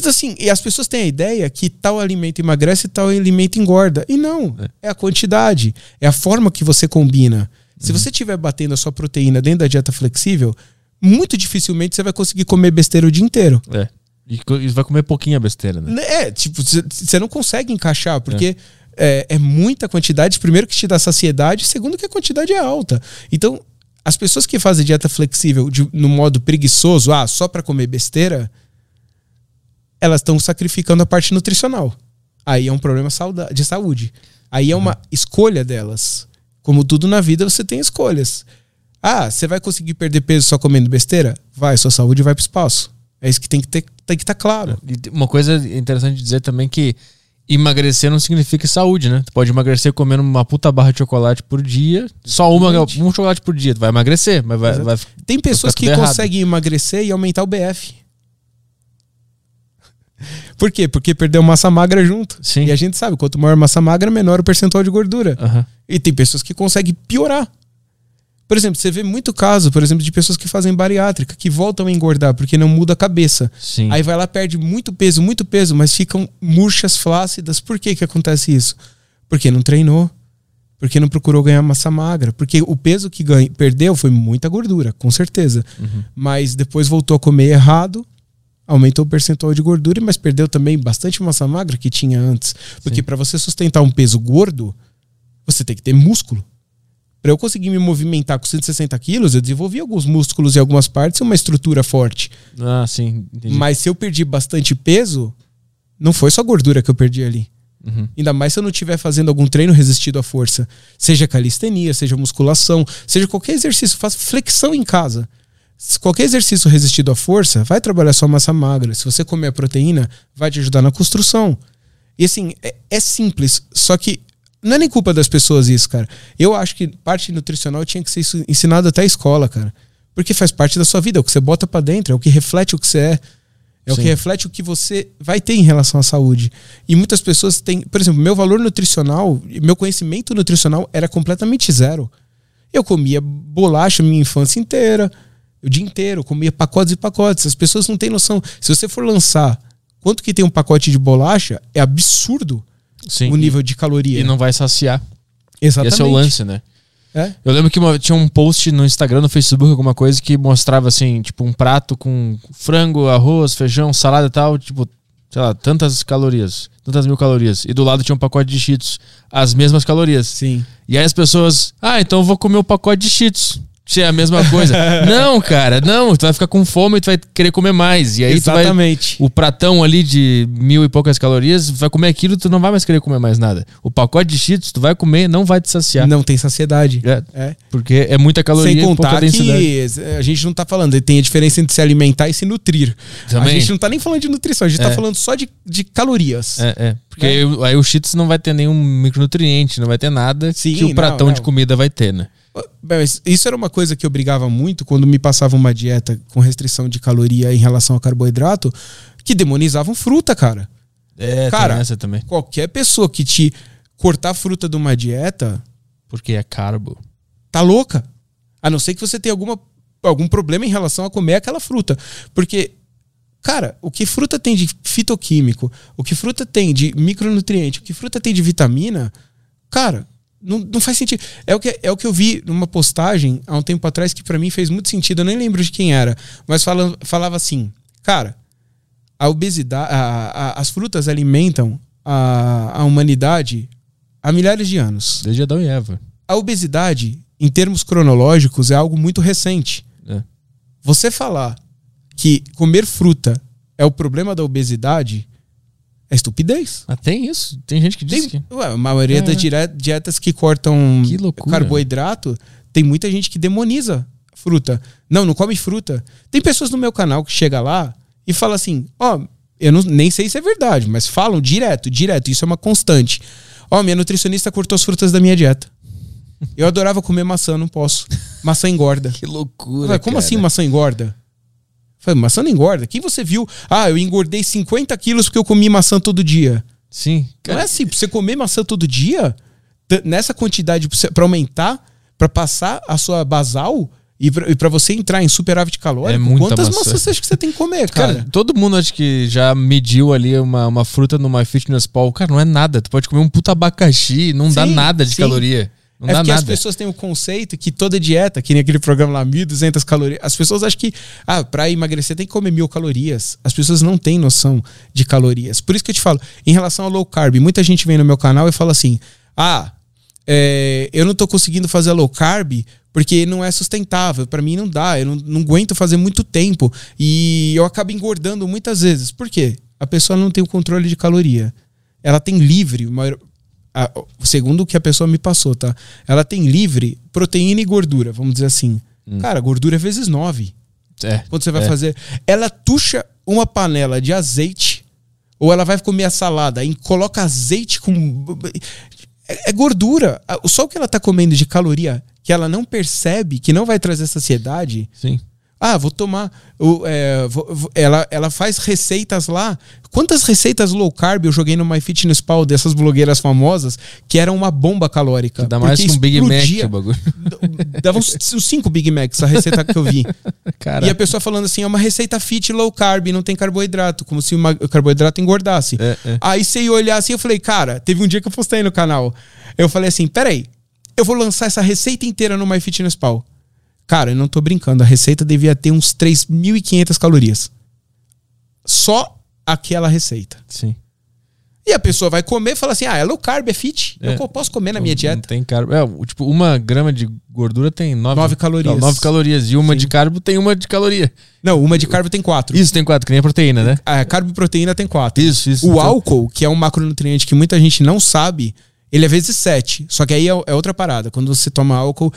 Então, assim, e as pessoas têm a ideia que tal alimento emagrece e tal alimento engorda. E não. É, a quantidade. É a forma que você combina. Se você estiver batendo a sua proteína dentro da dieta flexível, muito dificilmente você vai conseguir comer besteira o dia inteiro. É. E vai comer pouquinha besteira, né? É, tipo, você não consegue encaixar, porque é. é muita quantidade. Primeiro que te dá saciedade, segundo que a quantidade é alta. Então, as pessoas que fazem dieta flexível de- no modo preguiçoso, ah, só para comer besteira, elas estão sacrificando a parte nutricional. Aí é um problema de saúde. Aí é uma escolha delas. Como tudo na vida, você tem escolhas. Ah, você vai conseguir perder peso só comendo besteira? Vai, sua saúde vai pro espaço. É isso que tem que ter, tem que estar claro. E uma coisa interessante de dizer também que emagrecer não significa saúde, né? Tu pode emagrecer comendo uma puta barra de chocolate por dia, só uma, um chocolate por dia. Tu vai emagrecer, mas vai, vai Tem pessoas que errado. conseguem emagrecer e aumentar o BF. Por quê? Porque perdeu massa magra junto. Sim. E a gente sabe, quanto maior a massa magra, menor o percentual de gordura. Aham. E tem pessoas que conseguem piorar. Por exemplo, você vê muito caso, por exemplo, de pessoas que fazem bariátrica, que voltam a engordar porque não muda a cabeça. Sim. Aí vai lá, perde muito peso, muito peso, mas ficam murchas, flácidas. Por que que acontece isso? Porque não treinou. Porque não procurou ganhar massa magra. Porque o peso que ganha, perdeu foi muita gordura, com certeza. Mas depois voltou a comer errado, aumentou o percentual de gordura, mas perdeu também bastante massa magra que tinha antes. Porque para você sustentar um peso gordo, você tem que ter músculo. Para eu conseguir me movimentar com 160 quilos, eu desenvolvi alguns músculos em algumas partes e uma estrutura forte. Ah, sim. Entendi. Mas se eu perdi bastante peso, não foi só gordura que eu perdi ali. Uhum. Ainda mais se eu não estiver fazendo algum treino resistido à força. Seja calistenia, seja musculação, seja qualquer exercício. Faça flexão em casa. Qualquer exercício resistido à força, vai trabalhar sua massa magra. Se você comer a proteína, vai te ajudar na construção. E assim, é, é simples. Só que não é nem culpa das pessoas isso, cara. Eu acho que parte nutricional tinha que ser isso ensinado até a escola, cara. Porque faz parte da sua vida. É o que você bota pra dentro, é o que reflete o que você é. É o Sim. que reflete o que você vai ter em relação à saúde. E muitas pessoas têm, por exemplo, meu valor nutricional, meu conhecimento nutricional era completamente zero. Eu comia bolacha minha infância inteira, o dia inteiro, comia pacotes e pacotes. As pessoas não têm noção. Se você for lançar quanto que tem um pacote de bolacha, é absurdo Sim. o nível de caloria. E não vai saciar. Exatamente. Esse é o lance, né? É? Eu lembro que uma- tinha um post no Instagram, no Facebook, alguma coisa que mostrava assim, tipo, um prato com frango, arroz, feijão, salada e tal, tipo, sei lá, tantas calorias, tantas mil calorias. E do lado tinha um pacote de cheetos, as mesmas calorias. Sim. E aí as pessoas, ah, então eu vou comer o pacote de cheetos. Se é a mesma coisa. não, cara, não, tu vai ficar com fome e tu vai querer comer mais. E aí tu vai, Exatamente. o pratão ali de mil e poucas calorias, vai comer aquilo, tu não vai mais querer comer mais nada. O pacote de cheetos, tu vai comer, não vai te saciar. Não tem saciedade. É, É. porque é muita caloria Sem contar que a gente não tá falando, tem a diferença entre se alimentar e se nutrir. Também. A gente não tá nem falando de nutrição, a gente É. tá falando só de, de calorias. É, é. Porque É. aí, o- aí o cheetos não vai ter nenhum micronutriente, não vai ter nada Sim, que o não, pratão não. de comida vai ter, né? Isso era uma coisa que eu brigava muito quando me passava uma dieta com restrição de caloria em relação ao carboidrato, que demonizavam fruta, cara. É, Cara, também. Qualquer pessoa que te cortar fruta de uma dieta, Porque é carbo. tá louca. A não ser que você tenha alguma, algum problema em relação a comer aquela fruta. Porque, cara, o que fruta tem de fitoquímico, o que fruta tem de micronutriente, o que fruta tem de vitamina, cara, não, não faz sentido. É o, que, é o que eu vi numa postagem há um tempo atrás que pra mim fez muito sentido. Eu nem lembro de quem era, mas falando, falava assim, cara, a obesidade, a- a- as frutas alimentam a, a humanidade há milhares de anos. Desde Adão e Eva. a obesidade, em termos cronológicos, é algo muito recente. É. Você falar que comer fruta é o problema da obesidade é estupidez. Ah, tem isso? Tem gente que diz Tem, que. ué, a maioria É. das dietas que cortam Que carboidrato, tem muita gente que demoniza fruta. Não, não come fruta. Tem pessoas no meu canal que chega lá e fala assim: ó, eu não, nem sei se é verdade, mas falam direto, direto. Isso é uma constante. Ó, minha nutricionista cortou as frutas da minha dieta. Eu adorava comer maçã, não posso. Maçã engorda. Que loucura. falei, como cara. assim maçã engorda? Falei, maçã não engorda. Quem você viu? Ah, eu engordei 50 quilos porque eu comi maçã todo dia. Sim. Não Cara, é assim, pra você comer maçã todo dia, nessa quantidade pra aumentar, pra passar a sua basal e pra, pra você entrar em superávit calórico, É quantas maçã. maçãs você acha que você tem que comer, cara? Cara, todo mundo acho que já mediu ali uma, uma fruta no MyFitnessPal. Cara, não é nada. Tu pode comer um puta abacaxi, não dá Sim, nada de sim. caloria. Não é porque as nada. pessoas têm o conceito que toda dieta, que nem aquele programa lá, 1.200 calorias, as pessoas acham que, ah, pra emagrecer tem que comer mil calorias. As pessoas não têm noção de calorias. Por isso que eu te falo, em relação ao low carb, muita gente vem no meu canal e fala assim, ah, é, eu não tô conseguindo fazer low carb porque não é sustentável. Pra mim não dá, eu não, não aguento fazer muito tempo. E eu acabo engordando muitas vezes. Por quê? A pessoa não tem o controle de caloria. Ela tem livre, maior- a- segundo o que a pessoa me passou, tá? Ela tem livre proteína e gordura, vamos dizer assim. Cara, gordura é vezes nove. É. Quando você vai É. fazer. Ela tuxa uma panela de azeite, ou ela vai comer a salada e coloca azeite com. É, é gordura. Só o que ela tá comendo de caloria que ela não percebe, que não vai trazer saciedade. Sim. Ah, vou tomar. o- é, vou- ela, ela faz receitas lá. Quantas receitas low carb eu joguei no MyFitnessPal dessas blogueiras famosas que eram uma bomba calórica? Dá mais que um Big Mac o bagulho. Dava uns, uns cinco Big Macs a receita que eu vi. Cara, E a pessoa falando assim, é uma receita fit low carb, não tem carboidrato, como se o carboidrato engordasse. É, é. Aí você ia olhar assim, eu falei, cara, teve um dia que eu postei no canal. Eu falei assim, peraí, eu vou lançar essa receita inteira no MyFitnessPal. Cara, eu não tô brincando, a receita devia ter uns 3.500 calorias. Só aquela receita. sim. E a pessoa vai comer e fala assim, ah, é low carb, é fit, É. eu posso comer na minha Não dieta. tem carbo. É, tipo, uma grama de gordura tem nove, Nove calorias. Não, nove calorias. E uma Sim. de carbo tem uma de caloria. Não, uma de carbo tem quatro. Isso tem quatro, que nem a proteína, né? A carbo e proteína tem quatro. Isso, isso. O Então- álcool, que é um macronutriente que muita gente não sabe, ele é vezes 7. Só que aí é, é outra parada. Quando você toma álcool,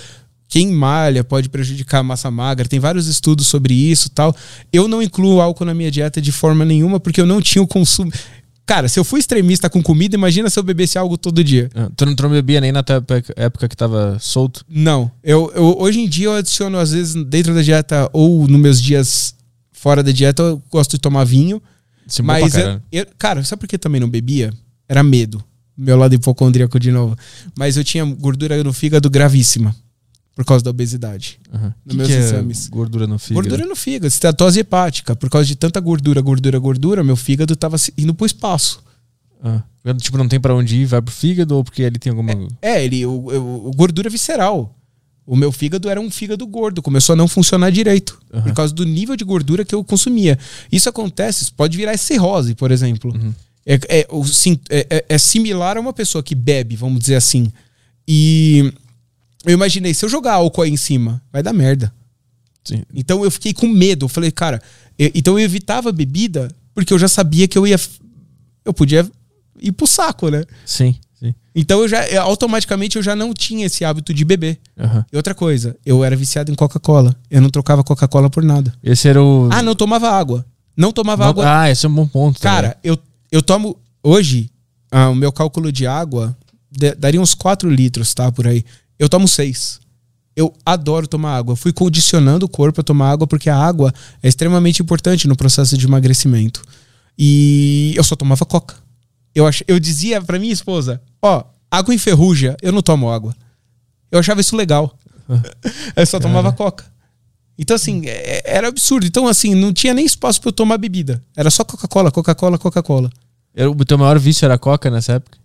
quem malha pode prejudicar a massa magra. Tem vários estudos sobre isso e tal. Eu não incluo álcool na minha dieta de forma nenhuma porque eu não tinha o consumo. Cara, se eu fui extremista com comida, imagina se eu bebesse algo todo dia. Ah, Tu não, tu não bebia nem na tua época- que tava solto? Não. Eu, eu- hoje em dia eu adiciono, às vezes, dentro da dieta ou nos meus dias fora da dieta, eu gosto de tomar vinho. Isso é Mas, eu, eu- cara, sabe por que também não bebia? Era medo. Meu lado hipocondríaco de novo. Mas eu tinha gordura no fígado gravíssima. Por causa da obesidade. Aham. nos Que meus que é exames. Gordura no fígado. Gordura no fígado, estatose hepática. Por causa de tanta gordura, gordura, gordura, meu fígado tava indo pro espaço. Ah. Tipo, não tem pra onde ir, vai pro fígado ou porque ele tem alguma. É, ele, o, o- o gordura visceral. O meu fígado era um fígado gordo, começou a não funcionar direito. Aham. Por causa do nível de gordura que eu consumia. Isso acontece, isso pode virar cirrose, por exemplo. Uhum. É, é, é- é- é similar a uma pessoa que bebe, vamos dizer assim. E eu imaginei, se eu jogar álcool aí em cima, vai dar merda. Sim. Então eu fiquei com medo. Eu falei, cara, eu- então eu evitava a bebida porque eu já sabia que eu ia. Eu podia ir pro saco, né? Sim, sim. Então eu já eu- automaticamente eu já não tinha esse hábito de beber. Aham. E outra coisa, eu era viciado em Coca-Cola. Eu não trocava Coca-Cola por nada. Esse era o. Ah, não tomava água. Não tomava Não- água. Ah, esse é um bom ponto. Cara, eu, eu tomo. Hoje, ah, o meu cálculo de água de- daria uns 4 litros, tá? Por aí. Eu tomo 6. Eu adoro tomar água. Fui condicionando o corpo a tomar água porque a água é extremamente importante no processo de emagrecimento. E eu só tomava coca. Eu, ach, eu dizia pra minha esposa: Ó, água enferruja, eu não tomo água. Eu achava isso legal. eu só tomava coca. Então, assim, é- era absurdo. Então, assim, não tinha nem espaço pra eu tomar bebida. Era só Coca-Cola, Coca-Cola, Coca-Cola. O teu maior vício era Coca nessa época?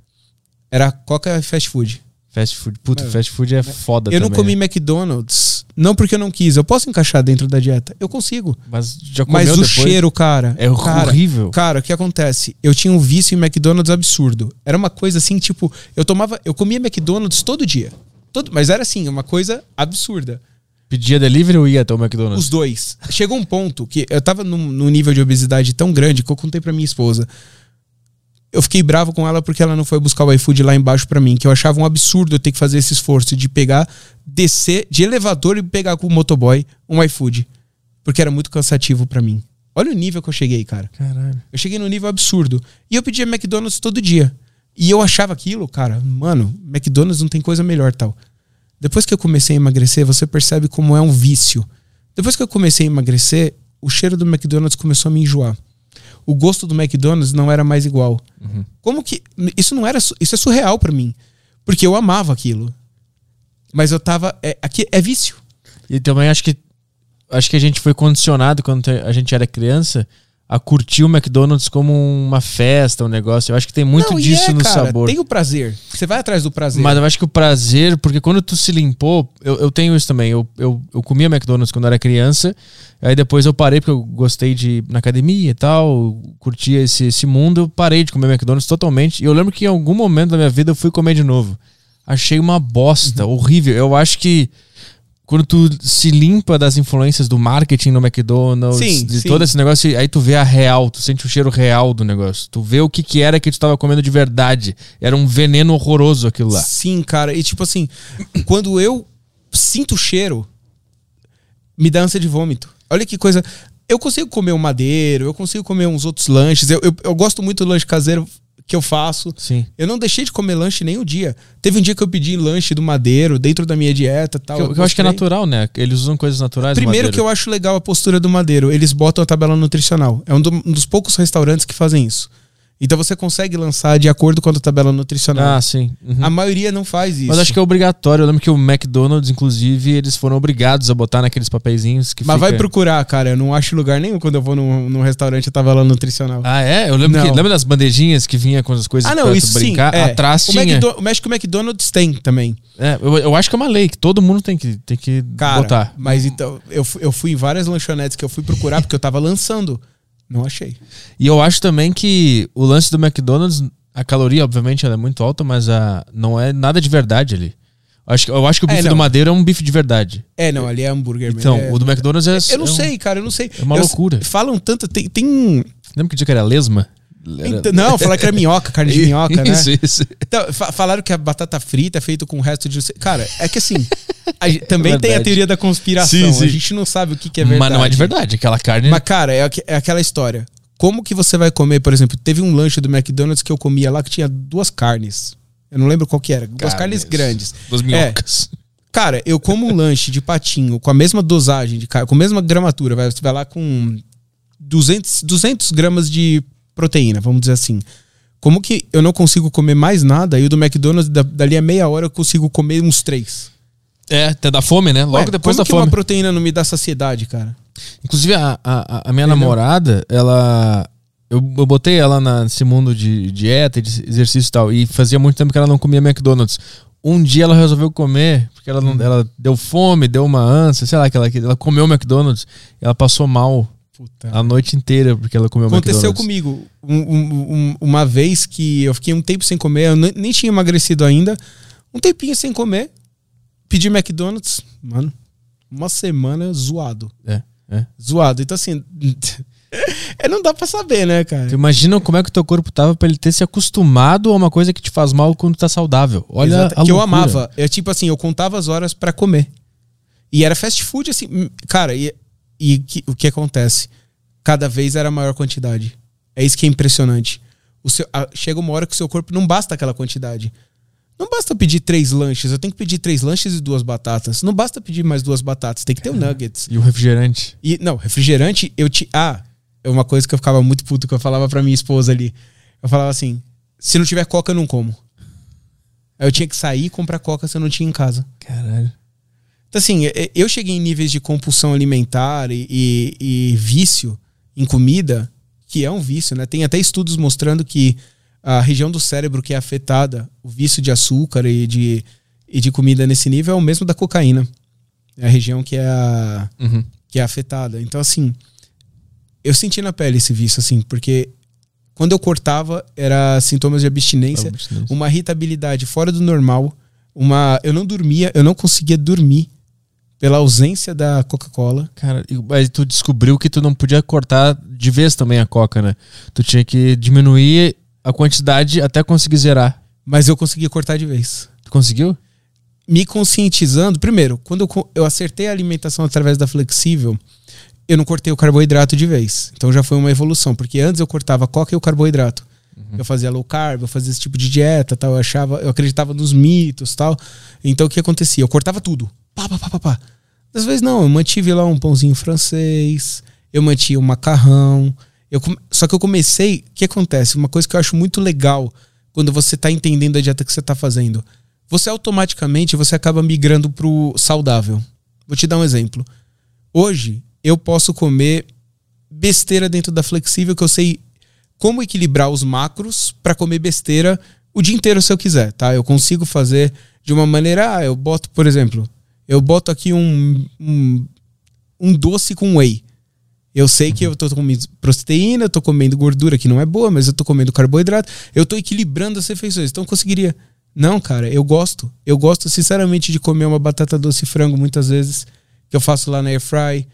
Era Coca e fast food. Fast food. Puta, É. fast food é foda eu não também, comi né? McDonald's, não porque eu não quis. Eu posso encaixar dentro da dieta. Eu consigo. Mas já comeu Mas o depois? cheiro, cara. É cara, horrível. Cara, o que acontece? Eu tinha um vício em McDonald's absurdo. Era uma coisa assim, tipo, eu tomava, eu comia McDonald's todo dia. Todo, mas era assim, uma coisa absurda. Pedia delivery ou ia até o McDonald's? Os dois. Chegou um ponto que eu tava num, num nível de obesidade tão grande que eu contei pra minha esposa. Eu fiquei bravo com ela porque ela não foi buscar o iFood lá embaixo pra mim, que eu achava um absurdo eu ter que fazer esse esforço de pegar, descer de elevador e pegar com o motoboy um iFood. Porque era muito cansativo pra mim. Olha o nível que eu cheguei, cara. Caralho. Eu cheguei num nível absurdo. E eu pedia McDonald's todo dia. E eu achava aquilo, cara, mano, McDonald's não tem coisa melhor tal. Depois que eu comecei a emagrecer, você percebe como é um vício. Depois que eu comecei a emagrecer, o cheiro do McDonald's começou a me enjoar. O gosto do McDonald's não era mais igual. Como que isso não era, isso é surreal pra mim, porque eu amava aquilo. Mas eu tava é, aqui é vício. E também acho que acho que a gente foi condicionado quando a gente era criança a curtir o McDonald's como uma festa, um negócio. Eu acho que tem muito Não, disso é, no cara, sabor. Tem o prazer. Você vai atrás do prazer. Mas eu acho que o prazer, porque quando tu se limpou, eu, eu tenho isso também. Eu, eu, eu comia McDonald's quando era criança, aí depois eu parei porque eu gostei de ir na academia e tal, curtia esse, esse mundo, eu parei de comer McDonald's totalmente. E eu lembro que em algum momento da minha vida eu fui comer de novo. Achei uma bosta, Uhum. horrível. Eu acho que quando tu se limpa das influências do marketing no McDonald's, Sim, de sim. todo esse negócio, aí tu vê a real, tu sente o cheiro real do negócio. Tu vê o que, que era que tu tava comendo de verdade. Era um veneno horroroso aquilo lá. Sim, cara. E tipo assim, quando eu sinto o cheiro, me dá ânsia de vômito. Olha que coisa. Eu consigo comer um madeiro, eu consigo comer uns outros lanches. Eu, eu, eu gosto muito do lanche caseiro que eu faço. Sim. Eu não deixei de comer lanche nem um dia. Teve um dia que eu pedi lanche do madeiro dentro da minha dieta tal. Que eu, que eu acho que é natural, né? Eles usam coisas naturais. Primeiro que eu acho legal a postura do Madeiro. Eles botam a tabela nutricional. É um, do- um dos poucos restaurantes que fazem isso. Então você consegue lançar de acordo com a tabela nutricional. Ah, sim. Uhum. A maioria não faz isso. Mas acho que é obrigatório. Eu lembro que o McDonald's, inclusive, eles foram obrigados a botar naqueles papeizinhos que Mas fica... vai procurar, cara. Eu não acho lugar nenhum quando eu vou num, num restaurante a tabela nutricional. Ah, é? Eu lembro que... Lembra das bandejinhas que vinha com as coisas Ah, não, isso brincar? sim. é. Atrás o tinha. McDo- o México McDonald's tem também. É, eu, eu acho que é uma lei, que todo mundo tem que, tem que Cara, botar. mas então, eu, eu fui em várias lanchonetes que eu fui procurar porque eu tava lançando. Não achei. E eu acho também que o lance do McDonald's, a caloria, obviamente, ela é muito alta, mas a, não é nada de verdade ali. Eu acho, que- eu acho que o É, bife não. do Madeira é um bife de verdade. É, não, ali é hambúrguer mesmo. Então, É- o do McDonald's é. Eu não é um- sei, cara, eu não sei. é uma Eu- loucura. Falam tanto. Tem. tem- Lembra que dia que era lesma? Então, não, falar que era minhoca, carne de minhoca, né? Isso, isso. Então, fa- falaram que a batata frita é feita com o resto de. Cara, é que assim. gente- também tem a teoria da conspiração. Sim, sim. A gente não sabe o que, que é verdade. Mas não é de verdade. Aquela carne. Mas, cara, é, é aquela história. Como que você vai comer, por exemplo, teve um lanche do McDonald's que eu comia lá que tinha duas carnes. Eu não lembro qual que era. Duas carnes, grandes. Duas É, minhocas. cara, eu como um lanche de patinho com a mesma dosagem de carne, com a mesma gramatura, vai, você vai lá com 200, 200 gramas de proteína, vamos dizer assim. Como que eu não consigo comer mais nada e o do McDonald's, da- dali a meia hora, eu consigo comer uns três? É, até da fome, né? Logo Ué, depois como da que fome. uma proteína não me dá saciedade, cara? Inclusive, a, a, a minha Entendeu? namorada, ela. Eu, eu botei ela na- nesse mundo de dieta, de exercício e tal. E fazia muito tempo que ela não comia McDonald's. Um dia ela resolveu comer, porque ela, não, Hum. ela deu fome, deu uma ânsia, sei lá, que ela, que ela comeu o McDonald's. E ela passou mal Puta. a noite inteira porque ela comeu Aconteceu McDonald's. comigo um- um- um- uma vez que eu fiquei um tempo sem comer, eu nem, tinha emagrecido ainda. Um tempinho sem comer, pedi McDonald's, mano, uma semana zoado. É, é. Zoado. Então, assim, é, não dá pra saber, né, cara? Tu imagina como é que o teu corpo tava pra ele ter se acostumado a uma coisa que te faz mal quando tá saudável. Olha Exato, que eu loucura. amava. É tipo assim, eu contava as horas pra comer. E era fast food, assim, hum, cara, e, e que- o que acontece? Cada vez era maior quantidade. É isso que é impressionante. O seu, a- chega uma hora que o seu corpo não basta aquela quantidade. Não basta pedir três lanches, eu tenho que pedir três lanches e duas batatas. Não basta pedir mais duas batatas, tem que ter o nuggets. E o refrigerante. E, não, refrigerante, eu te. Ah, é uma coisa que eu ficava muito puto que eu falava pra minha esposa ali. Eu falava assim: se não tiver coca, eu não como. Aí eu tinha que sair e comprar coca se eu não tinha em casa. Caralho. Então, assim, eu cheguei em níveis de compulsão alimentar e, e- e vício em comida, que é um vício, né? Tem até estudos mostrando que a região do cérebro que é afetada, o vício de açúcar e de, e de comida nesse nível é o mesmo da cocaína. É a região que é a, Uhum. que é afetada. Então, assim, eu senti na pele esse vício, assim, porque quando eu cortava, era sintomas de abstinência, uma irritabilidade fora do normal, uma. Eu não dormia, eu não conseguia dormir pela ausência da Coca-Cola. Cara, mas tu descobriu que tu não podia cortar de vez também a coca, né? Tu tinha que diminuir a quantidade até conseguir zerar. Mas eu conseguia cortar de vez. Tu conseguiu? Me conscientizando, primeiro, quando eu, eu acertei a alimentação através da flexível, eu não cortei o carboidrato de vez. Então já foi uma evolução, porque antes eu cortava a coca e o carboidrato. Eu fazia low carb, eu fazia esse tipo de dieta, tal, eu achava, eu acreditava nos mitos, tal. Então o que acontecia? Eu cortava tudo. Pá, pá, pá, pá, pá. Às vezes não, eu mantive lá um pãozinho francês, eu mantinha um macarrão. Eu come- Só que eu comecei, o que acontece? Uma coisa que eu acho muito legal quando você está entendendo a dieta que você está fazendo. Você automaticamente você acaba migrando pro saudável. Vou te dar um exemplo. Hoje eu posso comer besteira dentro da flexível que eu sei como equilibrar os macros para comer besteira o dia inteiro se eu quiser, tá? Eu consigo fazer de uma maneira, ah, eu boto, por exemplo, eu boto aqui um, um, um doce com whey. Eu sei que eu tô comendo proteína, eu tô comendo gordura que não é boa, mas eu tô comendo carboidrato, eu tô equilibrando as refeições. Então eu conseguiria. Não, cara, eu gosto. Eu gosto sinceramente de comer uma batata doce e frango muitas vezes, que eu faço lá na air fry.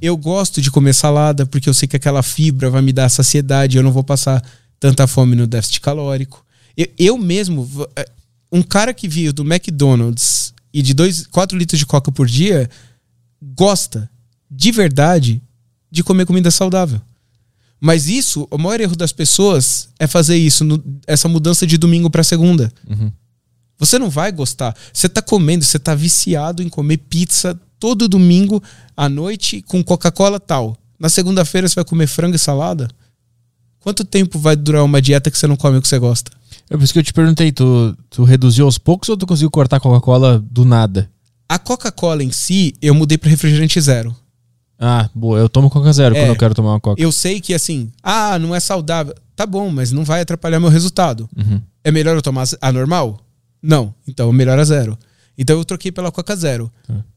Eu gosto de comer salada porque eu sei que aquela fibra vai me dar saciedade, eu não vou passar tanta fome no déficit calórico. Eu, eu mesmo, eh, um cara que veio do McDonald's e de 4 litros de coca por dia, gosta de verdade de comer comida saudável. Mas isso, o maior erro das pessoas é fazer isso, no- essa mudança de domingo para segunda. Você não vai gostar. Você tá comendo, você tá viciado em comer pizza todo domingo à noite com Coca-Cola tal. Na segunda-feira você vai comer frango e salada? Quanto tempo vai durar uma dieta que você não come o que você gosta? É por isso que eu te perguntei, tu, tu reduziu aos poucos ou tu conseguiu cortar a Coca-Cola do nada? A Coca-Cola em si, eu mudei para refrigerante zero. Ah, boa, eu tomo Coca Zero É. quando eu quero tomar uma Coca. Eu sei que assim, ah, não é saudável. Tá bom, mas não vai atrapalhar meu resultado. Uhum. É melhor eu tomar a normal? Não. Então, melhor a zero. Então eu troquei pela Coca Zero.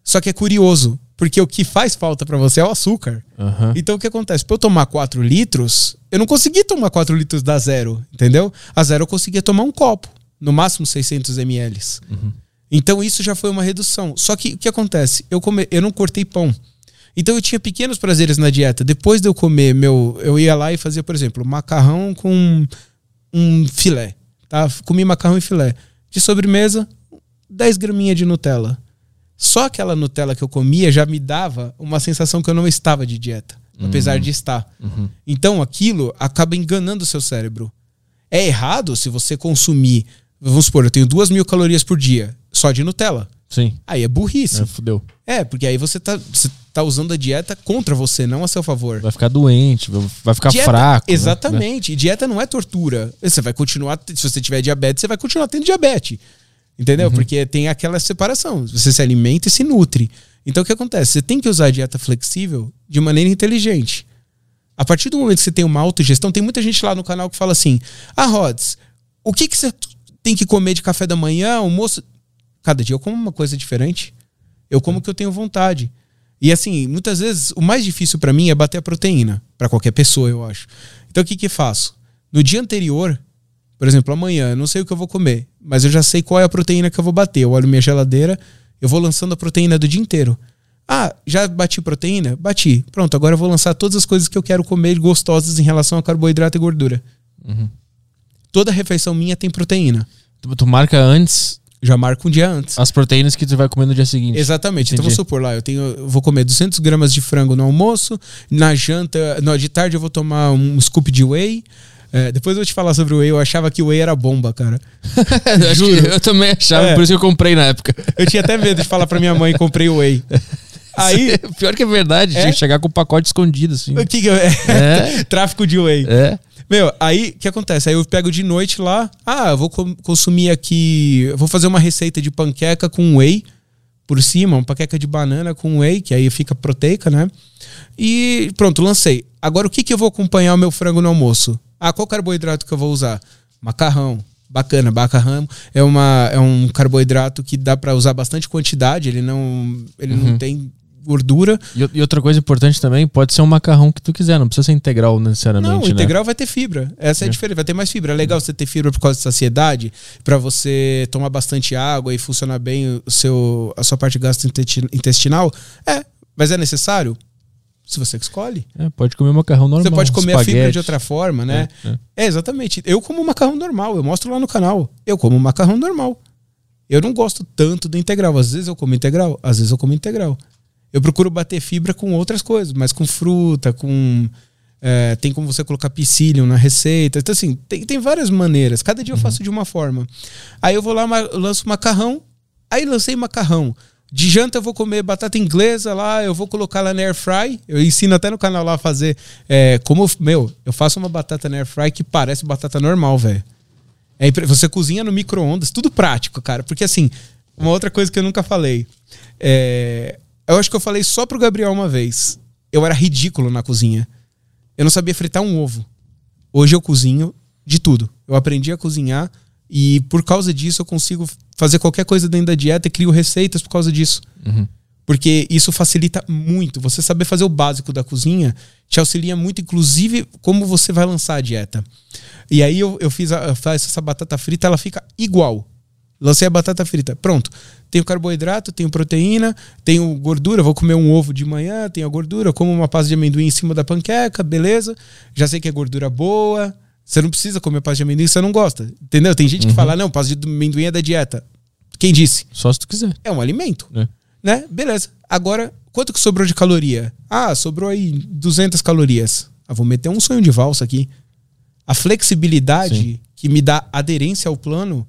Só que é curioso, porque o que faz falta pra você é o açúcar. Aham. Então o que acontece? Pra eu tomar 4 litros, eu não consegui tomar 4 litros da zero, entendeu? A zero eu conseguia tomar um copo, no máximo 600 ml. Então isso já foi uma redução. Só que o que acontece? Eu, come... eu não cortei pão. Então eu tinha pequenos prazeres na dieta. Depois de eu comer meu. Eu ia lá e fazia, por exemplo, macarrão com um filé. Tá? Comi macarrão e filé. De sobremesa, 10 graminhas de Nutella. Só aquela Nutella que eu comia já me dava uma sensação que eu não estava de dieta, apesar de estar. Então aquilo acaba enganando o seu cérebro. É errado se você consumir, vamos supor, eu tenho duas mil calorias por dia só de Nutella. Sim. Aí é burrice. É, fudeu. É, porque aí você tá, você tá usando a dieta contra você, não a seu favor. Vai ficar doente, vai ficar Dieta- fraco. né? Exatamente. E dieta não é tortura. Você vai continuar, se você tiver diabetes, você vai continuar tendo diabetes. Entendeu? Uhum. Porque tem aquela separação. Você se alimenta e se nutre. Então o que acontece? Você tem que usar a dieta flexível de maneira inteligente. A partir do momento que você tem uma autogestão, tem muita gente lá no canal que fala assim: Ah, Rods, o que, que você tem que comer de café da manhã, almoço? Cada dia eu como uma coisa diferente. Eu como o que eu tenho vontade. E assim, muitas vezes o mais difícil pra mim é bater a proteína, Pra qualquer pessoa, eu acho. Então o que que eu faço? No dia anterior, por exemplo, amanhã, eu não sei o que eu vou comer, mas eu já sei qual é a proteína que eu vou bater. Eu olho minha geladeira, eu vou lançando a proteína do dia inteiro. Ah, já bati proteína? Bati. Pronto, agora eu vou lançar todas as coisas que eu quero comer gostosas em relação a carboidrato e gordura. Toda refeição minha tem proteína. Tu, tu marca antes Já marco um dia antes. as proteínas que tu vai comer no dia seguinte. Exatamente. Então Entendi. vamos supor lá, eu tenho, eu vou comer 200 gramas de frango no almoço, na janta, no, de tarde eu vou tomar um scoop de whey. É, depois eu vou te falar sobre o whey. Eu achava que o whey era bomba, cara. que eu também achava, É. por isso que eu comprei na época. Eu tinha até medo de falar pra minha mãe comprei o whey. Aí, Pior que é verdade, É? chegar com o pacote escondido, assim. o que que eu... É. Tráfico de whey. É. Meu, aí o que acontece? Aí eu pego de noite lá, ah, eu vou consumir aqui, vou fazer uma receita de panqueca com whey por cima, uma panqueca de banana com whey, que aí fica proteica, né? E pronto, lancei. Agora o que, que eu vou acompanhar o meu frango no almoço? Ah, qual carboidrato que eu vou usar? Macarrão. Bacana, macarrão é, uma, é um carboidrato que dá pra usar bastante quantidade, ele não, ele não tem gordura. E, e outra coisa importante também, pode ser um macarrão que tu quiser, não precisa ser integral necessariamente. Não, né? integral vai ter fibra. Essa é a diferença, vai ter mais fibra. É legal você ter fibra por causa de saciedade, pra você tomar bastante água e funcionar bem o seu, a sua parte gastrointestinal. É, mas é necessário? Se você que escolhe. É, pode comer macarrão normal. Você pode comer a fibra espaguete. de outra forma, né? É, é. É, exatamente. Eu como macarrão normal, eu mostro lá no canal. Eu como macarrão normal. Eu não gosto tanto do integral. Às vezes eu como integral, às vezes eu como integral. Eu procuro bater fibra com outras coisas, mas com fruta, com. é, tem como você colocar psyllium na receita. Então, assim, tem, tem várias maneiras. Cada dia eu faço de uma forma. Aí eu vou lá, lanço macarrão. Aí lancei macarrão. De janta eu vou comer batata inglesa lá, eu vou colocar lá na air fry. Eu ensino até no canal lá a fazer. É, como, eu- meu, eu faço uma batata na air fry que parece batata normal, velho. É você cozinha no micro-ondas, tudo prático, cara. Porque assim, uma outra coisa que eu nunca falei. é, eu acho que eu falei só pro Gabriel uma vez. Eu era ridículo na cozinha. Eu não sabia fritar um ovo. Hoje eu cozinho de tudo. Eu aprendi a cozinhar e por causa disso eu consigo fazer qualquer coisa dentro da dieta e crio receitas por causa disso. Porque isso facilita muito. Você saber fazer o básico da cozinha te auxilia muito, inclusive, como você vai lançar a dieta. E aí eu, eu fiz a, eu faço essa batata frita, ela fica igual. Lancei a batata frita. Pronto. Tenho carboidrato, tenho proteína, tenho gordura. Vou comer um ovo de manhã, tenho a gordura. Como uma pasta de amendoim em cima da panqueca, beleza. Já sei que é gordura boa. Você não precisa comer pasta de amendoim se você não gosta. Entendeu? Tem gente que fala, não, pasta de amendoim é da dieta. Quem disse? Só se tu quiser. É um alimento. É. Né? Beleza. Agora, quanto que sobrou de caloria? Ah, sobrou aí 200 calorias. Ah, vou meter um sonho de valsa aqui. A flexibilidade Sim. que me dá aderência ao plano,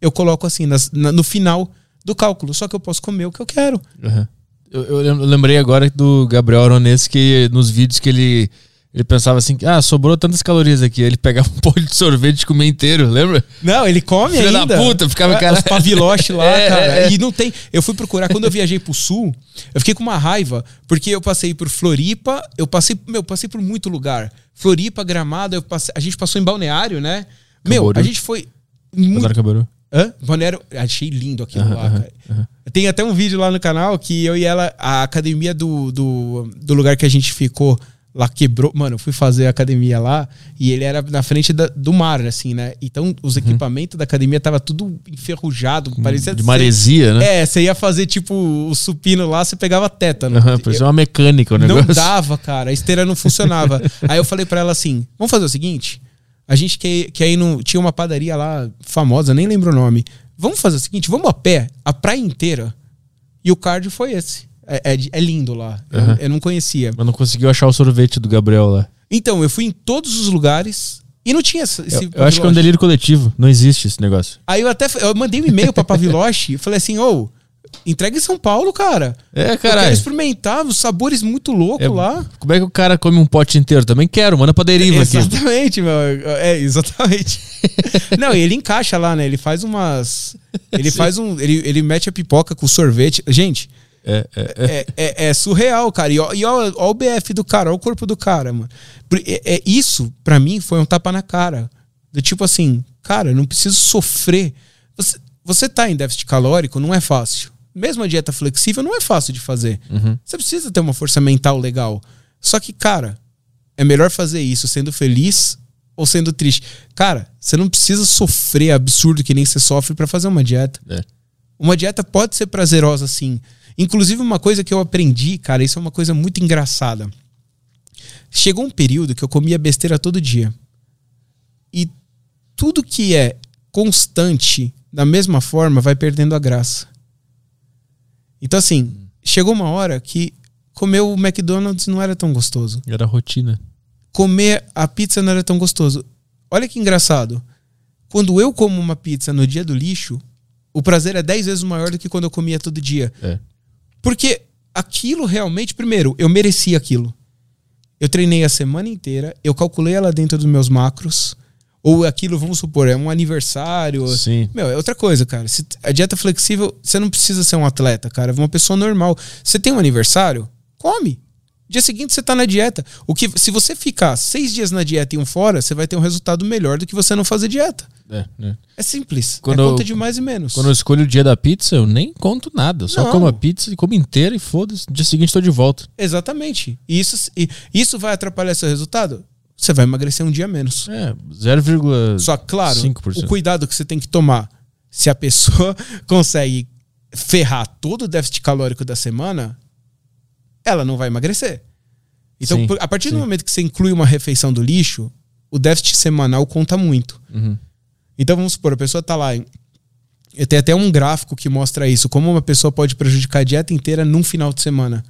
eu coloco assim, nas- na- no final do cálculo. Só que eu posso comer o que eu quero. Uhum. Eu, eu lem- eu lembrei agora do Gabriel Aronese que nos vídeos que ele, ele pensava assim: ah, sobrou tantas calorias aqui. Ele pegava um pão de sorvete e comia inteiro, lembra? Não, ele come Filho da ainda. puta, ficava, É, cara- Os paviloche lá, É, cara. é, é. E não tem. Eu fui procurar, quando eu viajei pro sul, eu fiquei com uma raiva, porque eu passei por Floripa, eu passei, meu, passei por muito lugar. Floripa, Gramado, eu passei- a gente passou em Balneário, né? Meu, Camboriú. a gente foi. Muito, Balneário Camboriú. Hã? Balneário, achei lindo aquilo Aham, lá, cara. Tem até um vídeo lá no canal que eu e ela, a academia do, do, do lugar que a gente ficou lá quebrou. Mano, eu fui fazer a academia lá e ele era na frente da- do mar, assim, né? Então os equipamentos da academia tava tudo enferrujado, parecia Uhum. De maresia, né? É, você ia fazer tipo o supino lá, você pegava tétano. Aham, parecia uma mecânica o Não negócio. dava, cara. A esteira não funcionava. Aí eu falei pra ela assim: vamos fazer o seguinte. A gente quer, quer ir no. Tinha uma padaria lá famosa, nem lembro o nome. Vamos fazer o seguinte: vamos a pé, a praia inteira. E o cardio foi esse. É, é é lindo lá. Eu- Aham. Eu, não conhecia. Mas não conseguiu achar o sorvete do Gabriel lá. Então, eu fui em todos os lugares e não tinha esse. Eu, eu acho que é um delírio coletivo. Não existe esse negócio. Aí eu até eu mandei um e-mail pra Paviloche e falei assim: ô, entrega em São Paulo, cara. É, Eu quero experimentar os sabores muito loucos É, lá. Como é que o cara come um pote inteiro? Também quero, manda pra deriva aqui. Exatamente, meu. É, exatamente. Não, e ele encaixa lá, né? Ele faz umas. Ele faz um. Ele, ele mete a pipoca com sorvete. Gente, É, é, é. é, surreal, cara. E ó, e ó, ó o BF do cara, ó o corpo do cara, mano. É, é- isso, pra mim, foi um tapa na cara. Do tipo assim, cara, eu não preciso sofrer. Você, você tá em déficit calórico, não é fácil. Mesmo a dieta flexível não é fácil de fazer. Você precisa ter uma força mental legal. Só que, cara, é melhor fazer isso sendo feliz ou sendo triste. Cara, você não precisa sofrer absurdo que nem você sofre pra fazer uma dieta. É. Uma dieta pode ser prazerosa, sim. Inclusive, uma coisa que eu aprendi, cara, isso é uma coisa muito engraçada. Chegou um período que eu comia besteira todo dia. E tudo que é constante da mesma forma vai perdendo a graça. Então, assim, chegou uma hora que comer o McDonald's não era tão gostoso. Era rotina. Comer a pizza não era tão gostoso. Olha que engraçado. Quando eu como uma pizza no dia do lixo, o prazer é 10 vezes maior do que quando eu comia todo dia. É. Porque aquilo realmente, primeiro, eu merecia aquilo. Eu treinei a semana inteira, eu calculei ela dentro dos meus macros. Ou aquilo, vamos supor, é um aniversário. Sim. Meu, é outra coisa, cara. Se a dieta flexível, você não precisa ser um atleta, cara. É uma pessoa normal. Você tem um aniversário? Come. Dia seguinte você tá na dieta. O que, se você ficar seis dias na dieta e um fora, você vai ter um resultado melhor do que você não fazer dieta. É, é. É simples. Quando é eu- conta de mais e menos. Quando eu escolho o dia da pizza, eu nem conto nada. Eu só Não. como a pizza e como inteira e foda-se. Dia seguinte tô de volta. Exatamente. E isso, e isso vai atrapalhar seu resultado? Você vai emagrecer um dia menos. É, 0,5%. Só que, claro, 5%. o cuidado que você tem que tomar. Se a pessoa consegue ferrar todo o déficit calórico da semana, ela não vai emagrecer. Então, Sim, a partir do sim. momento que você inclui uma refeição do lixo, o déficit semanal conta muito. Uhum. Então vamos supor, a pessoa tá lá. Eu tenho até um gráfico que mostra isso, como uma pessoa pode prejudicar a dieta inteira num final de semana.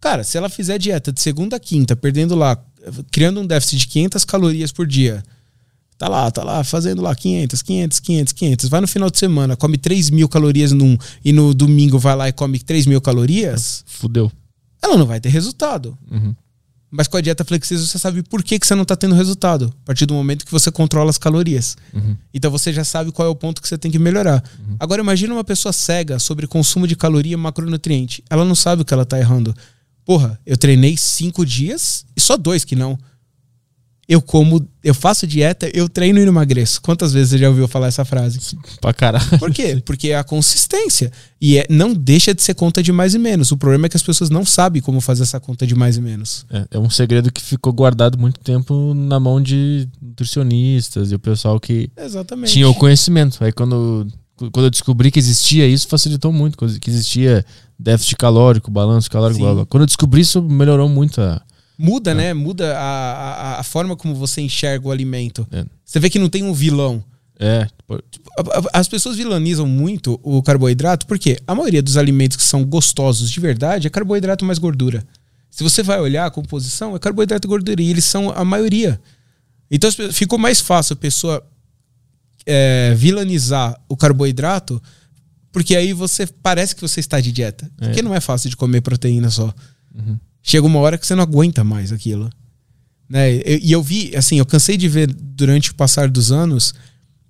Cara, se ela fizer dieta de segunda a quinta, perdendo lá, criando um déficit de 500 calorias por dia, tá lá, tá lá, fazendo lá 500, 500, 500, 500, vai no final de semana, come 3 mil calorias num, e no domingo vai lá e come 3 mil calorias, Fudeu. Ela não vai ter resultado. Uhum. Mas com a dieta flexível você sabe por que, que você não está tendo resultado. A partir do momento que você controla as calorias. Uhum. Então você já sabe qual é o ponto que você tem que melhorar. Agora imagina uma pessoa cega sobre consumo de caloria e macronutriente. Ela não sabe o que ela está errando. Porra, eu treinei cinco dias e só dois que não. Eu como, eu faço dieta, eu treino e não emagreço. Quantas vezes você já ouviu falar essa frase? Pra caralho. Por quê? Porque é a consistência. E é, não deixa de ser conta de mais e menos. O problema é que as pessoas não sabem como fazer essa conta de mais e menos. É, é um segredo que ficou guardado muito tempo na mão de nutricionistas e o pessoal que Exatamente. tinha o conhecimento. Aí quando, quando eu descobri que existia isso, facilitou muito. Que existia déficit calórico, balanço calórico, Sim. blá, blá. Quando eu descobri isso, melhorou muito a. Muda, né? Muda a, a, a forma como você enxerga o alimento. É. Você vê que não tem um vilão. É, As pessoas vilanizam muito o carboidrato porque a maioria dos alimentos que são gostosos de verdade é carboidrato mais gordura. Se você vai olhar a composição, é carboidrato e gordura. E eles são a maioria. Então ficou mais fácil a pessoa é, vilanizar o carboidrato, porque aí você parece que você está de dieta. É. Porque não é fácil de comer proteína só. Chega uma hora que você não aguenta mais aquilo. Né? E eu vi, assim, eu cansei de ver durante o passar dos anos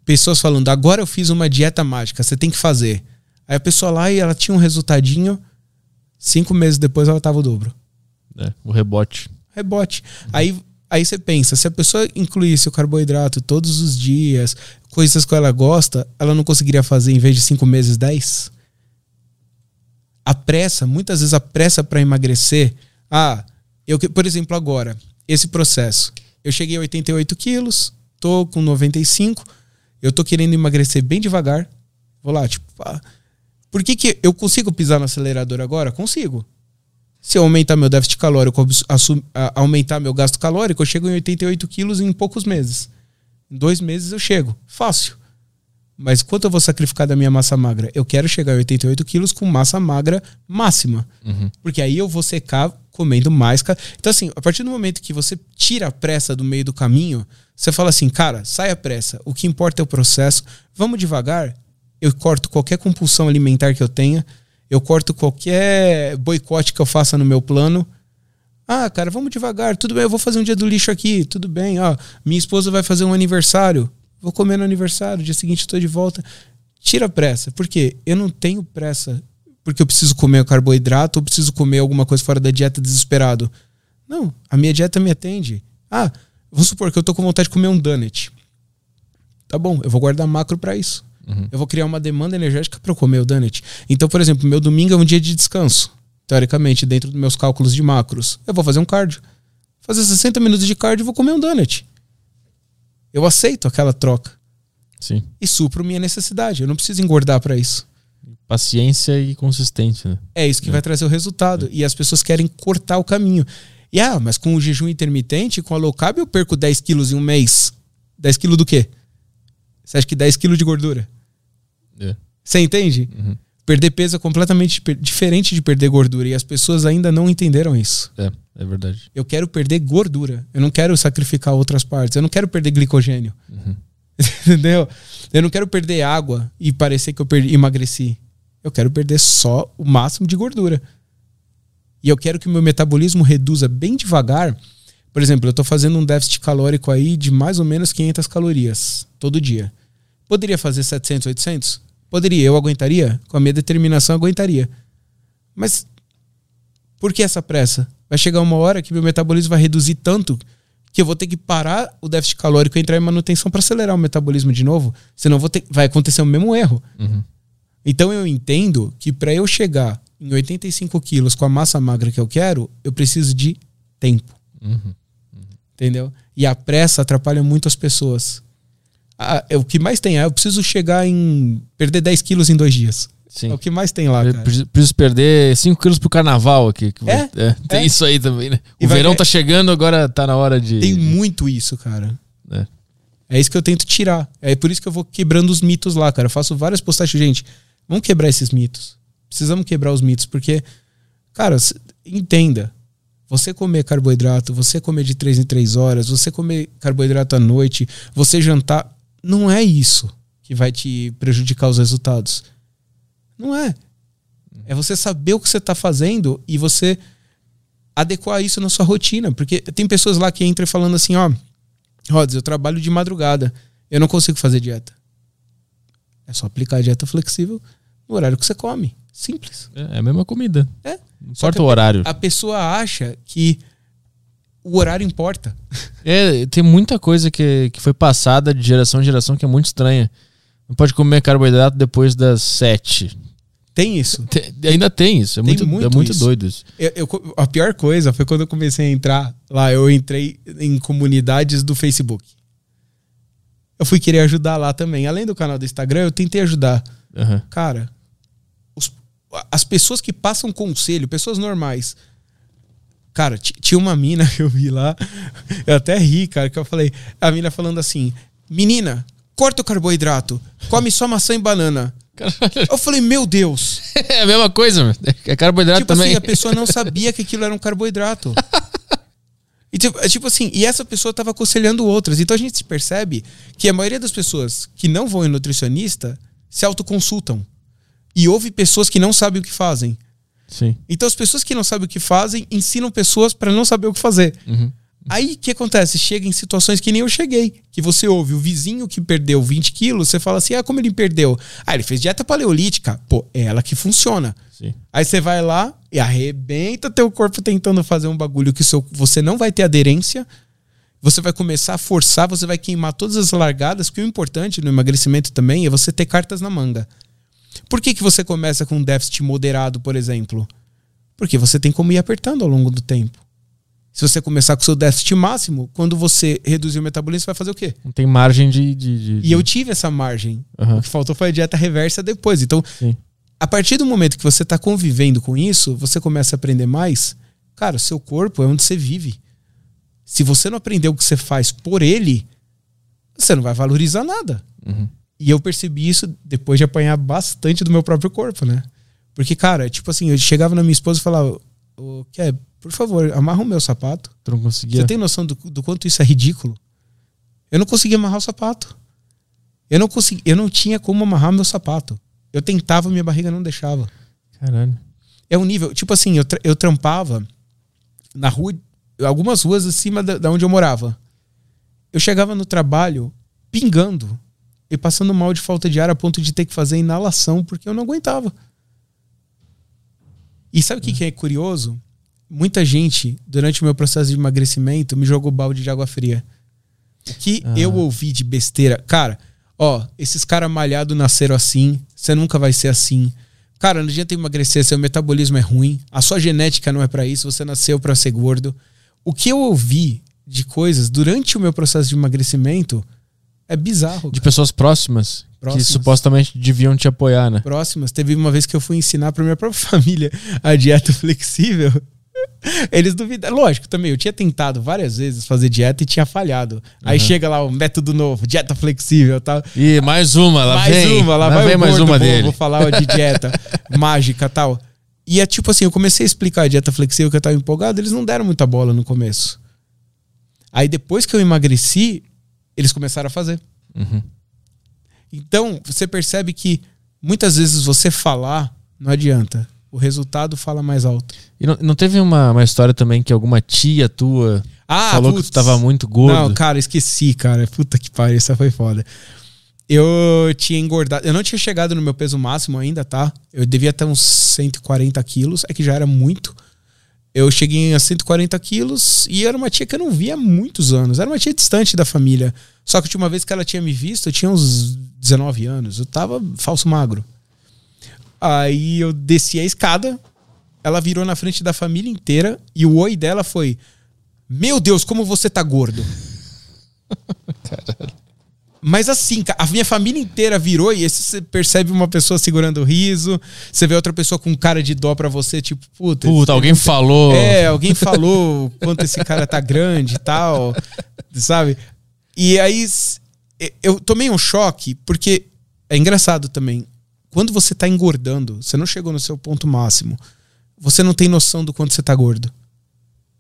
pessoas falando: agora eu fiz uma dieta mágica, você tem que fazer. Aí a pessoa lá e ela tinha um resultadinho, cinco meses depois ela tava o dobro. é, o rebote. Rebote. Aí, aí você pensa: se a pessoa incluísse o carboidrato todos os dias, coisas que ela gosta, ela não conseguiria fazer em vez de cinco meses, dez? A pressa, muitas vezes a pressa para emagrecer. Ah, eu, por exemplo, agora, esse processo. Eu cheguei a 88 quilos, tô com 95, eu tô querendo emagrecer bem devagar. Vou lá, tipo, ah, por que, que eu consigo pisar no acelerador agora? Consigo. Se eu aumentar meu déficit calórico, abs- assum- a- aumentar meu gasto calórico, eu chego em 88 quilos em poucos meses. Em dois meses eu chego. Fácil. Mas quanto eu vou sacrificar da minha massa magra? Eu quero chegar a 88 quilos com massa magra máxima. Porque aí eu vou secar comendo mais. Então, assim, a partir do momento que você tira a pressa do meio do caminho, você fala assim, cara, sai a pressa. O que importa é o processo. Vamos devagar. Eu corto qualquer compulsão alimentar que eu tenha. Eu corto qualquer boicote que eu faça no meu plano. Ah, cara, vamos devagar. Tudo bem, eu vou fazer um dia do lixo aqui. Tudo bem, ó. Minha esposa vai fazer um aniversário. Vou comer no aniversário. Dia seguinte estou de volta. Tira a pressa. Por quê? Eu não tenho pressa porque eu preciso comer carboidrato ou preciso comer alguma coisa fora da dieta desesperado. Não, a minha dieta me atende. Ah, vamos supor que eu tô com vontade de comer um donut. Tá bom, eu vou guardar macro para isso. Eu vou criar uma demanda energética para eu comer o donut. Então, por exemplo, meu domingo é um dia de descanso, teoricamente, dentro dos meus cálculos de macros. Eu vou fazer um cardio. Fazer 60 minutos de cardio e vou comer um donut. Eu aceito aquela troca Sim. e supro minha necessidade. Eu não preciso engordar para isso. Paciência e consistência, né? É isso que vai trazer o resultado. E as pessoas querem cortar o caminho. E ah, mas com o jejum intermitente, com a low carb, eu perco 10 quilos em um mês. 10 quilos do quê? Você acha que 10 quilos de gordura? É. Você entende? Perder peso é completamente diferente de perder gordura. E as pessoas ainda não entenderam isso. É, é verdade. Eu quero perder gordura. Eu não quero sacrificar outras partes. Eu não quero perder glicogênio. Entendeu? Eu não quero perder água e parecer que eu perdi, emagreci. Eu quero perder só o máximo de gordura. E eu quero que o meu metabolismo reduza bem devagar. Por exemplo, eu estou fazendo um déficit calórico aí de mais ou menos 500 calorias todo dia. Poderia fazer 700, 800? Poderia. Eu aguentaria? Com a minha determinação, aguentaria. Mas Por que essa pressa? Vai chegar uma hora que meu metabolismo vai reduzir tanto que eu vou ter que parar o déficit calórico e entrar em manutenção para acelerar o metabolismo de novo, senão vou ter, vai acontecer o mesmo erro. Uhum. Então eu entendo que para eu chegar em 85 quilos com a massa magra que eu quero, eu preciso de tempo. Uhum. Entendeu? E a pressa atrapalha muito as pessoas. Ah, é, o que mais tem é, eu preciso chegar em. perder 10 quilos em dois dias. Sim. É o que mais tem lá, cara. preciso, preciso perder 5 quilos pro carnaval aqui. que É? vai- tem É. isso aí também, né? O vai verão ver- tá chegando, agora tá na hora de. Tem muito isso, cara. É. É isso que eu tento tirar. É por isso que eu vou quebrando os mitos lá, cara. Eu faço várias postagens. Gente, vamos quebrar esses mitos. Precisamos quebrar os mitos, porque, cara, entenda. Você comer carboidrato, você comer de 3 em 3 horas, você comer carboidrato à noite, você jantar, não é isso que vai te prejudicar os resultados. Não é. É você saber o que você está fazendo e você adequar isso na sua rotina. Porque tem pessoas lá que entram e falando assim, ó, Rods, eu trabalho de madrugada, eu não consigo fazer dieta. É só aplicar a dieta flexível no horário que você come. Simples. É a mesma comida. É. Não importa o horário. A pessoa acha que o horário importa. É, tem muita coisa que, que foi passada de geração em geração que é muito estranha. Não pode comer carboidrato depois das 7. Tem isso. Tem- ainda tem isso. É Tem muito, muito é muito isso. doido isso. Eu- eu- a pior coisa foi quando eu comecei a entrar lá. Eu entrei em comunidades do Facebook. Eu fui querer ajudar lá também. Além do canal do Instagram, eu tentei ajudar. Aham. Cara, os- as pessoas que passam conselho, pessoas normais. Cara, ti- tinha uma mina que eu vi lá. Eu até ri, cara, que eu falei. A mina falando assim: Menina, corta o carboidrato, come só maçã e banana. Eu falei, meu Deus. É a mesma coisa, meu. É carboidrato Tipo também. assim, a pessoa não sabia que aquilo era um carboidrato. E tipo, é tipo assim, e essa pessoa estava aconselhando outras. Então a gente percebe que a maioria das pessoas que não vão em nutricionista se autoconsultam. E houve pessoas que não sabem o que fazem. Sim. Então as pessoas que não sabem o que fazem ensinam pessoas para não saber o que fazer. Uhum. Aí o que acontece? Chega em situações que nem eu cheguei. Que você ouve o vizinho que perdeu 20 quilos, você fala assim: ah, como ele perdeu? Ah, ele fez dieta paleolítica. Pô, é ela que funciona. Sim. Aí você vai lá e arrebenta teu corpo tentando fazer um bagulho que seu, você não vai ter aderência. Você vai começar a forçar, você vai queimar todas as largadas, que o importante no emagrecimento também é você ter cartas na manga. Por que, que você começa com um déficit moderado, por exemplo? Porque você tem como ir apertando ao longo do tempo. Se você começar com o seu déficit máximo, quando você reduzir o metabolismo, você vai fazer o quê? Não tem margem de. de, de- E eu tive essa margem. Aham. O que faltou foi a dieta reversa depois. Então, Sim. a partir do momento que você está convivendo com isso, você começa a aprender mais. Cara, o seu corpo é onde você vive. Se você não aprender o que você faz por ele, você não vai valorizar nada. Uhum. E eu percebi isso depois de apanhar bastante do meu próprio corpo, né? Porque, cara, tipo assim, eu chegava na minha esposa e falava: Ô, Ké, por favor, amarra o meu sapato. Tu não conseguia. Você tem noção do, do quanto isso é ridículo? Eu não conseguia amarrar o sapato. Eu não consegui, eu não tinha como amarrar meu sapato. Eu tentava, minha barriga não deixava. Caralho. É um nível, tipo assim, eu, tra- eu trampava na rua, algumas ruas acima da, da onde eu morava. Eu chegava no trabalho pingando e passando mal de falta de ar a ponto de ter que fazer inalação porque eu não aguentava. E sabe o que, que é curioso? Muita gente, durante o meu processo de emagrecimento, me jogou balde de água fria. O que Ah. eu ouvi de besteira, cara, ó, esses caras malhados nasceram assim, você nunca vai ser assim. Cara, não adianta emagrecer, seu metabolismo é ruim, a sua genética não é pra isso, você nasceu pra ser gordo. O que eu ouvi de coisas durante o meu processo de emagrecimento é bizarro. De cara. pessoas próximas, Próximas. que supostamente deviam te apoiar, né? próximas. Teve uma vez que eu fui ensinar pra minha própria família a dieta flexível. Eles duvidaram. Lógico, também. Eu tinha tentado várias vezes fazer dieta e tinha falhado. Aí chega lá o método novo, dieta flexível e tal. E mais uma, lá mais vem. uma, lá, vai vem mais gordo, uma vou, dele. Vou falar de dieta mágica e tal. E é tipo assim, eu comecei a explicar a dieta flexível que eu tava empolgado, eles não deram muita bola no começo. Aí depois que eu emagreci, eles começaram a fazer. Uhum. Então, você percebe que muitas vezes você falar não adianta. O resultado fala mais alto. E não, não teve uma, uma história também que alguma tia tua Ah, falou que putz. tu tava muito gordo? Não, cara, esqueci, cara. Puta que pariu, essa foi foda. Eu tinha engordado. Eu não tinha chegado no meu peso máximo ainda, tá? Eu devia ter uns 140 quilos. É que já era muito. Eu cheguei a 140 quilos e era uma tia que eu não via há muitos anos. Era uma tia distante da família. Só que a última vez que ela tinha me visto, eu tinha uns 19 anos. Eu tava falso magro. Aí eu desci a escada, ela virou na frente da família inteira e o oi dela foi: Meu Deus, como você tá gordo. Caralho. Mas assim, a minha família inteira virou e você percebe uma pessoa segurando o riso, você vê outra pessoa com cara de dó para você, tipo, puta. Puta, alguém falou. É, alguém falou quanto esse cara tá grande e tal, sabe? E aí eu tomei um choque, porque é engraçado também. Quando você tá engordando, você não chegou no seu ponto máximo, você não tem noção do quanto você tá gordo.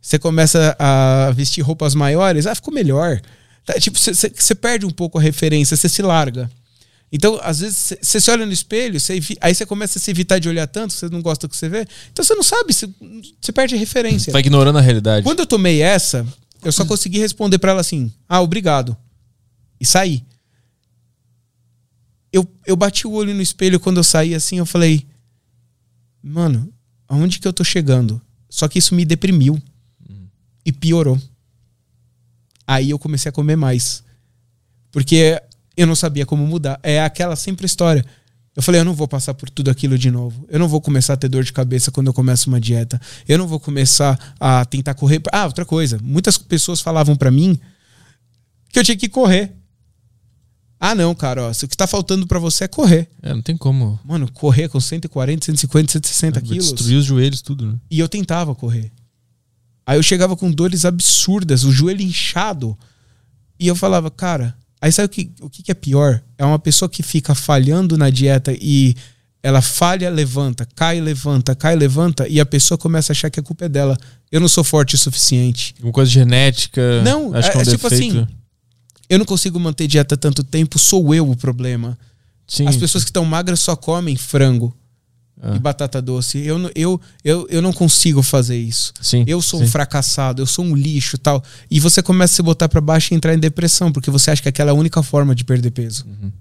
Você começa a vestir roupas maiores, ah, ficou melhor. Tá, tipo, você perde um pouco a referência, você se larga. Então, às vezes, você se olha no espelho, cê, aí você começa a se evitar de olhar tanto, você não gosta do que você vê. Então você não sabe, você perde a referência. Tá ignorando a realidade. Quando eu tomei essa, eu só consegui responder para ela assim: ah, obrigado. E saí. Eu, eu bati o olho no espelho quando eu saí assim, eu falei: mano, aonde que eu tô chegando? Só que isso me deprimiu. Uhum. E piorou. Aí eu comecei a comer mais. Porque eu não sabia como mudar. É aquela sempre história. Eu falei, eu não vou passar por tudo aquilo de novo. Eu não vou começar a ter dor de cabeça quando eu começo uma dieta. Eu não vou começar a tentar correr. Ah, outra coisa. Muitas pessoas falavam para mim que eu tinha que correr. Ah, não, cara, ó, o que tá faltando para você é correr. É, não tem como. Mano, correr com 140, 150, 160 é, quilos. Destruir os joelhos, tudo, né? E eu tentava correr. Aí eu chegava com dores absurdas, o joelho inchado. E eu falava, cara. Aí sabe o que, o que é pior? É uma pessoa que fica falhando na dieta e ela falha, levanta, cai, levanta, cai, levanta, e a pessoa começa a achar que a culpa é dela. Eu não sou forte o suficiente. Uma coisa genética. Não, acho é, que é, um é tipo assim. Eu não consigo manter dieta tanto tempo, sou eu o problema. Sim, As pessoas que estão magras só comem frango ah. e batata doce. Eu, eu, eu, eu não consigo fazer isso. Sim, eu sou sim. um fracassado, eu sou um lixo tal. E você começa a se botar para baixo e entrar em depressão, porque você acha que aquela é a única forma de perder peso. Uhum.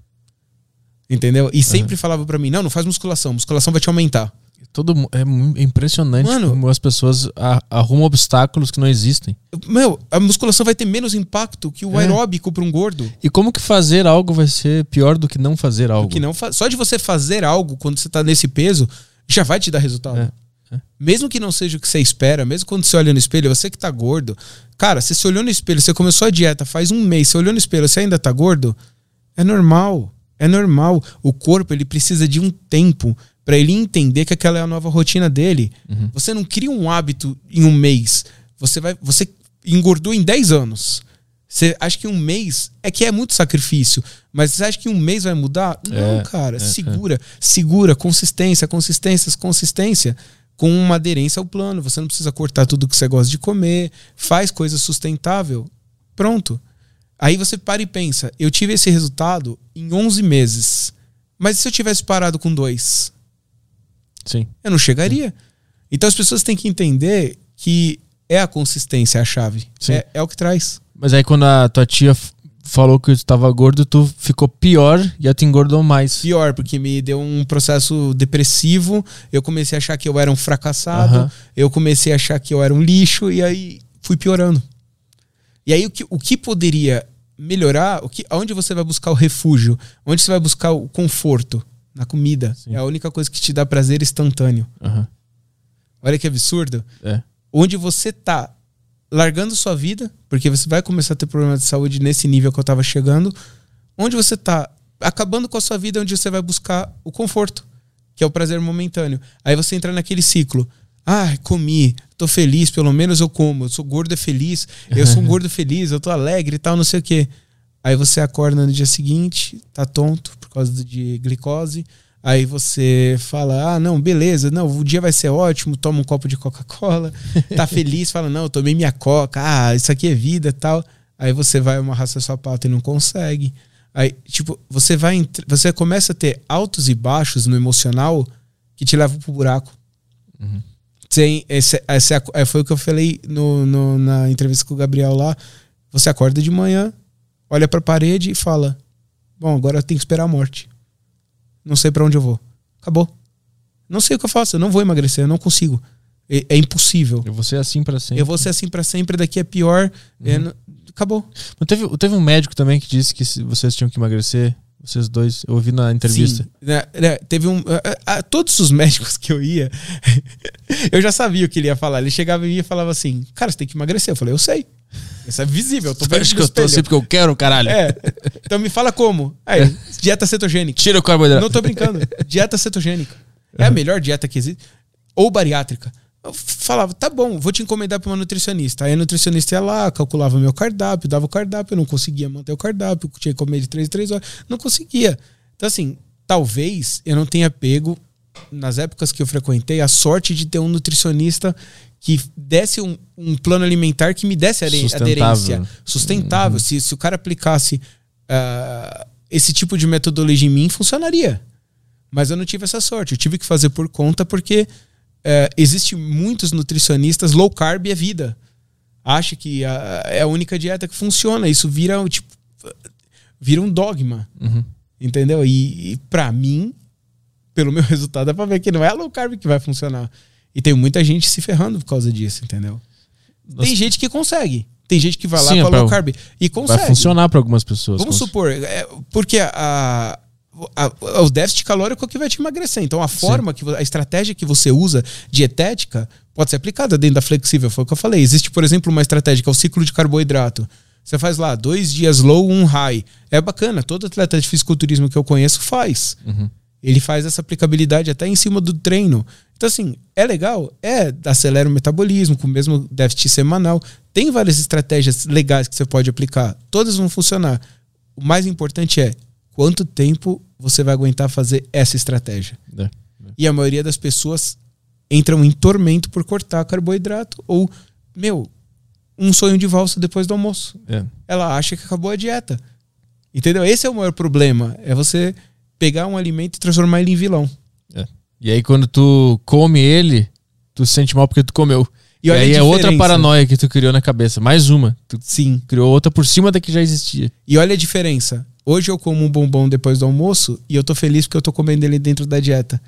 Entendeu? E sempre uhum. falava para mim: não, não faz musculação, musculação vai te aumentar. Todo, é impressionante Mano, como as pessoas arrumam obstáculos que não existem. Meu, a musculação vai ter menos impacto que o é. aeróbico para um gordo. E como que fazer algo vai ser pior do que não fazer algo? Que não fa Só de você fazer algo quando você tá nesse peso, já vai te dar resultado. É. É. Mesmo que não seja o que você espera, mesmo quando você olha no espelho, você que tá gordo, cara, você se olhou no espelho, você começou a dieta faz um mês, você olhou no espelho, você ainda tá gordo, é normal. É normal. O corpo ele precisa de um tempo para ele entender que aquela é a nova rotina dele. Uhum. Você não cria um hábito em um mês. Você vai, você engordou em 10 anos. Você acha que um mês é que é muito sacrifício, mas você acha que um mês vai mudar? Não, é, cara, é, segura, é. segura, consistência, consistência, consistência, com uma aderência ao plano. Você não precisa cortar tudo que você gosta de comer, faz coisa sustentável. Pronto. Aí você para e pensa, eu tive esse resultado em 11 meses. Mas se eu tivesse parado com dois? Sim. Eu não chegaria. Então as pessoas têm que entender que é a consistência a chave. É, é, o que traz. Mas aí quando a tua tia falou que tu estava gordo, tu ficou pior e te engordou mais. Pior, porque me deu um processo depressivo. Eu comecei a achar que eu era um fracassado. Uhum. Eu comecei a achar que eu era um lixo. E aí fui piorando. E aí o que, o que poderia melhorar, o que, onde você vai buscar o refúgio? Onde você vai buscar o conforto? Na comida. Sim. É a única coisa que te dá prazer instantâneo. Uhum. Olha que absurdo. É. Onde você tá largando sua vida, porque você vai começar a ter problemas de saúde nesse nível que eu tava chegando. Onde você tá acabando com a sua vida, onde você vai buscar o conforto, que é o prazer momentâneo. Aí você entra naquele ciclo. Ah, comi, tô feliz, pelo menos eu como. Eu sou gordo é feliz, eu sou um gordo feliz, eu tô alegre e tal, não sei o quê. Aí você acorda no dia seguinte, tá tonto causa de glicose. Aí você fala: ah, não, beleza, não, o dia vai ser ótimo, toma um copo de Coca-Cola, tá feliz, fala: não, eu tomei minha Coca, ah, isso aqui é vida tal. Aí você vai amarrar seu sapato e não consegue. Aí, tipo, você vai. Você começa a ter altos e baixos no emocional que te levam pro buraco. Uhum. Tem, esse, esse, é, foi o que eu falei no, no, na entrevista com o Gabriel lá. Você acorda de manhã, olha para a parede e fala: Bom, agora eu tenho que esperar a morte. Não sei para onde eu vou. Acabou. Não sei o que eu faço, eu não vou emagrecer, eu não consigo. É, é impossível. Eu vou ser assim pra sempre. Eu vou ser assim pra sempre, daqui é pior. É, n- acabou. Mas teve, teve um médico também que disse que vocês tinham que emagrecer, vocês dois. Eu ouvi na entrevista. Sim, né, né, teve um. a- a- todos os médicos que eu ia, eu já sabia o que ele ia falar. Ele chegava em mim e falava assim: Cara, você tem que emagrecer. Eu falei: Eu sei. Isso é visível. Eu tô vendo Acho que eu tô assim porque eu quero, caralho. É. Então me fala como. Aí, dieta cetogênica. Tira o carboidrato. Não tô brincando. Dieta cetogênica. É a melhor dieta que existe. Ou bariátrica. Eu falava, tá bom, vou te encomendar pra uma nutricionista. Aí a nutricionista ia lá, calculava meu cardápio, dava o cardápio, eu não conseguia manter o cardápio, tinha que comer de 3 em 3 horas. Não conseguia. Então, assim, talvez eu não tenha pego, nas épocas que eu frequentei, a sorte de ter um nutricionista que desse um, um plano alimentar que me desse Sustentável. aderência sustentável. Se, se o cara aplicasse ah, esse tipo de metodologia em mim, funcionaria. Mas eu não tive essa sorte. Eu tive que fazer por conta porque é, existe muitos nutricionistas low carb é vida. Acha que a- é a única dieta que funciona. Isso vira um, tipo vira um dogma, Uhum. entendeu? E, e para mim, pelo meu resultado, dá pra ver que não é a low carb que vai funcionar. E tem muita gente se ferrando por causa disso, entendeu? Tem gente que consegue. Tem gente que vai lá Sim, com a é low carb e consegue. Vai funcionar pra algumas pessoas. Vamos supor, é, porque a, a- o déficit calórico é o que vai te emagrecer. Então, a forma, que a estratégia que você usa dietética pode ser aplicada dentro da flexível. Foi o que eu falei. Existe, por exemplo, uma estratégia que é o ciclo de carboidrato. Você faz lá dois dias low, um high. É bacana. Todo atleta de fisiculturismo que eu conheço faz. Uhum. Ele faz essa aplicabilidade até em cima do treino. Então, assim, é legal? É, acelera o metabolismo com o mesmo déficit semanal. Tem várias estratégias legais que você pode aplicar. Todas vão funcionar. O mais importante é quanto tempo você vai aguentar fazer essa estratégia. É. E a maioria das pessoas entram em tormento por cortar carboidrato ou, meu, um sonho de valsa depois do almoço. É. Ela acha que acabou a dieta. Entendeu? Esse é o maior problema. É você pegar um alimento e transformar ele em vilão. É. E aí, quando tu come ele, tu se sente mal porque tu comeu. E E, aí é outra paranoia que tu criou na cabeça. Mais uma. Tu Sim. criou outra por cima da que já existia. E olha a diferença. Hoje eu como um bombom depois do almoço e eu tô feliz porque eu tô comendo ele dentro da dieta.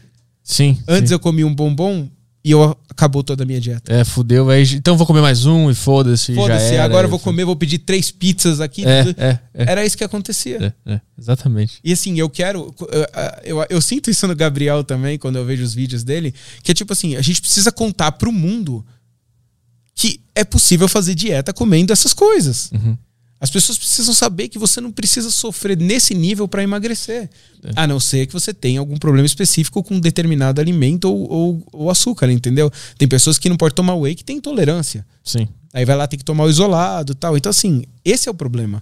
Sim. Antes sim. eu comi um bombom e eu acabou toda a minha dieta. É, fudeu. Aí, então vou comer mais um e foda-se. Foda-se, agora eu vou comer, vou pedir três pizzas aqui. É, é, é. Era isso que acontecia. é, é. Exatamente. E assim, eu quero. Eu, eu, eu sinto isso no Gabriel também, quando eu vejo os vídeos dele, que é tipo assim, a gente precisa contar pro mundo que é possível fazer dieta comendo essas coisas. Uhum. As pessoas precisam saber que você não precisa sofrer nesse nível para emagrecer. A não ser que você tenha algum problema específico com um determinado alimento ou, ou, ou açúcar, entendeu? Tem pessoas que não podem tomar whey que têm intolerância. Sim. Aí vai lá ter que tomar o isolado tal. Então, assim, esse é o problema.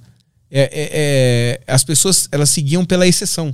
É, é- é- as pessoas elas seguiam pela exceção.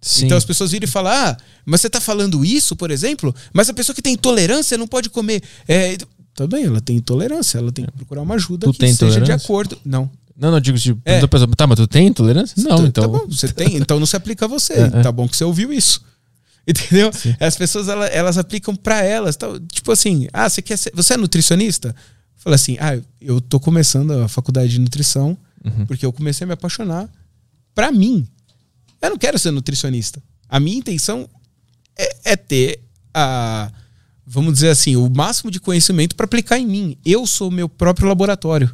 Sim. Então as pessoas viram e falam: Ah, mas você tá falando isso, por exemplo? Mas a pessoa que tem intolerância não pode comer. É, tudo bem, ela tem intolerância, ela tem que procurar uma ajuda Tu que tem seja de intolerância? acordo. Não. Não, não, digo, tipo, É. é. pessoa, tá, mas tu tem intolerância? Não, Tá- então. Tá bom, você tem, então não se aplica a você. É, é. Tá bom que você ouviu isso. Entendeu? As pessoas elas, elas aplicam pra elas. tal. Tipo assim, ah, você quer ser, você é nutricionista? Fala assim, ah, eu tô começando a faculdade de nutrição Uhum. porque eu comecei a me apaixonar. Pra mim, eu não quero ser nutricionista. A minha intenção é, é ter a, vamos dizer assim, o máximo de conhecimento para aplicar em mim. Eu sou meu próprio laboratório.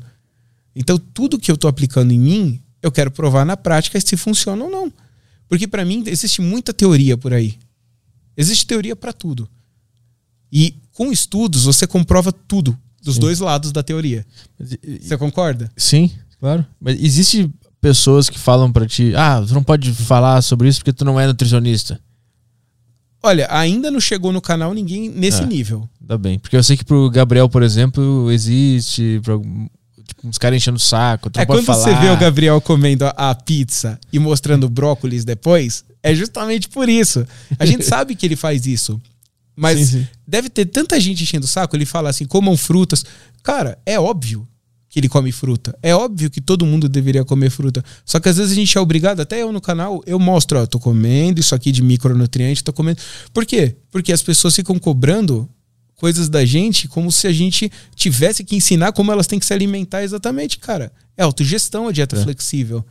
Então, tudo que eu estou aplicando em mim, eu quero provar na prática se funciona ou não. Porque para mim existe muita teoria por aí. Existe teoria para tudo. E com estudos você comprova tudo dos Sim. dois lados da teoria. Você concorda? Sim, claro. Mas existe pessoas que falam pra ti, ah, tu não pode falar sobre isso porque tu não é nutricionista. Olha, ainda não chegou no canal ninguém nesse É. nível. Ainda bem. Porque eu sei que pro Gabriel, por exemplo, existe pra, tipo, uns caras enchendo o saco. É quando você falar. vê o Gabriel comendo a, a pizza e mostrando brócolis depois, é justamente por isso. A gente sabe que ele faz isso. Mas Sim, sim. deve ter tanta gente enchendo o saco, ele fala assim, comam frutas. Cara, é óbvio que ele come fruta. É óbvio que todo mundo deveria comer fruta. Só que às vezes a gente é obrigado, até eu no canal, eu mostro, ó, tô comendo isso aqui de micronutriente, tô comendo. Por quê? Porque as pessoas ficam cobrando coisas da gente como se a gente tivesse que ensinar como elas têm que se alimentar exatamente, cara. É autogestão a dieta É. flexível.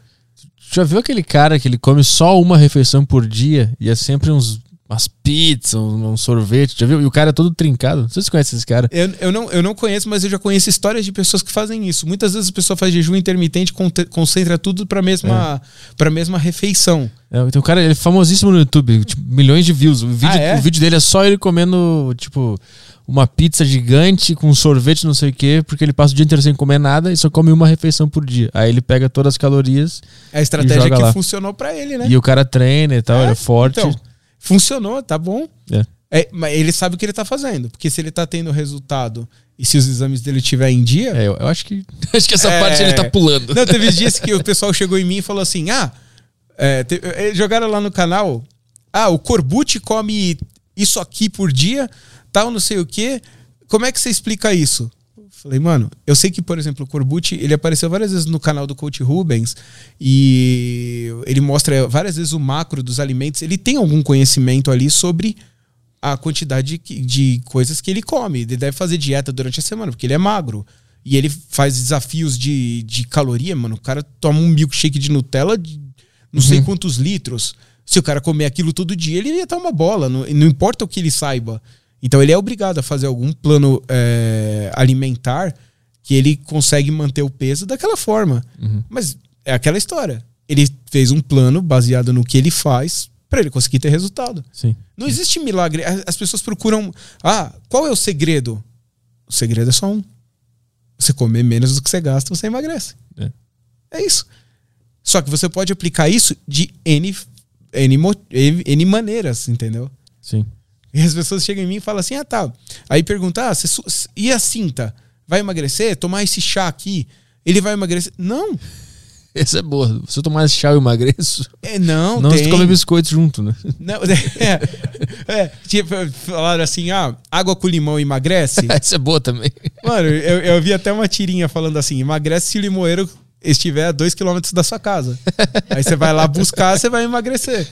Já viu aquele cara que ele come só uma refeição por dia e é sempre uns umas pizzas, um, um sorvete, já viu? E o cara é todo trincado. Não sei se você conhece esse cara. Eu, eu, não, eu não conheço, mas eu já conheço histórias de pessoas que fazem isso. Muitas vezes a pessoa faz jejum intermitente, concentra tudo pra mesma, pra mesma refeição. É, então o cara ele é famosíssimo no YouTube, tipo, milhões de views. O vídeo, Ah, é? o vídeo dele é só ele comendo, tipo, uma pizza gigante com sorvete, não sei o quê, porque ele passa o dia inteiro sem comer nada e só come uma refeição por dia. Aí ele pega todas as calorias É a estratégia que lá. funcionou pra ele, né? e o cara treina e tal, É, ele é forte. Então, funcionou, tá bom. É. É, mas ele sabe o que ele tá fazendo. Porque se ele tá tendo resultado e se os exames dele estiver em dia. É, eu, eu acho que acho que essa É. parte ele tá pulando. Não, teve dias que o pessoal chegou em mim e falou assim: ah, é, te- eh, jogaram lá no canal. Ah, o Corbucci come isso aqui por dia, tal, não sei o quê. Como é que você explica isso? Falei, mano, eu sei que, por exemplo, o Corbucci, ele apareceu várias vezes no canal do Coach Rubens e ele mostra várias vezes o macro dos alimentos. Ele tem algum conhecimento ali sobre a quantidade de, de coisas que ele come. Ele deve fazer dieta durante a semana, porque ele é magro. E ele faz desafios de, de caloria, mano. O cara toma um milkshake de Nutella de não sei quantos litros. Se o cara comer aquilo todo dia, ele ia estar uma bola. Não, não importa o que ele saiba. Então ele é obrigado a fazer algum plano é, alimentar que ele consegue manter o peso daquela forma. Mas é aquela história. Ele fez um plano baseado no que ele faz para ele conseguir ter resultado. Sim. Não existe milagre. As as pessoas procuram. Ah, qual é o segredo? O segredo é só um. Você comer menos do que você gasta, você emagrece. É. É isso. Só que você pode aplicar isso de N, N, N maneiras, entendeu? Sim. E as pessoas chegam em mim e falam assim: ah, tá. Aí pergunta: ah, você e a cinta? Vai emagrecer? Tomar esse chá aqui? Ele vai emagrecer? Não. Essa é boa. Se eu tomar esse chá, eu emagreço. É, não, Não, tem. se come biscoito junto, né? Não, é, é, tipo, falaram assim: ah, água com limão emagrece. Essa é boa também. Mano, eu, eu vi até uma tirinha falando assim: emagrece se o limoeiro estiver a 2 km da sua casa. Aí você vai lá buscar, você vai emagrecer.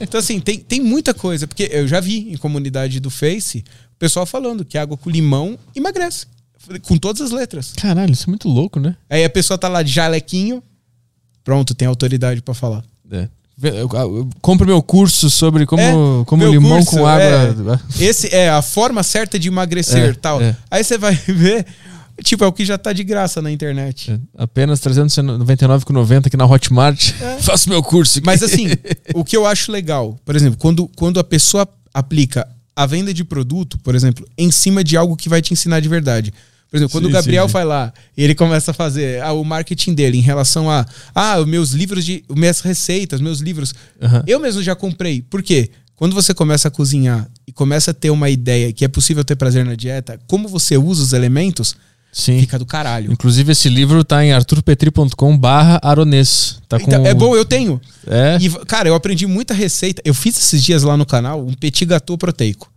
Então, assim, tem, tem muita coisa, porque eu já vi em comunidade do Face o pessoal falando que água com limão emagrece. Com todas as letras. Caralho, isso é muito louco, né? Aí a pessoa tá lá de jalequinho, pronto, tem autoridade pra falar. É. Compre meu curso sobre como, É, como limão curso, com água. Esse é a forma certa de emagrecer É, tal. é. Aí você vai ver, tipo, é o que já tá de graça na internet. É, Apenas 399,90 aqui na Hotmart. Faço meu curso. aqui. Mas assim, o que eu acho legal, por exemplo, quando, quando a pessoa aplica a venda de produto, por exemplo, em cima de algo que vai te ensinar de verdade. Por exemplo, quando Sim, o Gabriel sim, sim. vai lá e ele começa a fazer ah, o marketing dele em relação a ah, os meus livros de minhas receitas, meus livros, Aham. eu mesmo já comprei. Por quê? Quando você começa a cozinhar e começa a ter uma ideia que é possível ter prazer na dieta, como você usa os elementos, Sim. fica do caralho. Inclusive, esse livro tá em arturpetri.com barra aronês. Tá com... Então, é bom, eu tenho. É? E, cara, eu aprendi muita receita. Eu fiz esses dias lá no canal um petit gâteau proteico.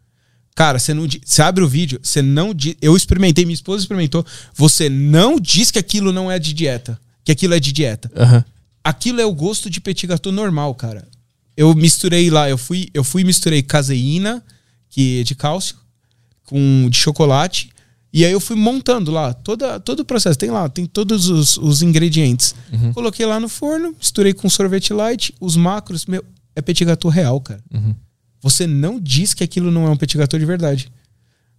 Cara, você não você abre o vídeo, você não eu experimentei, minha esposa experimentou, você não diz que aquilo não é de dieta, que aquilo é de dieta. Aham. Aquilo é o gosto de petit gâteau normal, cara. Eu misturei lá, eu fui, eu fui misturei caseína, que é de cálcio, com de chocolate, e aí eu fui montando lá toda, todo o processo. Tem lá, tem todos os, os ingredientes. Coloquei lá no forno, misturei com sorvete light, os macros, meu, é petit gâteau real, cara. Você não diz que aquilo não é um petit gâteau de verdade.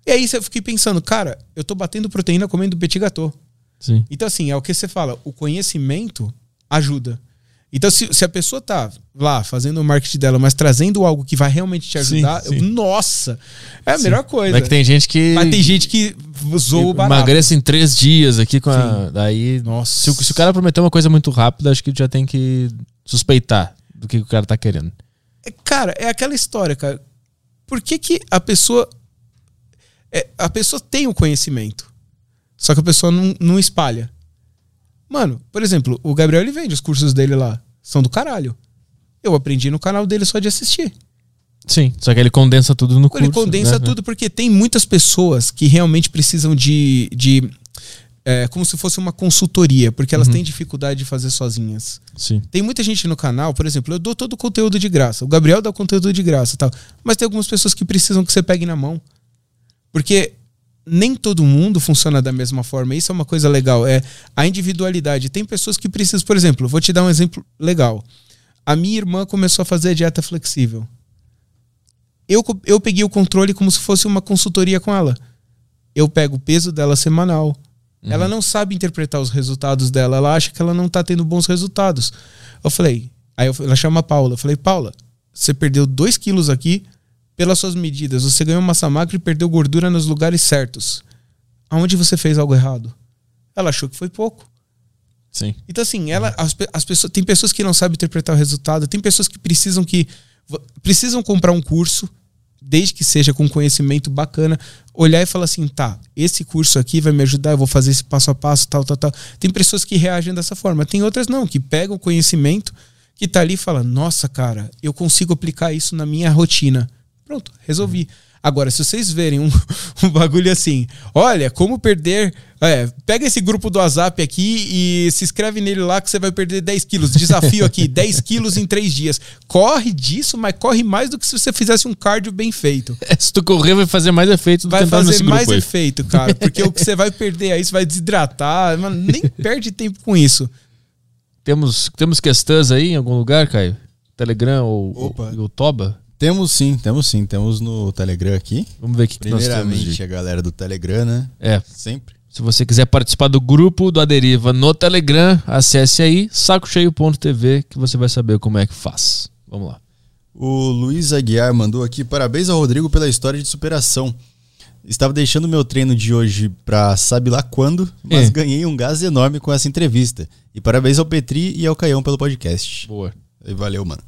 E aí eu fiquei pensando, cara, eu tô batendo proteína comendo petit gâteau. Sim. Então, assim, é o que você fala, o conhecimento ajuda. Então, se, se a pessoa tá lá fazendo o marketing dela, mas trazendo algo que vai realmente te ajudar, Sim, eu- sim. nossa, é a melhor coisa. Mas que tem gente que. Mas tem gente que usou o barato. Emagrece em três dias aqui com a. Sim. Daí. Nossa. Se, o- se o cara prometer uma coisa muito rápida, acho que já tem que suspeitar do que o cara tá querendo. É, Cara, é aquela história, cara. Por que, que a pessoa. é, a pessoa tem o conhecimento, só que a pessoa não, não espalha. Mano, por exemplo, o Gabriel ele vende os cursos dele lá. São do caralho. Eu aprendi no canal dele só de assistir. Sim. Só que ele condensa tudo no curso. Ele condensa né? tudo porque tem muitas pessoas que realmente precisam de. de é, como se fosse uma consultoria, porque elas têm dificuldade de fazer sozinhas. Sim. Tem muita gente no canal, por exemplo, eu dou todo o conteúdo de graça. O Gabriel dá o conteúdo de graça e tal. Mas tem algumas pessoas que precisam que você pegue na mão. Porque nem todo mundo funciona da mesma forma. Isso é uma coisa legal. É a individualidade. Tem pessoas que precisam, por exemplo, vou te dar um exemplo legal. A minha irmã começou a fazer a dieta flexível. eu, eu peguei o controle como se fosse uma consultoria com ela. Eu pego o peso dela semanal. Uhum. Ela não sabe interpretar os resultados dela. Ela acha que ela não tá tendo bons resultados. Eu falei, aí eu, ela chama a Paula. Eu falei, Paula, você perdeu 2 quilos aqui pelas suas medidas. Você ganhou massa magra e perdeu gordura nos lugares certos. Aonde você fez algo errado? Ela achou que foi pouco. Sim. Então, assim, ela, as, as pessoas, tem pessoas que não sabem interpretar o resultado, tem pessoas que precisam que precisam comprar um curso, desde que seja com conhecimento bacana, olhar e falar assim, tá, esse curso aqui vai me ajudar, eu vou fazer esse passo a passo, tal, tal, tal. Tem pessoas que reagem dessa forma, tem outras não, que pegam o conhecimento, que tá ali e fala, nossa, cara, eu consigo aplicar isso na minha rotina. Pronto, resolvi. Agora, se vocês verem um, um bagulho assim, olha, como perder. É, pega esse grupo do WhatsApp aqui e se inscreve nele lá que você vai perder 10 quilos. Desafio aqui, 10 quilos em 3 dias. Corre disso, mas corre mais do que se você fizesse um cardio bem feito. Se tu correr, vai fazer mais efeito do Vai fazer mais aí. efeito, cara. Porque o que você vai perder aí, você vai desidratar. Mano, nem perde tempo com isso. Temos, temos questões aí em algum lugar, Caio? Telegram ou, Opa. ou, ou Toba? Temos sim, temos sim. Temos no Telegram aqui. Vamos ver o que, que nós temos. Primeiramente a galera do Telegram, né? É. Sempre. Se você quiser participar do grupo do Aderiva no Telegram, acesse aí sacocheio.tv que você vai saber como é que faz. Vamos lá. O Luiz Aguiar mandou aqui: parabéns ao Rodrigo pela história de superação. Estava deixando meu treino de hoje pra sabe lá quando, mas é. ganhei um gás enorme com essa entrevista. E parabéns ao Petri e ao Caião pelo podcast. Boa. E valeu, mano.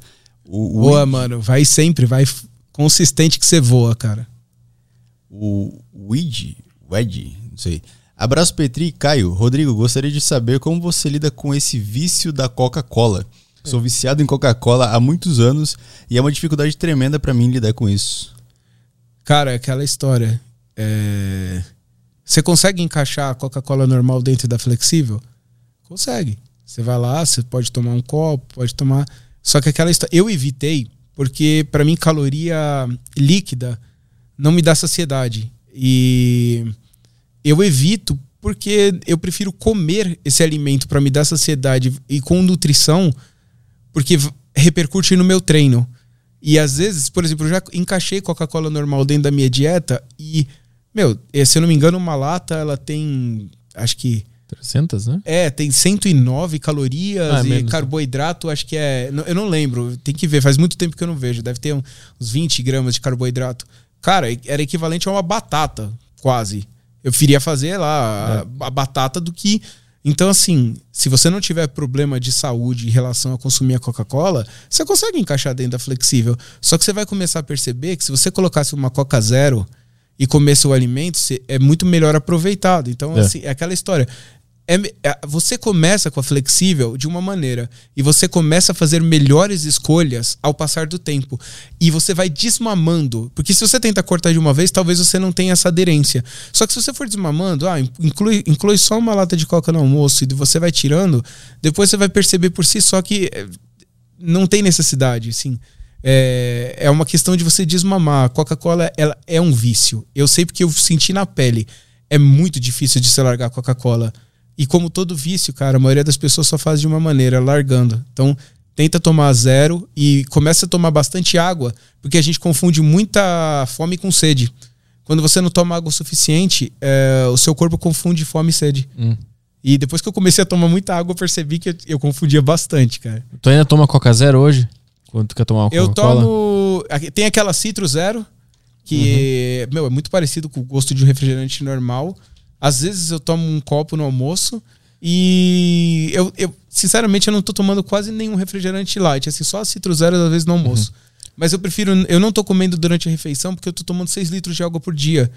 O, Boa, mano. Vai sempre, vai consistente que você voa, cara. O Wid, Wed, não sei. Abraço Petri e Caio. Rodrigo, gostaria de saber como você lida com esse vício da Coca-Cola. Sou é. viciado em Coca-Cola há muitos anos e é uma dificuldade tremenda para mim lidar com isso. Cara, é aquela história. É... Você consegue encaixar a Coca-Cola normal dentro da flexível? Consegue. Você vai lá, você pode tomar um copo, pode tomar. Só que aquela história. Eu evitei, porque para mim, caloria líquida não me dá saciedade. E eu evito porque eu prefiro comer esse alimento para me dar saciedade e com nutrição, porque repercute no meu treino. E às vezes, por exemplo, eu já encaixei Coca-Cola normal dentro da minha dieta e, meu, eh, se eu não me engano, uma lata ela tem, acho que 300, né? É, tem 109 calorias ah, é e carboidrato, acho que é. Eu não lembro, tem que ver, faz muito tempo que eu não vejo. Deve ter uns 20 gramas de carboidrato. Cara, era equivalente a uma batata, quase. Eu preferia fazer lá é. a, a batata do que. Então, assim, se você não tiver problema de saúde em relação a consumir a Coca-Cola, você consegue encaixar dentro da flexível. Só que você vai começar a perceber que se você colocasse uma Coca Zero e comesse o alimento, é muito melhor aproveitado. Então, é. assim, é aquela história. É, é, você começa com a flexível de uma maneira e você começa a fazer melhores escolhas ao passar do tempo. E você vai desmamando porque se você tenta cortar de uma vez talvez você não tenha essa aderência. Só que se você for desmamando ah, inclui, inclui só uma lata de coca no almoço e você vai tirando depois você vai perceber por si só que eh, não tem necessidade assim é, é uma questão de você desmamar. Coca-Cola ela é um vício. Eu sei porque eu senti na pele. É muito difícil de se largar Coca-Cola e como todo vício, cara, a maioria das pessoas só faz de uma maneira, largando. Então, tenta tomar zero e começa a tomar bastante água, porque a gente confunde muita fome com sede. Quando você não toma água o suficiente, é, o seu corpo confunde fome e sede. Hum. E depois que eu comecei a tomar muita água, eu percebi que eu, eu confundia bastante, cara. Tu ainda toma Coca Zero hoje? Quando tu quer tomar uma? Eu tomo. Tem aquela Citro Zero, que uhum. meu, é muito parecido com o gosto de um refrigerante normal. Às vezes eu tomo um copo no almoço e eu, eu sinceramente, eu não tô tomando quase nenhum refrigerante light, assim, só a Citro Zero às vezes no almoço. Uhum. Mas eu prefiro, eu não tô comendo durante a refeição porque eu tô tomando 6 litros de água por dia.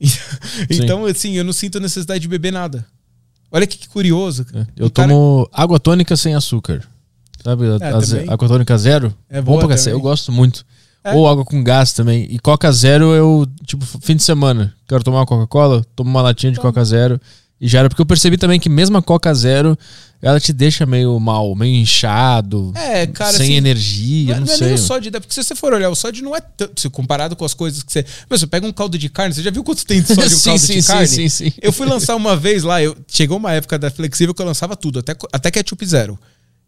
então, assim, eu não sinto necessidade de beber nada. Olha que, que curioso. É, eu um tomo cara... água tônica sem açúcar. Sabe? É, a, água tônica zero. É boa. Bom eu gosto muito. É. Ou água com gás também. E Coca Zero eu, tipo, fim de semana, quero tomar uma Coca-Cola, tomo uma latinha de Coca Zero. E já era porque eu percebi também que mesmo a Coca Zero, ela te deixa meio mal, meio inchado, é, cara, sem assim, energia, não, não, não é sei. Nem o sódio, porque se você for olhar, o sódio não é tanto, comparado com as coisas que você... Mas você pega um caldo de carne, você já viu quanto tem de sódio sim, um caldo sim, de carne? Sim, sim, sim. Eu fui lançar uma vez lá, eu, chegou uma época da Flexível que eu lançava tudo, até, até ketchup zero.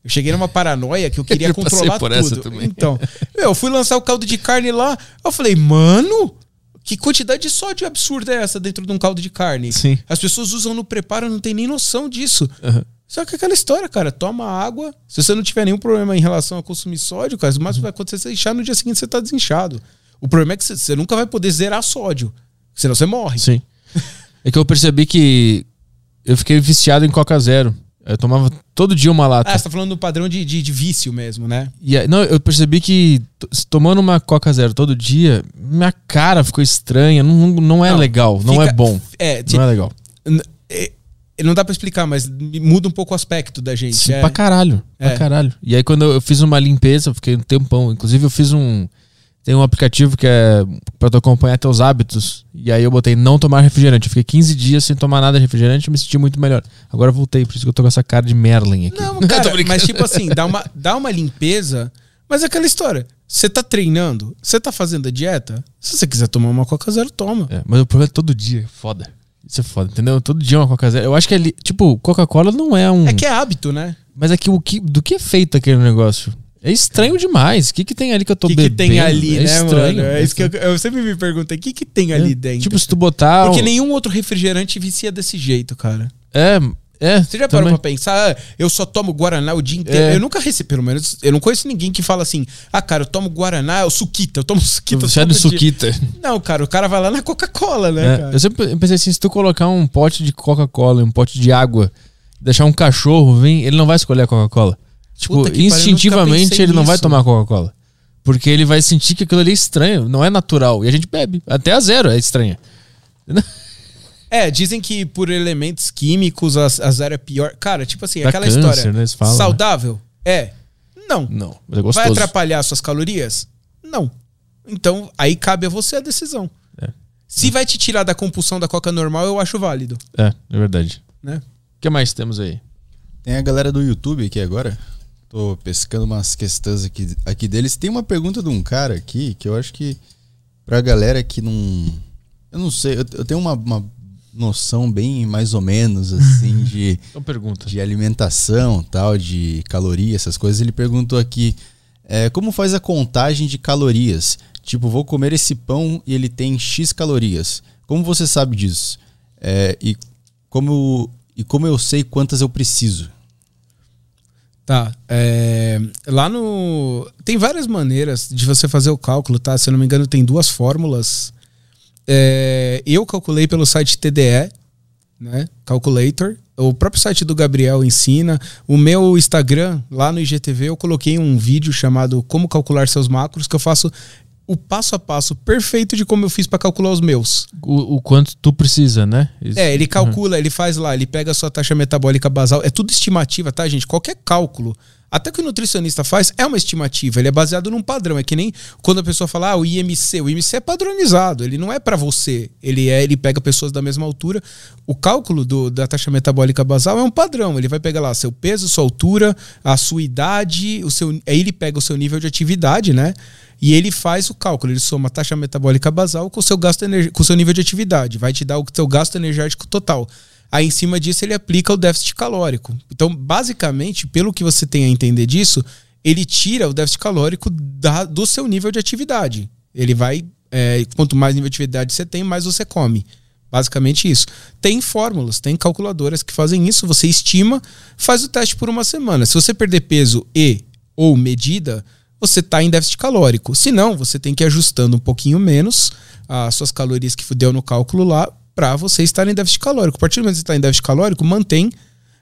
Eu cheguei numa paranoia que eu queria Eu controlar tudo. Então, eu fui lançar o caldo de carne lá, eu falei, mano, que quantidade de sódio absurda é essa dentro de um caldo de carne? Sim. As pessoas usam no preparo, não tem nem noção disso. Aham. Só que é aquela história, cara, toma água. Se você não tiver nenhum problema em relação a consumir sódio, cara, o máximo que vai acontecer é você inchar no dia seguinte você tá desinchado. O problema é que você- você nunca vai poder zerar sódio. Senão você morre. Sim. É que eu percebi que eu fiquei viciado em Coca Zero. Eu tomava todo dia uma lata. Ah, você tá falando do padrão de, de, de vício mesmo, né? E aí- não, eu percebi que tomando uma Coca Zero todo dia, minha cara ficou estranha. Não, não- é Não, legal, não fica- é bom. É, tipo, Não é legal. é, não dá pra explicar, mas muda um pouco o aspecto da gente. Sim, é. pra caralho. Pra É. caralho. E aí, quando eu fiz uma limpeza, eu fiquei um tempão. Inclusive, eu fiz um. Tem um aplicativo que é pra tu acompanhar teus hábitos. E aí eu botei não tomar refrigerante. Eu fiquei 15 dias sem tomar nada de refrigerante e me senti muito melhor. Agora eu voltei, por isso que eu tô com essa cara de Merlin aqui. Não, cara, mas tipo assim, dá uma, dá uma limpeza. Mas é aquela história. Você tá treinando, você tá fazendo a dieta. Se você quiser tomar uma Coca Zero, toma. É, mas o problema é todo dia. Foda. Isso é foda, entendeu? Todo dia uma Coca Zero. Eu acho que ali, tipo, Coca-Cola não é um. É que é hábito, né? Mas é que o que do que é feito aquele negócio? É estranho demais. O que, que tem ali que eu tô O que, que bebendo? tem ali, é né, estranho. mano? É isso que eu, eu sempre me perguntei. O que, que tem ali dentro? Tipo, se tu botar. Porque um- nenhum outro refrigerante vicia desse jeito, cara. É, é. Você já parou também. pra pensar? Ah, eu só tomo Guaraná o dia inteiro. É. Eu nunca recebi, pelo menos, eu não conheço ninguém que fala assim: ah, cara, eu tomo Guaraná, eu suquita, eu tomo suquita. Você é do todo dia." suquita. Não, cara, o cara vai lá na Coca-Cola, né, É, cara? eu sempre pensei assim, se tu colocar um pote de Coca-Cola e um pote de água, deixar um cachorro vir, ele não vai escolher a Coca-Cola. Tipo, Puta instintivamente ele não vai nisso. tomar Coca-Cola. Porque ele vai sentir que aquilo ali é estranho, não é natural. E a gente bebe. Até a zero é estranha. É, dizem que por elementos químicos a, a zero é pior. Cara, tipo assim, Dá aquela câncer, história. né, eles falam, né? saudável? É. Não. Não, mas é Vai atrapalhar suas calorias? Não. Então, aí cabe a você a decisão. É. Se vai te tirar da compulsão da coca normal, eu acho válido, É, é verdade. né? O que mais temos aí? Tem a galera do YouTube aqui agora. Tô pescando umas questões aqui, aqui deles. Tem uma pergunta de um cara aqui que eu acho que pra galera que não. Eu não sei, eu, eu tenho uma, uma noção bem mais ou menos assim de, Então pergunta. de alimentação, tal, de calorias, essas coisas. Ele perguntou aqui é, como faz a contagem de calorias. Tipo, vou comer esse pão e ele tem X calorias. Como você sabe disso? É, e, como, e como eu sei quantas eu preciso? Tá. é, lá no. Tem várias maneiras de você fazer o cálculo, tá? Se eu não me engano, tem duas fórmulas. É, eu calculei pelo site TDE, né? Calculator. O próprio site do Gabriel ensina. O meu Instagram, lá no IGTV, eu coloquei um vídeo chamado Como Calcular Seus Macros, que eu faço o passo a passo perfeito de como eu fiz para calcular os meus. O, o quanto tu precisa, né? Isso. É, ele calcula, ele faz lá, ele pega a sua taxa metabólica basal. É tudo estimativa, tá, gente? Qualquer cálculo. Até que o nutricionista faz é uma estimativa, ele é baseado num padrão. É que nem quando a pessoa fala, ah, o IMC. O IMC é padronizado, ele não é para você. Ele é, ele pega pessoas da mesma altura. O cálculo do- da taxa metabólica basal é um padrão. Ele vai pegar lá seu peso, sua altura, a sua idade, o seu. Aí ele pega o seu nível de atividade, né? E ele faz o cálculo, ele soma a taxa metabólica basal com o seu gasto com o seu nível de atividade, vai te dar o seu gasto energético total. Aí em cima disso ele aplica o déficit calórico. Então, basicamente, pelo que você tem a entender disso, ele tira o déficit calórico da- do seu nível de atividade. Ele vai, é, quanto mais nível de atividade você tem, mais você come. Basicamente isso. Tem fórmulas, tem calculadoras que fazem isso. Você estima, faz o teste por uma semana. Se você perder peso e ou medida, você está em déficit calórico. Se não, você tem que ir ajustando um pouquinho menos as suas calorias que deu no cálculo lá para você estar em déficit calórico. A partir do momento que você está em déficit calórico, mantém.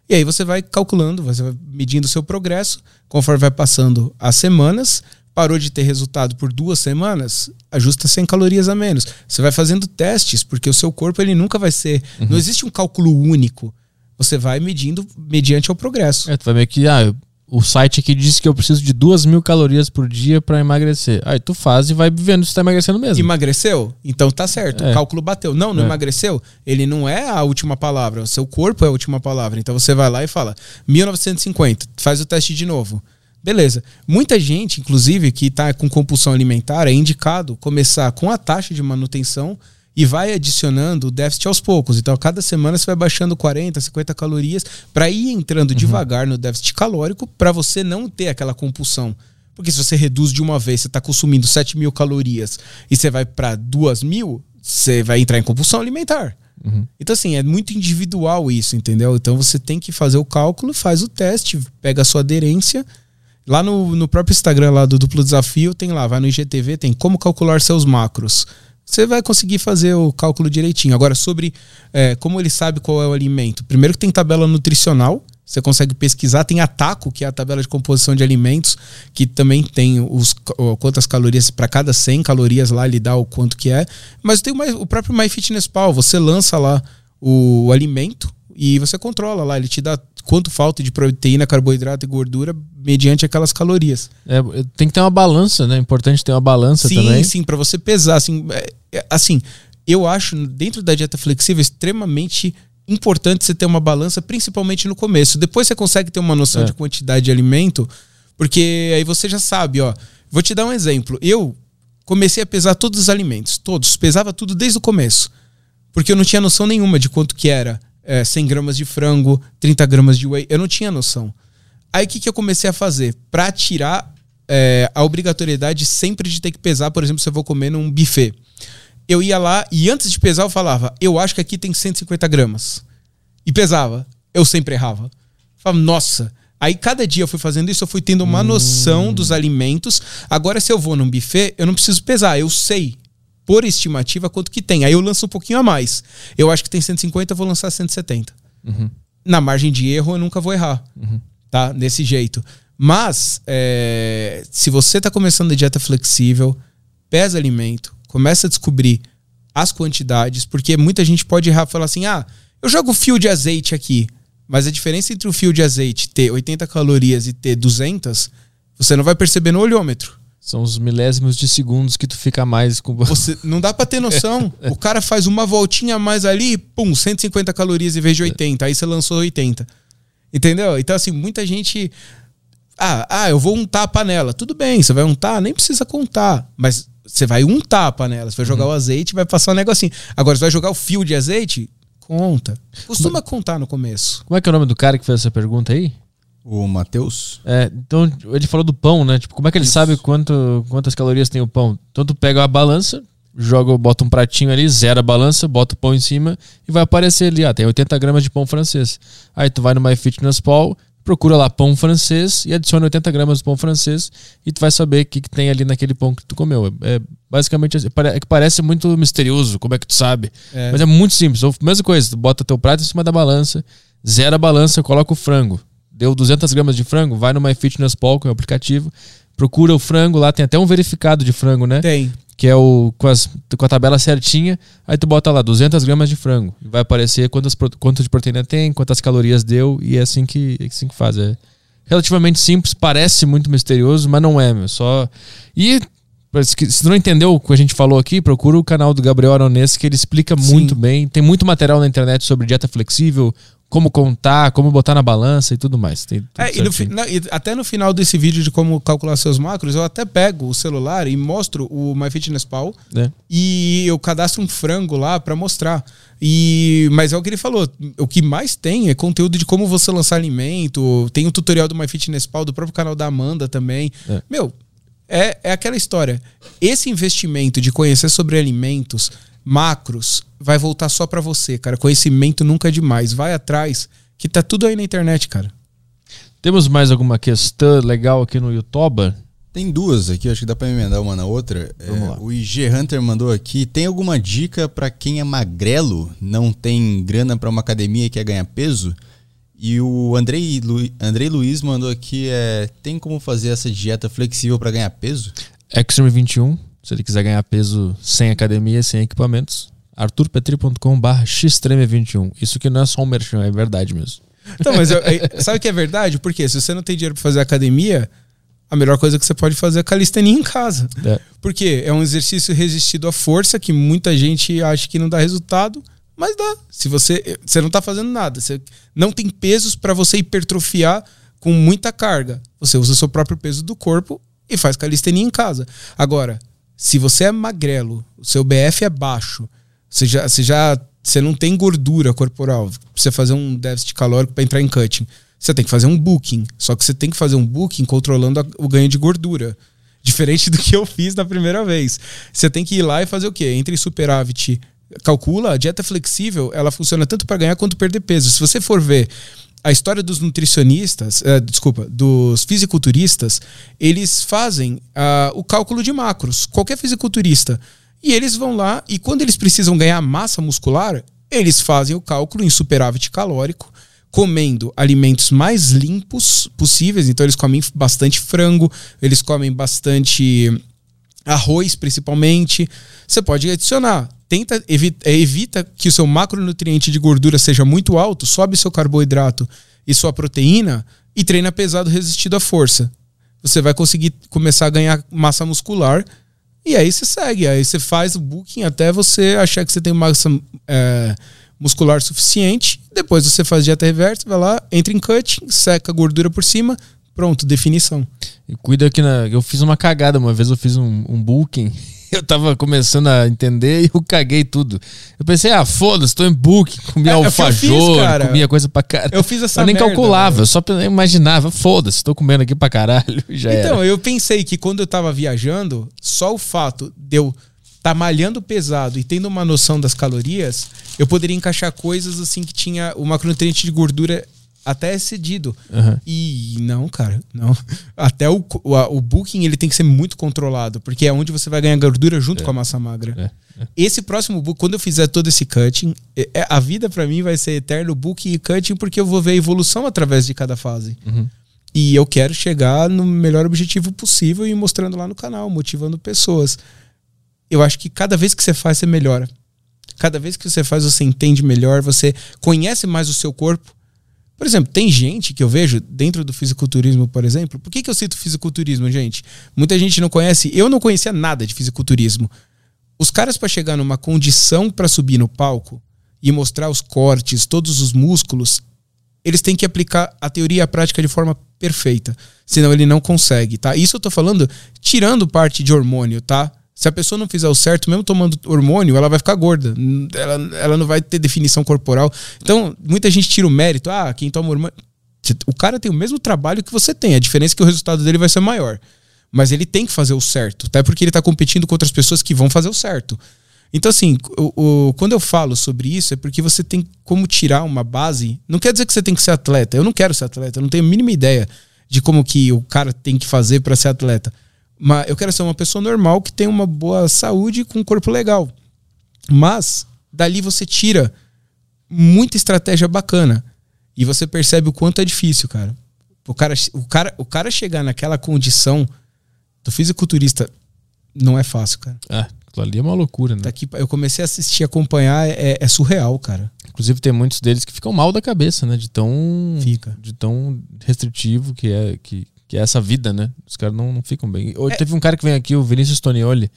E aí você vai calculando, você vai medindo o seu progresso, conforme vai passando as semanas. Parou de ter resultado por duas semanas, ajusta 100 calorias a menos. Você vai fazendo testes, porque o seu corpo ele nunca vai ser. Não existe um cálculo único. Você vai medindo mediante o progresso. É, tu vai ver que ah, eu- o site aqui diz que eu preciso de duas mil calorias por dia pra emagrecer. Aí tu faz e vai vendo se tá emagrecendo mesmo. Emagreceu? Então tá certo. É. O cálculo bateu. Não, não É. emagreceu? Ele não é a última palavra. O seu corpo é a última palavra. Então você vai lá e fala 1950, faz o teste de novo. Beleza. Muita gente, inclusive, que tá com compulsão alimentar, é indicado começar com a taxa de manutenção e vai adicionando o déficit aos poucos. Então, a cada semana você vai baixando 40, 50 calorias para ir entrando uhum. devagar no déficit calórico para você não ter aquela compulsão. Porque se você reduz de uma vez, você está consumindo 7 mil calorias e você vai para 2 mil, você vai entrar em compulsão alimentar. Uhum. Então, assim, é muito individual isso, entendeu? Então você tem que fazer o cálculo, faz o teste, pega a sua aderência. Lá no, no próprio Instagram lá do Duplo Desafio, tem lá, vai no IGTV, tem como calcular seus macros você vai conseguir fazer o cálculo direitinho. Agora, sobre é, como ele sabe qual é o alimento. Primeiro que tem tabela nutricional, você consegue pesquisar. Tem a TACO, que é a tabela de composição de alimentos, que também tem os, quantas calorias para cada 100 calorias lá, ele dá o quanto que é. Mas tem o, o próprio MyFitnessPal, você lança lá o alimento e você controla lá, ele te dá quanto falta de proteína, carboidrato e gordura mediante aquelas calorias. É, tem que ter uma balança, né? É importante ter uma balança sim, também. Sim, sim, para você pesar. Assim, é, assim, eu acho dentro da dieta flexível extremamente importante você ter uma balança, principalmente no começo. Depois você consegue ter uma noção é. de quantidade de alimento, porque aí você já sabe, ó. Vou te dar um exemplo. Eu comecei a pesar todos os alimentos, todos, pesava tudo desde o começo, porque eu não tinha noção nenhuma de quanto que era é, 100 gramas de frango, 30 gramas de whey. Eu não tinha noção. Aí o que, que eu comecei a fazer? Para tirar é, a obrigatoriedade sempre de ter que pesar, por exemplo, se eu vou comer num buffet. Eu ia lá e antes de pesar eu falava, eu acho que aqui tem 150 gramas. E pesava. Eu sempre errava. Falava, nossa. Aí cada dia eu fui fazendo isso, eu fui tendo uma hum. noção dos alimentos. Agora, se eu vou num buffet, eu não preciso pesar, eu sei por estimativa, quanto que tem. Aí eu lanço um pouquinho a mais. Eu acho que tem 150, eu vou lançar 170. Uhum. Na margem de erro, eu nunca vou errar. Uhum. Tá? Desse jeito. Mas, é, se você está começando a dieta flexível, pesa alimento, começa a descobrir as quantidades, porque muita gente pode errar e falar assim: ah, eu jogo fio de azeite aqui. Mas a diferença entre o fio de azeite ter 80 calorias e ter 200, você não vai perceber no olhômetro. São os milésimos de segundos que tu fica mais com. Você não dá para ter noção. o cara faz uma voltinha a mais ali, pum, 150 calorias em vez de 80. Aí você lançou 80. Entendeu? Então, assim, muita gente. Ah, ah, eu vou untar a panela. Tudo bem, você vai untar, nem precisa contar. Mas você vai untar a panela. Você vai jogar uhum. o azeite vai passar um negocinho. Agora, você vai jogar o fio de azeite? Conta. Costuma contar no começo. Como é que é o nome do cara que fez essa pergunta aí? O Matheus? É, então ele falou do pão, né? Tipo, como é que ele Isso. sabe quanto, quantas calorias tem o pão? Então tu pega a balança, joga, bota um pratinho ali, zera a balança, bota o pão em cima e vai aparecer ali, ah, tem 80 gramas de pão francês. Aí tu vai no MyFitnessPal, procura lá pão francês e adiciona 80 gramas de pão francês e tu vai saber o que, que tem ali naquele pão que tu comeu. É, basicamente assim, é que parece muito misterioso, como é que tu sabe? É. Mas é muito simples. A mesma coisa, tu bota teu prato em cima da balança, zera a balança, coloca o frango deu 200 gramas de frango, vai no MyFitnessPal, que é o aplicativo, procura o frango lá, tem até um verificado de frango, né? Tem. Que é o com, as, com a tabela certinha, aí tu bota lá 200 gramas de frango, vai aparecer quantas, quanto de proteína tem, quantas calorias deu, e é assim que, é assim que faz. É relativamente simples, parece muito misterioso, mas não é, meu. Só. E se não entendeu o que a gente falou aqui, procura o canal do Gabriel Aronês, que ele explica Sim. muito bem. Tem muito material na internet sobre dieta flexível, como contar, como botar na balança e tudo mais. Tem tudo é, e, no, e até no final desse vídeo de como calcular seus macros, eu até pego o celular e mostro o MyFitnessPal é. e eu cadastro um frango lá para mostrar. E mas é o que ele falou, o que mais tem é conteúdo de como você lançar alimento, tem um tutorial do MyFitnessPal do próprio canal da Amanda também. É. Meu, é, é aquela história. Esse investimento de conhecer sobre alimentos, macros, vai voltar só para você, cara. Conhecimento nunca é demais. Vai atrás, que tá tudo aí na internet, cara. Temos mais alguma questão legal aqui no YouTube? Tem duas aqui, acho que dá para emendar uma na outra. É, o IG Hunter mandou aqui: tem alguma dica para quem é magrelo, não tem grana para uma academia e quer ganhar peso? E o Andrei, Lu, Andrei Luiz mandou aqui: é, tem como fazer essa dieta flexível para ganhar peso? Extreme 21, se ele quiser ganhar peso sem academia, sem equipamentos, arturpetri.com.br xtreme21. Isso que não é só um merchan, é verdade mesmo. Então, mas eu, eu, sabe que é verdade? Porque se você não tem dinheiro para fazer academia, a melhor coisa que você pode fazer é calistenia em casa. É. Porque é um exercício resistido à força que muita gente acha que não dá resultado, mas dá. Se você você não está fazendo nada, você não tem pesos para você hipertrofiar com muita carga. Você usa o seu próprio peso do corpo e faz calistenia em casa. Agora, se você é magrelo, o seu BF é baixo, Você já, você já você não tem gordura corporal. Você fazer um déficit calórico para entrar em cutting. Você tem que fazer um booking. Só que você tem que fazer um booking controlando a, o ganho de gordura. Diferente do que eu fiz na primeira vez. Você tem que ir lá e fazer o quê? Entre superávit, calcula, a dieta flexível, ela funciona tanto para ganhar quanto perder peso. Se você for ver a história dos nutricionistas, uh, desculpa, dos fisiculturistas, eles fazem uh, o cálculo de macros. Qualquer fisiculturista e eles vão lá e quando eles precisam ganhar massa muscular, eles fazem o cálculo em superávit calórico, comendo alimentos mais limpos possíveis. Então eles comem bastante frango, eles comem bastante arroz, principalmente. Você pode adicionar. Tenta evita, evita que o seu macronutriente de gordura seja muito alto, sobe seu carboidrato e sua proteína e treina pesado resistido à força. Você vai conseguir começar a ganhar massa muscular e aí você segue, aí você faz o booking até você achar que você tem massa é, muscular suficiente. Depois você faz dieta reversa, vai lá, entra em cutting, seca a gordura por cima, pronto, definição. Cuida que na, eu fiz uma cagada, uma vez eu fiz um, um booking eu tava começando a entender e eu caguei tudo. Eu pensei, ah, foda-se, tô em book, comia é, alfajor, comia coisa pra caralho. Eu fiz essa Eu nem merda, calculava, eu só imaginava, foda-se, tô comendo aqui pra caralho. Já então, era. eu pensei que quando eu tava viajando, só o fato de eu tá malhando pesado e tendo uma noção das calorias, eu poderia encaixar coisas assim que tinha o macronutriente de gordura até é cedido. Uhum. E não, cara, não. Até o, o, o, booking ele tem que ser muito controlado, porque é onde você vai ganhar gordura junto é. com a massa magra. É. É. Esse próximo book, quando eu fizer todo esse cutting, é, é a vida para mim vai ser eterno booking e cutting, porque eu vou ver a evolução através de cada fase. Uhum. E eu quero chegar no melhor objetivo possível e mostrando lá no canal, motivando pessoas. Eu acho que cada vez que você faz, você melhora. Cada vez que você faz, você entende melhor, você conhece mais o seu corpo por exemplo, tem gente que eu vejo dentro do fisiculturismo, por exemplo. Por que, que eu cito fisiculturismo, gente? Muita gente não conhece. Eu não conhecia nada de fisiculturismo. Os caras, para chegar numa condição para subir no palco e mostrar os cortes, todos os músculos, eles têm que aplicar a teoria e a prática de forma perfeita. Senão ele não consegue, tá? Isso eu tô falando tirando parte de hormônio, tá? Se a pessoa não fizer o certo, mesmo tomando hormônio, ela vai ficar gorda. Ela, ela não vai ter definição corporal. Então, muita gente tira o mérito. Ah, quem toma hormônio. O cara tem o mesmo trabalho que você tem. A diferença é que o resultado dele vai ser maior. Mas ele tem que fazer o certo. Até porque ele está competindo com outras pessoas que vão fazer o certo. Então, assim, o, o, quando eu falo sobre isso, é porque você tem como tirar uma base. Não quer dizer que você tem que ser atleta. Eu não quero ser atleta. Eu não tenho a mínima ideia de como que o cara tem que fazer para ser atleta. Mas eu quero ser uma pessoa normal que tem uma boa saúde com um corpo legal. Mas dali você tira muita estratégia bacana. E você percebe o quanto é difícil, cara. O cara, o cara, o cara chegar naquela condição do fisiculturista não é fácil, cara. É, aquilo ali é uma loucura, né? Daqui, eu comecei a assistir, acompanhar, é, é, surreal, cara. Inclusive tem muitos deles que ficam mal da cabeça, né? De tão, Fica. de tão restritivo que é que que é essa vida, né? Os caras não, não ficam bem. Hoje é. teve um cara que vem aqui, o Vinícius Tonioli.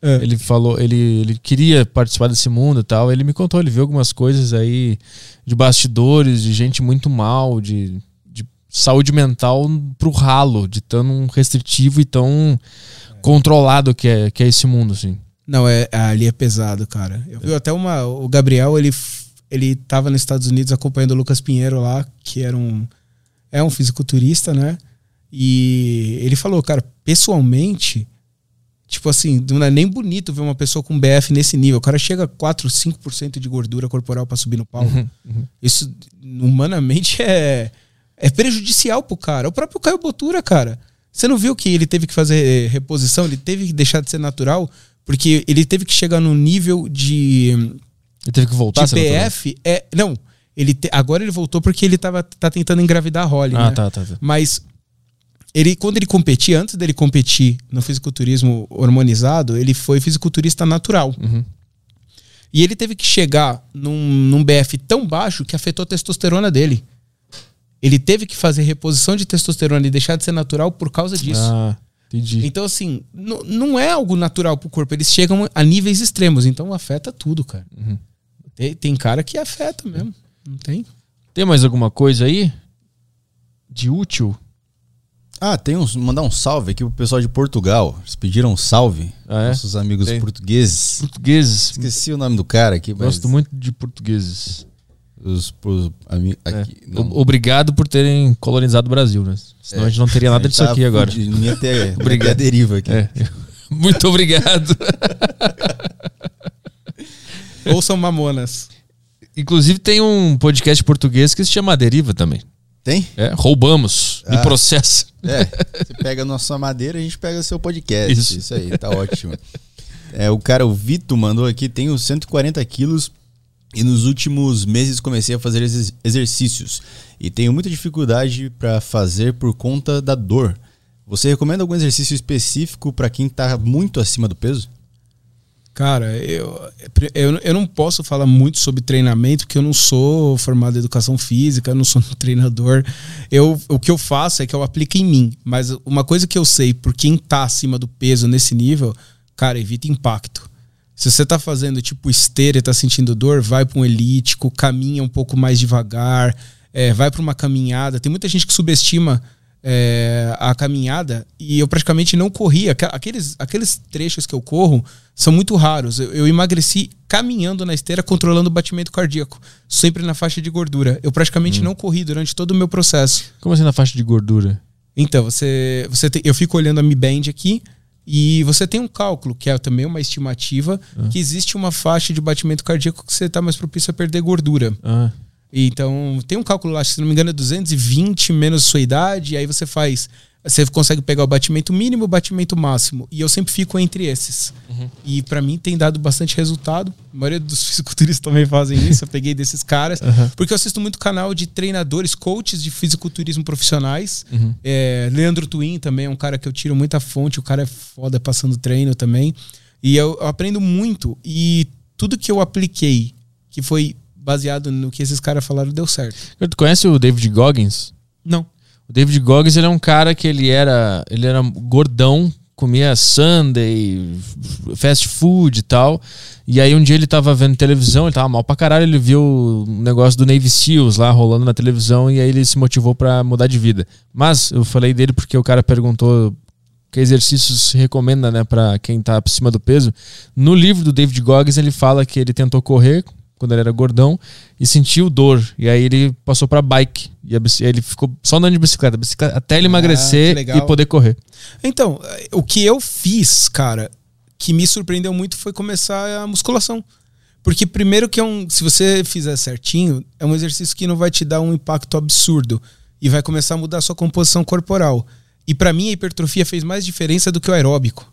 É. Ele falou, ele, ele queria participar desse mundo e tal. Ele me contou, ele viu algumas coisas aí de bastidores, de gente muito mal, de, de saúde mental pro ralo, de tão restritivo e tão é. controlado que é, que é esse mundo, assim. Não, é, ali é pesado, cara. Eu vi até uma. O Gabriel, ele, ele tava nos Estados Unidos acompanhando o Lucas Pinheiro lá, que era um. É um fisiculturista, né? E ele falou, cara, pessoalmente, tipo assim, não é nem bonito ver uma pessoa com BF nesse nível. O cara chega a 4, 5% de gordura corporal para subir no palco. Uhum, uhum. Isso, humanamente, é, é prejudicial pro cara. O próprio Caio Botura, cara. Você não viu que ele teve que fazer reposição? Ele teve que deixar de ser natural? Porque ele teve que chegar num nível de. Ele teve que voltar de BF. É, não. Ele te, agora ele voltou porque ele tava, tá tentando engravidar a Holly. Ah, né? tá, tá, tá. Mas ele quando ele competia, antes dele competir no fisiculturismo hormonizado, ele foi fisiculturista natural. Uhum. E ele teve que chegar num, num BF tão baixo que afetou a testosterona dele. Ele teve que fazer reposição de testosterona e deixar de ser natural por causa disso. Ah, entendi. Então, assim, não é algo natural pro corpo. Eles chegam a níveis extremos. Então, afeta tudo, cara. Uhum. Tem, tem cara que afeta mesmo. Não tem? Tem mais alguma coisa aí? De útil? Ah, tem uns. Mandar um salve aqui pro pessoal de Portugal. Eles pediram um salve. Ah, é? Nossos amigos Tem. portugueses. Portugueses. Esqueci o nome do cara aqui, mas. Gosto muito de portugueses. Os, os É. aqui, não. O- Obrigado por terem colonizado o Brasil, né? Senão a gente não teria nada disso Tá aqui agora. fudido, Não ia ter, não Obrigado. deriva aqui. É. Muito obrigado. Ouçam Mamonas. Inclusive tem um podcast português que se chama A Deriva também. Tem? É, roubamos. Me Ah. processa. É. Você pega a nossa madeira, a gente pega seu podcast. Isso. Isso, aí, tá ótimo. É, o cara, o Vito, mandou aqui, tenho 140 quilos e nos últimos meses comecei a fazer exer- exercícios. E tenho muita dificuldade para fazer por conta da dor. Você recomenda algum exercício específico para quem tá muito acima do peso? Cara, eu, eu, eu não posso falar muito sobre treinamento, porque eu não sou formado em educação física, não sou um treinador. Eu, o que eu faço é que eu aplico em mim. Mas uma coisa que eu sei, por quem tá acima do peso nesse nível, cara, evita impacto. Se você tá fazendo tipo esteira e tá sentindo dor, vai para um elíptico, caminha um pouco mais devagar, é, vai para uma caminhada. Tem muita gente que subestima é, a caminhada e eu praticamente não corri. Aqu- Aqueles, aqueles trechos que eu corro são muito raros. Eu, eu emagreci caminhando na esteira, controlando o batimento cardíaco, sempre na faixa de gordura. Eu praticamente não corri durante todo o meu processo. Como assim na faixa de gordura? Então, você, você eu fico olhando a Mi Band aqui e você tem um cálculo, que é também uma estimativa, que existe uma faixa de batimento cardíaco que você está mais propício a perder gordura. Ah, Então, tem um cálculo lá, se não me engano, é 220 menos sua idade, e aí você faz. Você consegue pegar o batimento mínimo e o batimento máximo. E eu sempre fico entre esses. E pra mim tem dado bastante resultado. A maioria dos fisiculturistas também fazem isso. Eu peguei desses caras. Porque eu assisto muito canal de treinadores, coaches de fisiculturismo profissionais. É, Leandro Twin também é um cara que eu tiro muita fonte. O cara é foda passando treino também. E eu, eu aprendo muito. E tudo que eu apliquei, que foi baseado no que esses caras falaram, deu certo. Tu conhece o David Goggins? Não. O David Goggins ele é um cara que ele era, ele era gordão, comia sundae, fast food e tal. E aí um dia ele tava vendo televisão, ele tava mal pra caralho, ele viu um negócio do Navy Seals lá rolando na televisão e aí ele se motivou pra mudar de vida. Mas eu falei dele porque o cara perguntou que exercícios se recomenda, né, para quem tá acima do peso. No livro do David Goggins ele fala que ele tentou correr quando ele era gordão e sentiu dor. E aí ele passou pra bike. E ele ficou só andando de bicicleta, bicicleta até ele Ah, emagrecer legal. e poder correr. Então, eh, o que eu fiz, cara, que me surpreendeu muito foi começar a musculação. Porque primeiro que é um, se você fizer certinho, é um exercício que não vai te dar um impacto absurdo e vai começar a mudar a sua composição corporal. E pra mim a hipertrofia fez mais diferença do que o aeróbico.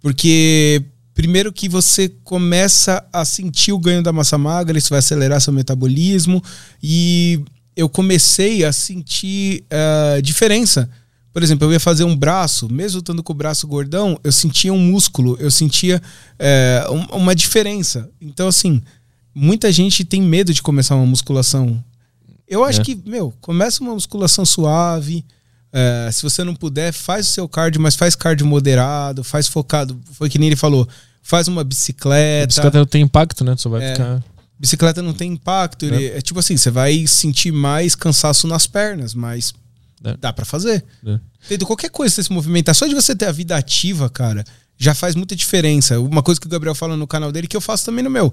Porque primeiro que você começa a sentir o ganho da massa magra, isso vai acelerar seu metabolismo e eu comecei a sentir eh, diferença. Por exemplo, eu ia fazer um braço, mesmo estando com o braço gordão, eu sentia um músculo, eu sentia um- uma diferença. Então, assim, muita gente tem medo de começar uma musculação. Eu acho É. que, meu, começa uma musculação suave. Eh, se você não puder, faz o seu cardio, mas faz cardio moderado, faz focado. Foi que nem ele falou, faz uma A bicicleta. bicicleta não tem impacto, né? Só vai É. ficar. Bicicleta não tem impacto. ele- é tipo assim, você vai sentir mais cansaço nas pernas, mas É. dá pra fazer. É. Qualquer coisa você se movimentar, só de você ter a vida ativa, cara, já faz muita diferença. Uma coisa que o Gabriel fala no canal dele que eu faço também no meu.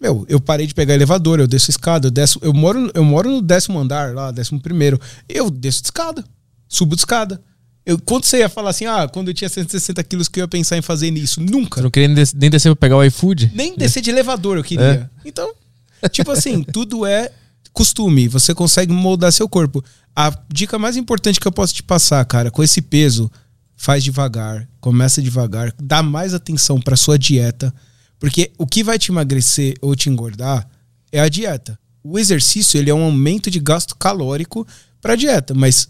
Meu, eu parei de pegar elevador, eu desço escada, eu desço, eu moro, eu moro no décimo andar, lá, décimo primeiro. Eu desço de escada, subo de escada. Eu, quando você ia falar assim, ah, quando eu tinha 160 quilos que eu ia pensar em fazer isso? Nunca. Você não queria nem des- nem descer pra pegar o iFood? Nem descer de elevador eu queria. Então, tipo assim, tudo é costume. Você consegue moldar seu corpo. A dica mais importante que eu posso te passar, cara, com esse peso, faz devagar, começa devagar, dá mais atenção pra sua dieta, porque o que vai te emagrecer ou te engordar é a dieta. O exercício, ele é um aumento de gasto calórico pra dieta, mas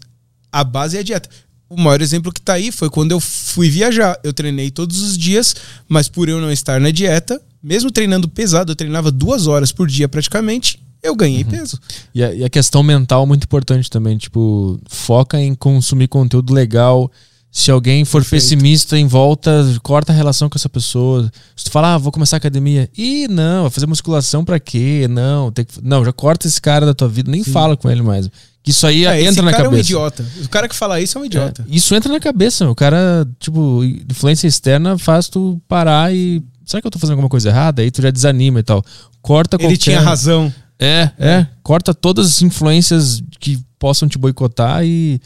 a base é a dieta. O maior exemplo que tá aí foi quando eu fui viajar. Eu treinei todos os dias, mas por eu não estar na dieta, mesmo treinando pesado, eu treinava duas horas por dia praticamente, eu ganhei peso. E a, e a questão mental é muito importante também. Tipo, foca em consumir conteúdo legal. Se alguém for Perfeito. pessimista em volta, corta a relação com essa pessoa. Se tu falar, ah, vou começar a academia. Ih, não, vai fazer musculação pra quê? Não, tem que... não, já corta esse cara da tua vida, nem fala com ele mais. Que isso aí É, esse entra na cara cabeça. é um idiota. O cara que fala isso é um idiota. É, isso entra na cabeça, meu. O cara, tipo, influência externa faz tu parar e. Será que eu tô fazendo alguma coisa errada? Aí tu já desanima e tal. Corta Ele qualquer... tinha razão. É, é, Corta todas as influências que possam te boicotar e,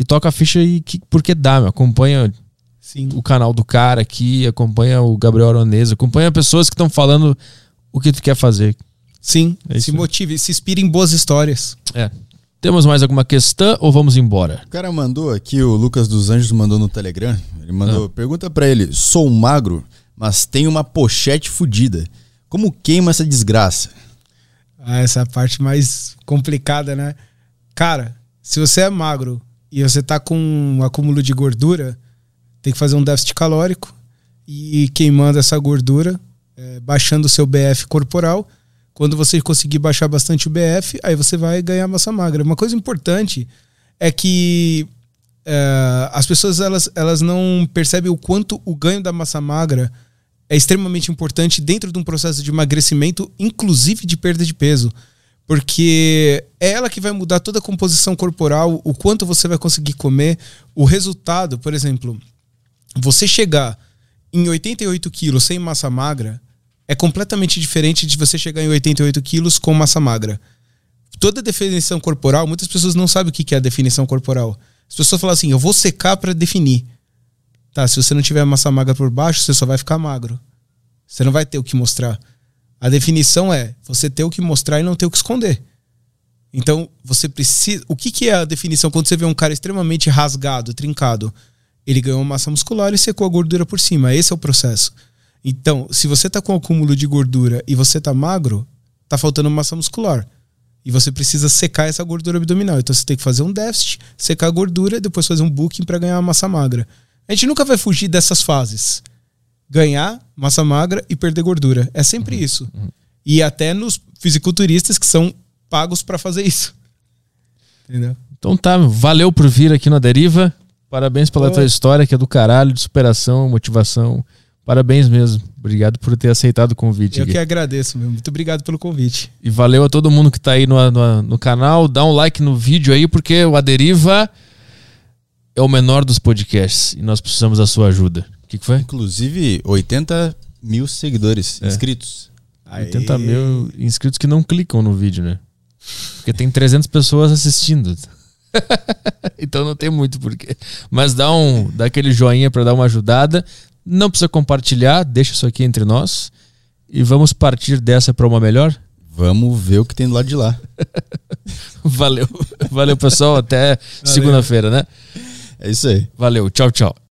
e toca a ficha e que, porque dá, meu. Acompanha Sim. o canal do cara aqui, acompanha o Gabriel Aronesa, acompanha pessoas que estão falando o que tu quer fazer. Sim. É se motive, se inspire em boas histórias. É. Temos mais alguma questão ou vamos embora? O cara mandou aqui, o Lucas dos Anjos mandou no Telegram. Ele mandou, pergunta pra ele: sou magro, mas tenho uma pochete fodida. Como queima essa desgraça? Ah, essa é a parte mais complicada, né? Cara, se você é magro e você tá com um acúmulo de gordura, tem que fazer um déficit calórico e queimando essa gordura, é, baixando o seu BF corporal. Quando você conseguir baixar bastante o BF, aí você vai ganhar massa magra. Uma coisa importante é que é, as pessoas elas, elas não percebem o quanto o ganho da massa magra é extremamente importante dentro de um processo de emagrecimento, inclusive de perda de peso. Porque é ela que vai mudar toda a composição corporal, o quanto você vai conseguir comer, o resultado, por exemplo, você chegar em 88 quilos sem massa magra é completamente diferente de você chegar em 88 quilos com massa magra. Toda definição corporal, muitas pessoas não sabem o que é a definição corporal. As pessoas falam assim, eu vou secar para definir. Tá, se você não tiver massa magra por baixo, você só vai ficar magro. Você não vai ter o que mostrar. A definição é você ter o que mostrar e não ter o que esconder. Então, você precisa. O que, que é a definição quando você vê um cara extremamente rasgado, trincado? Ele ganhou massa muscular e secou a gordura por cima. Esse é o processo. Então, se você tá com acúmulo de gordura e você tá magro, tá faltando massa muscular. E você precisa secar essa gordura abdominal. Então você tem que fazer um déficit, secar a gordura e depois fazer um booking para ganhar massa magra. A gente nunca vai fugir dessas fases. Ganhar massa magra e perder gordura. É sempre isso. E até nos fisiculturistas que são pagos para fazer isso. Entendeu? Então tá, valeu por vir aqui na Deriva. Parabéns pela Pô. tua história, que é do caralho, de superação, motivação. Parabéns mesmo. Obrigado por ter aceitado o convite. Eu aqui. que agradeço, meu. Muito obrigado pelo convite. E valeu a todo mundo que tá aí no, no, no canal. Dá um like no vídeo aí, porque o Aderiva é o menor dos podcasts e nós precisamos da sua ajuda. O que, que foi? Inclusive, 80 mil seguidores É. inscritos. 80 mil inscritos que não clicam no vídeo, né? Porque tem 300 pessoas assistindo. então não tem muito porquê. Mas dá um, dá aquele joinha pra dar uma ajudada. Não precisa compartilhar, deixa isso aqui entre nós e vamos partir dessa pra uma melhor. Vamos ver o que tem do lado de lá. Valeu. Valeu, pessoal, até segunda-feira, né? É isso aí. Valeu. Tchau, tchau.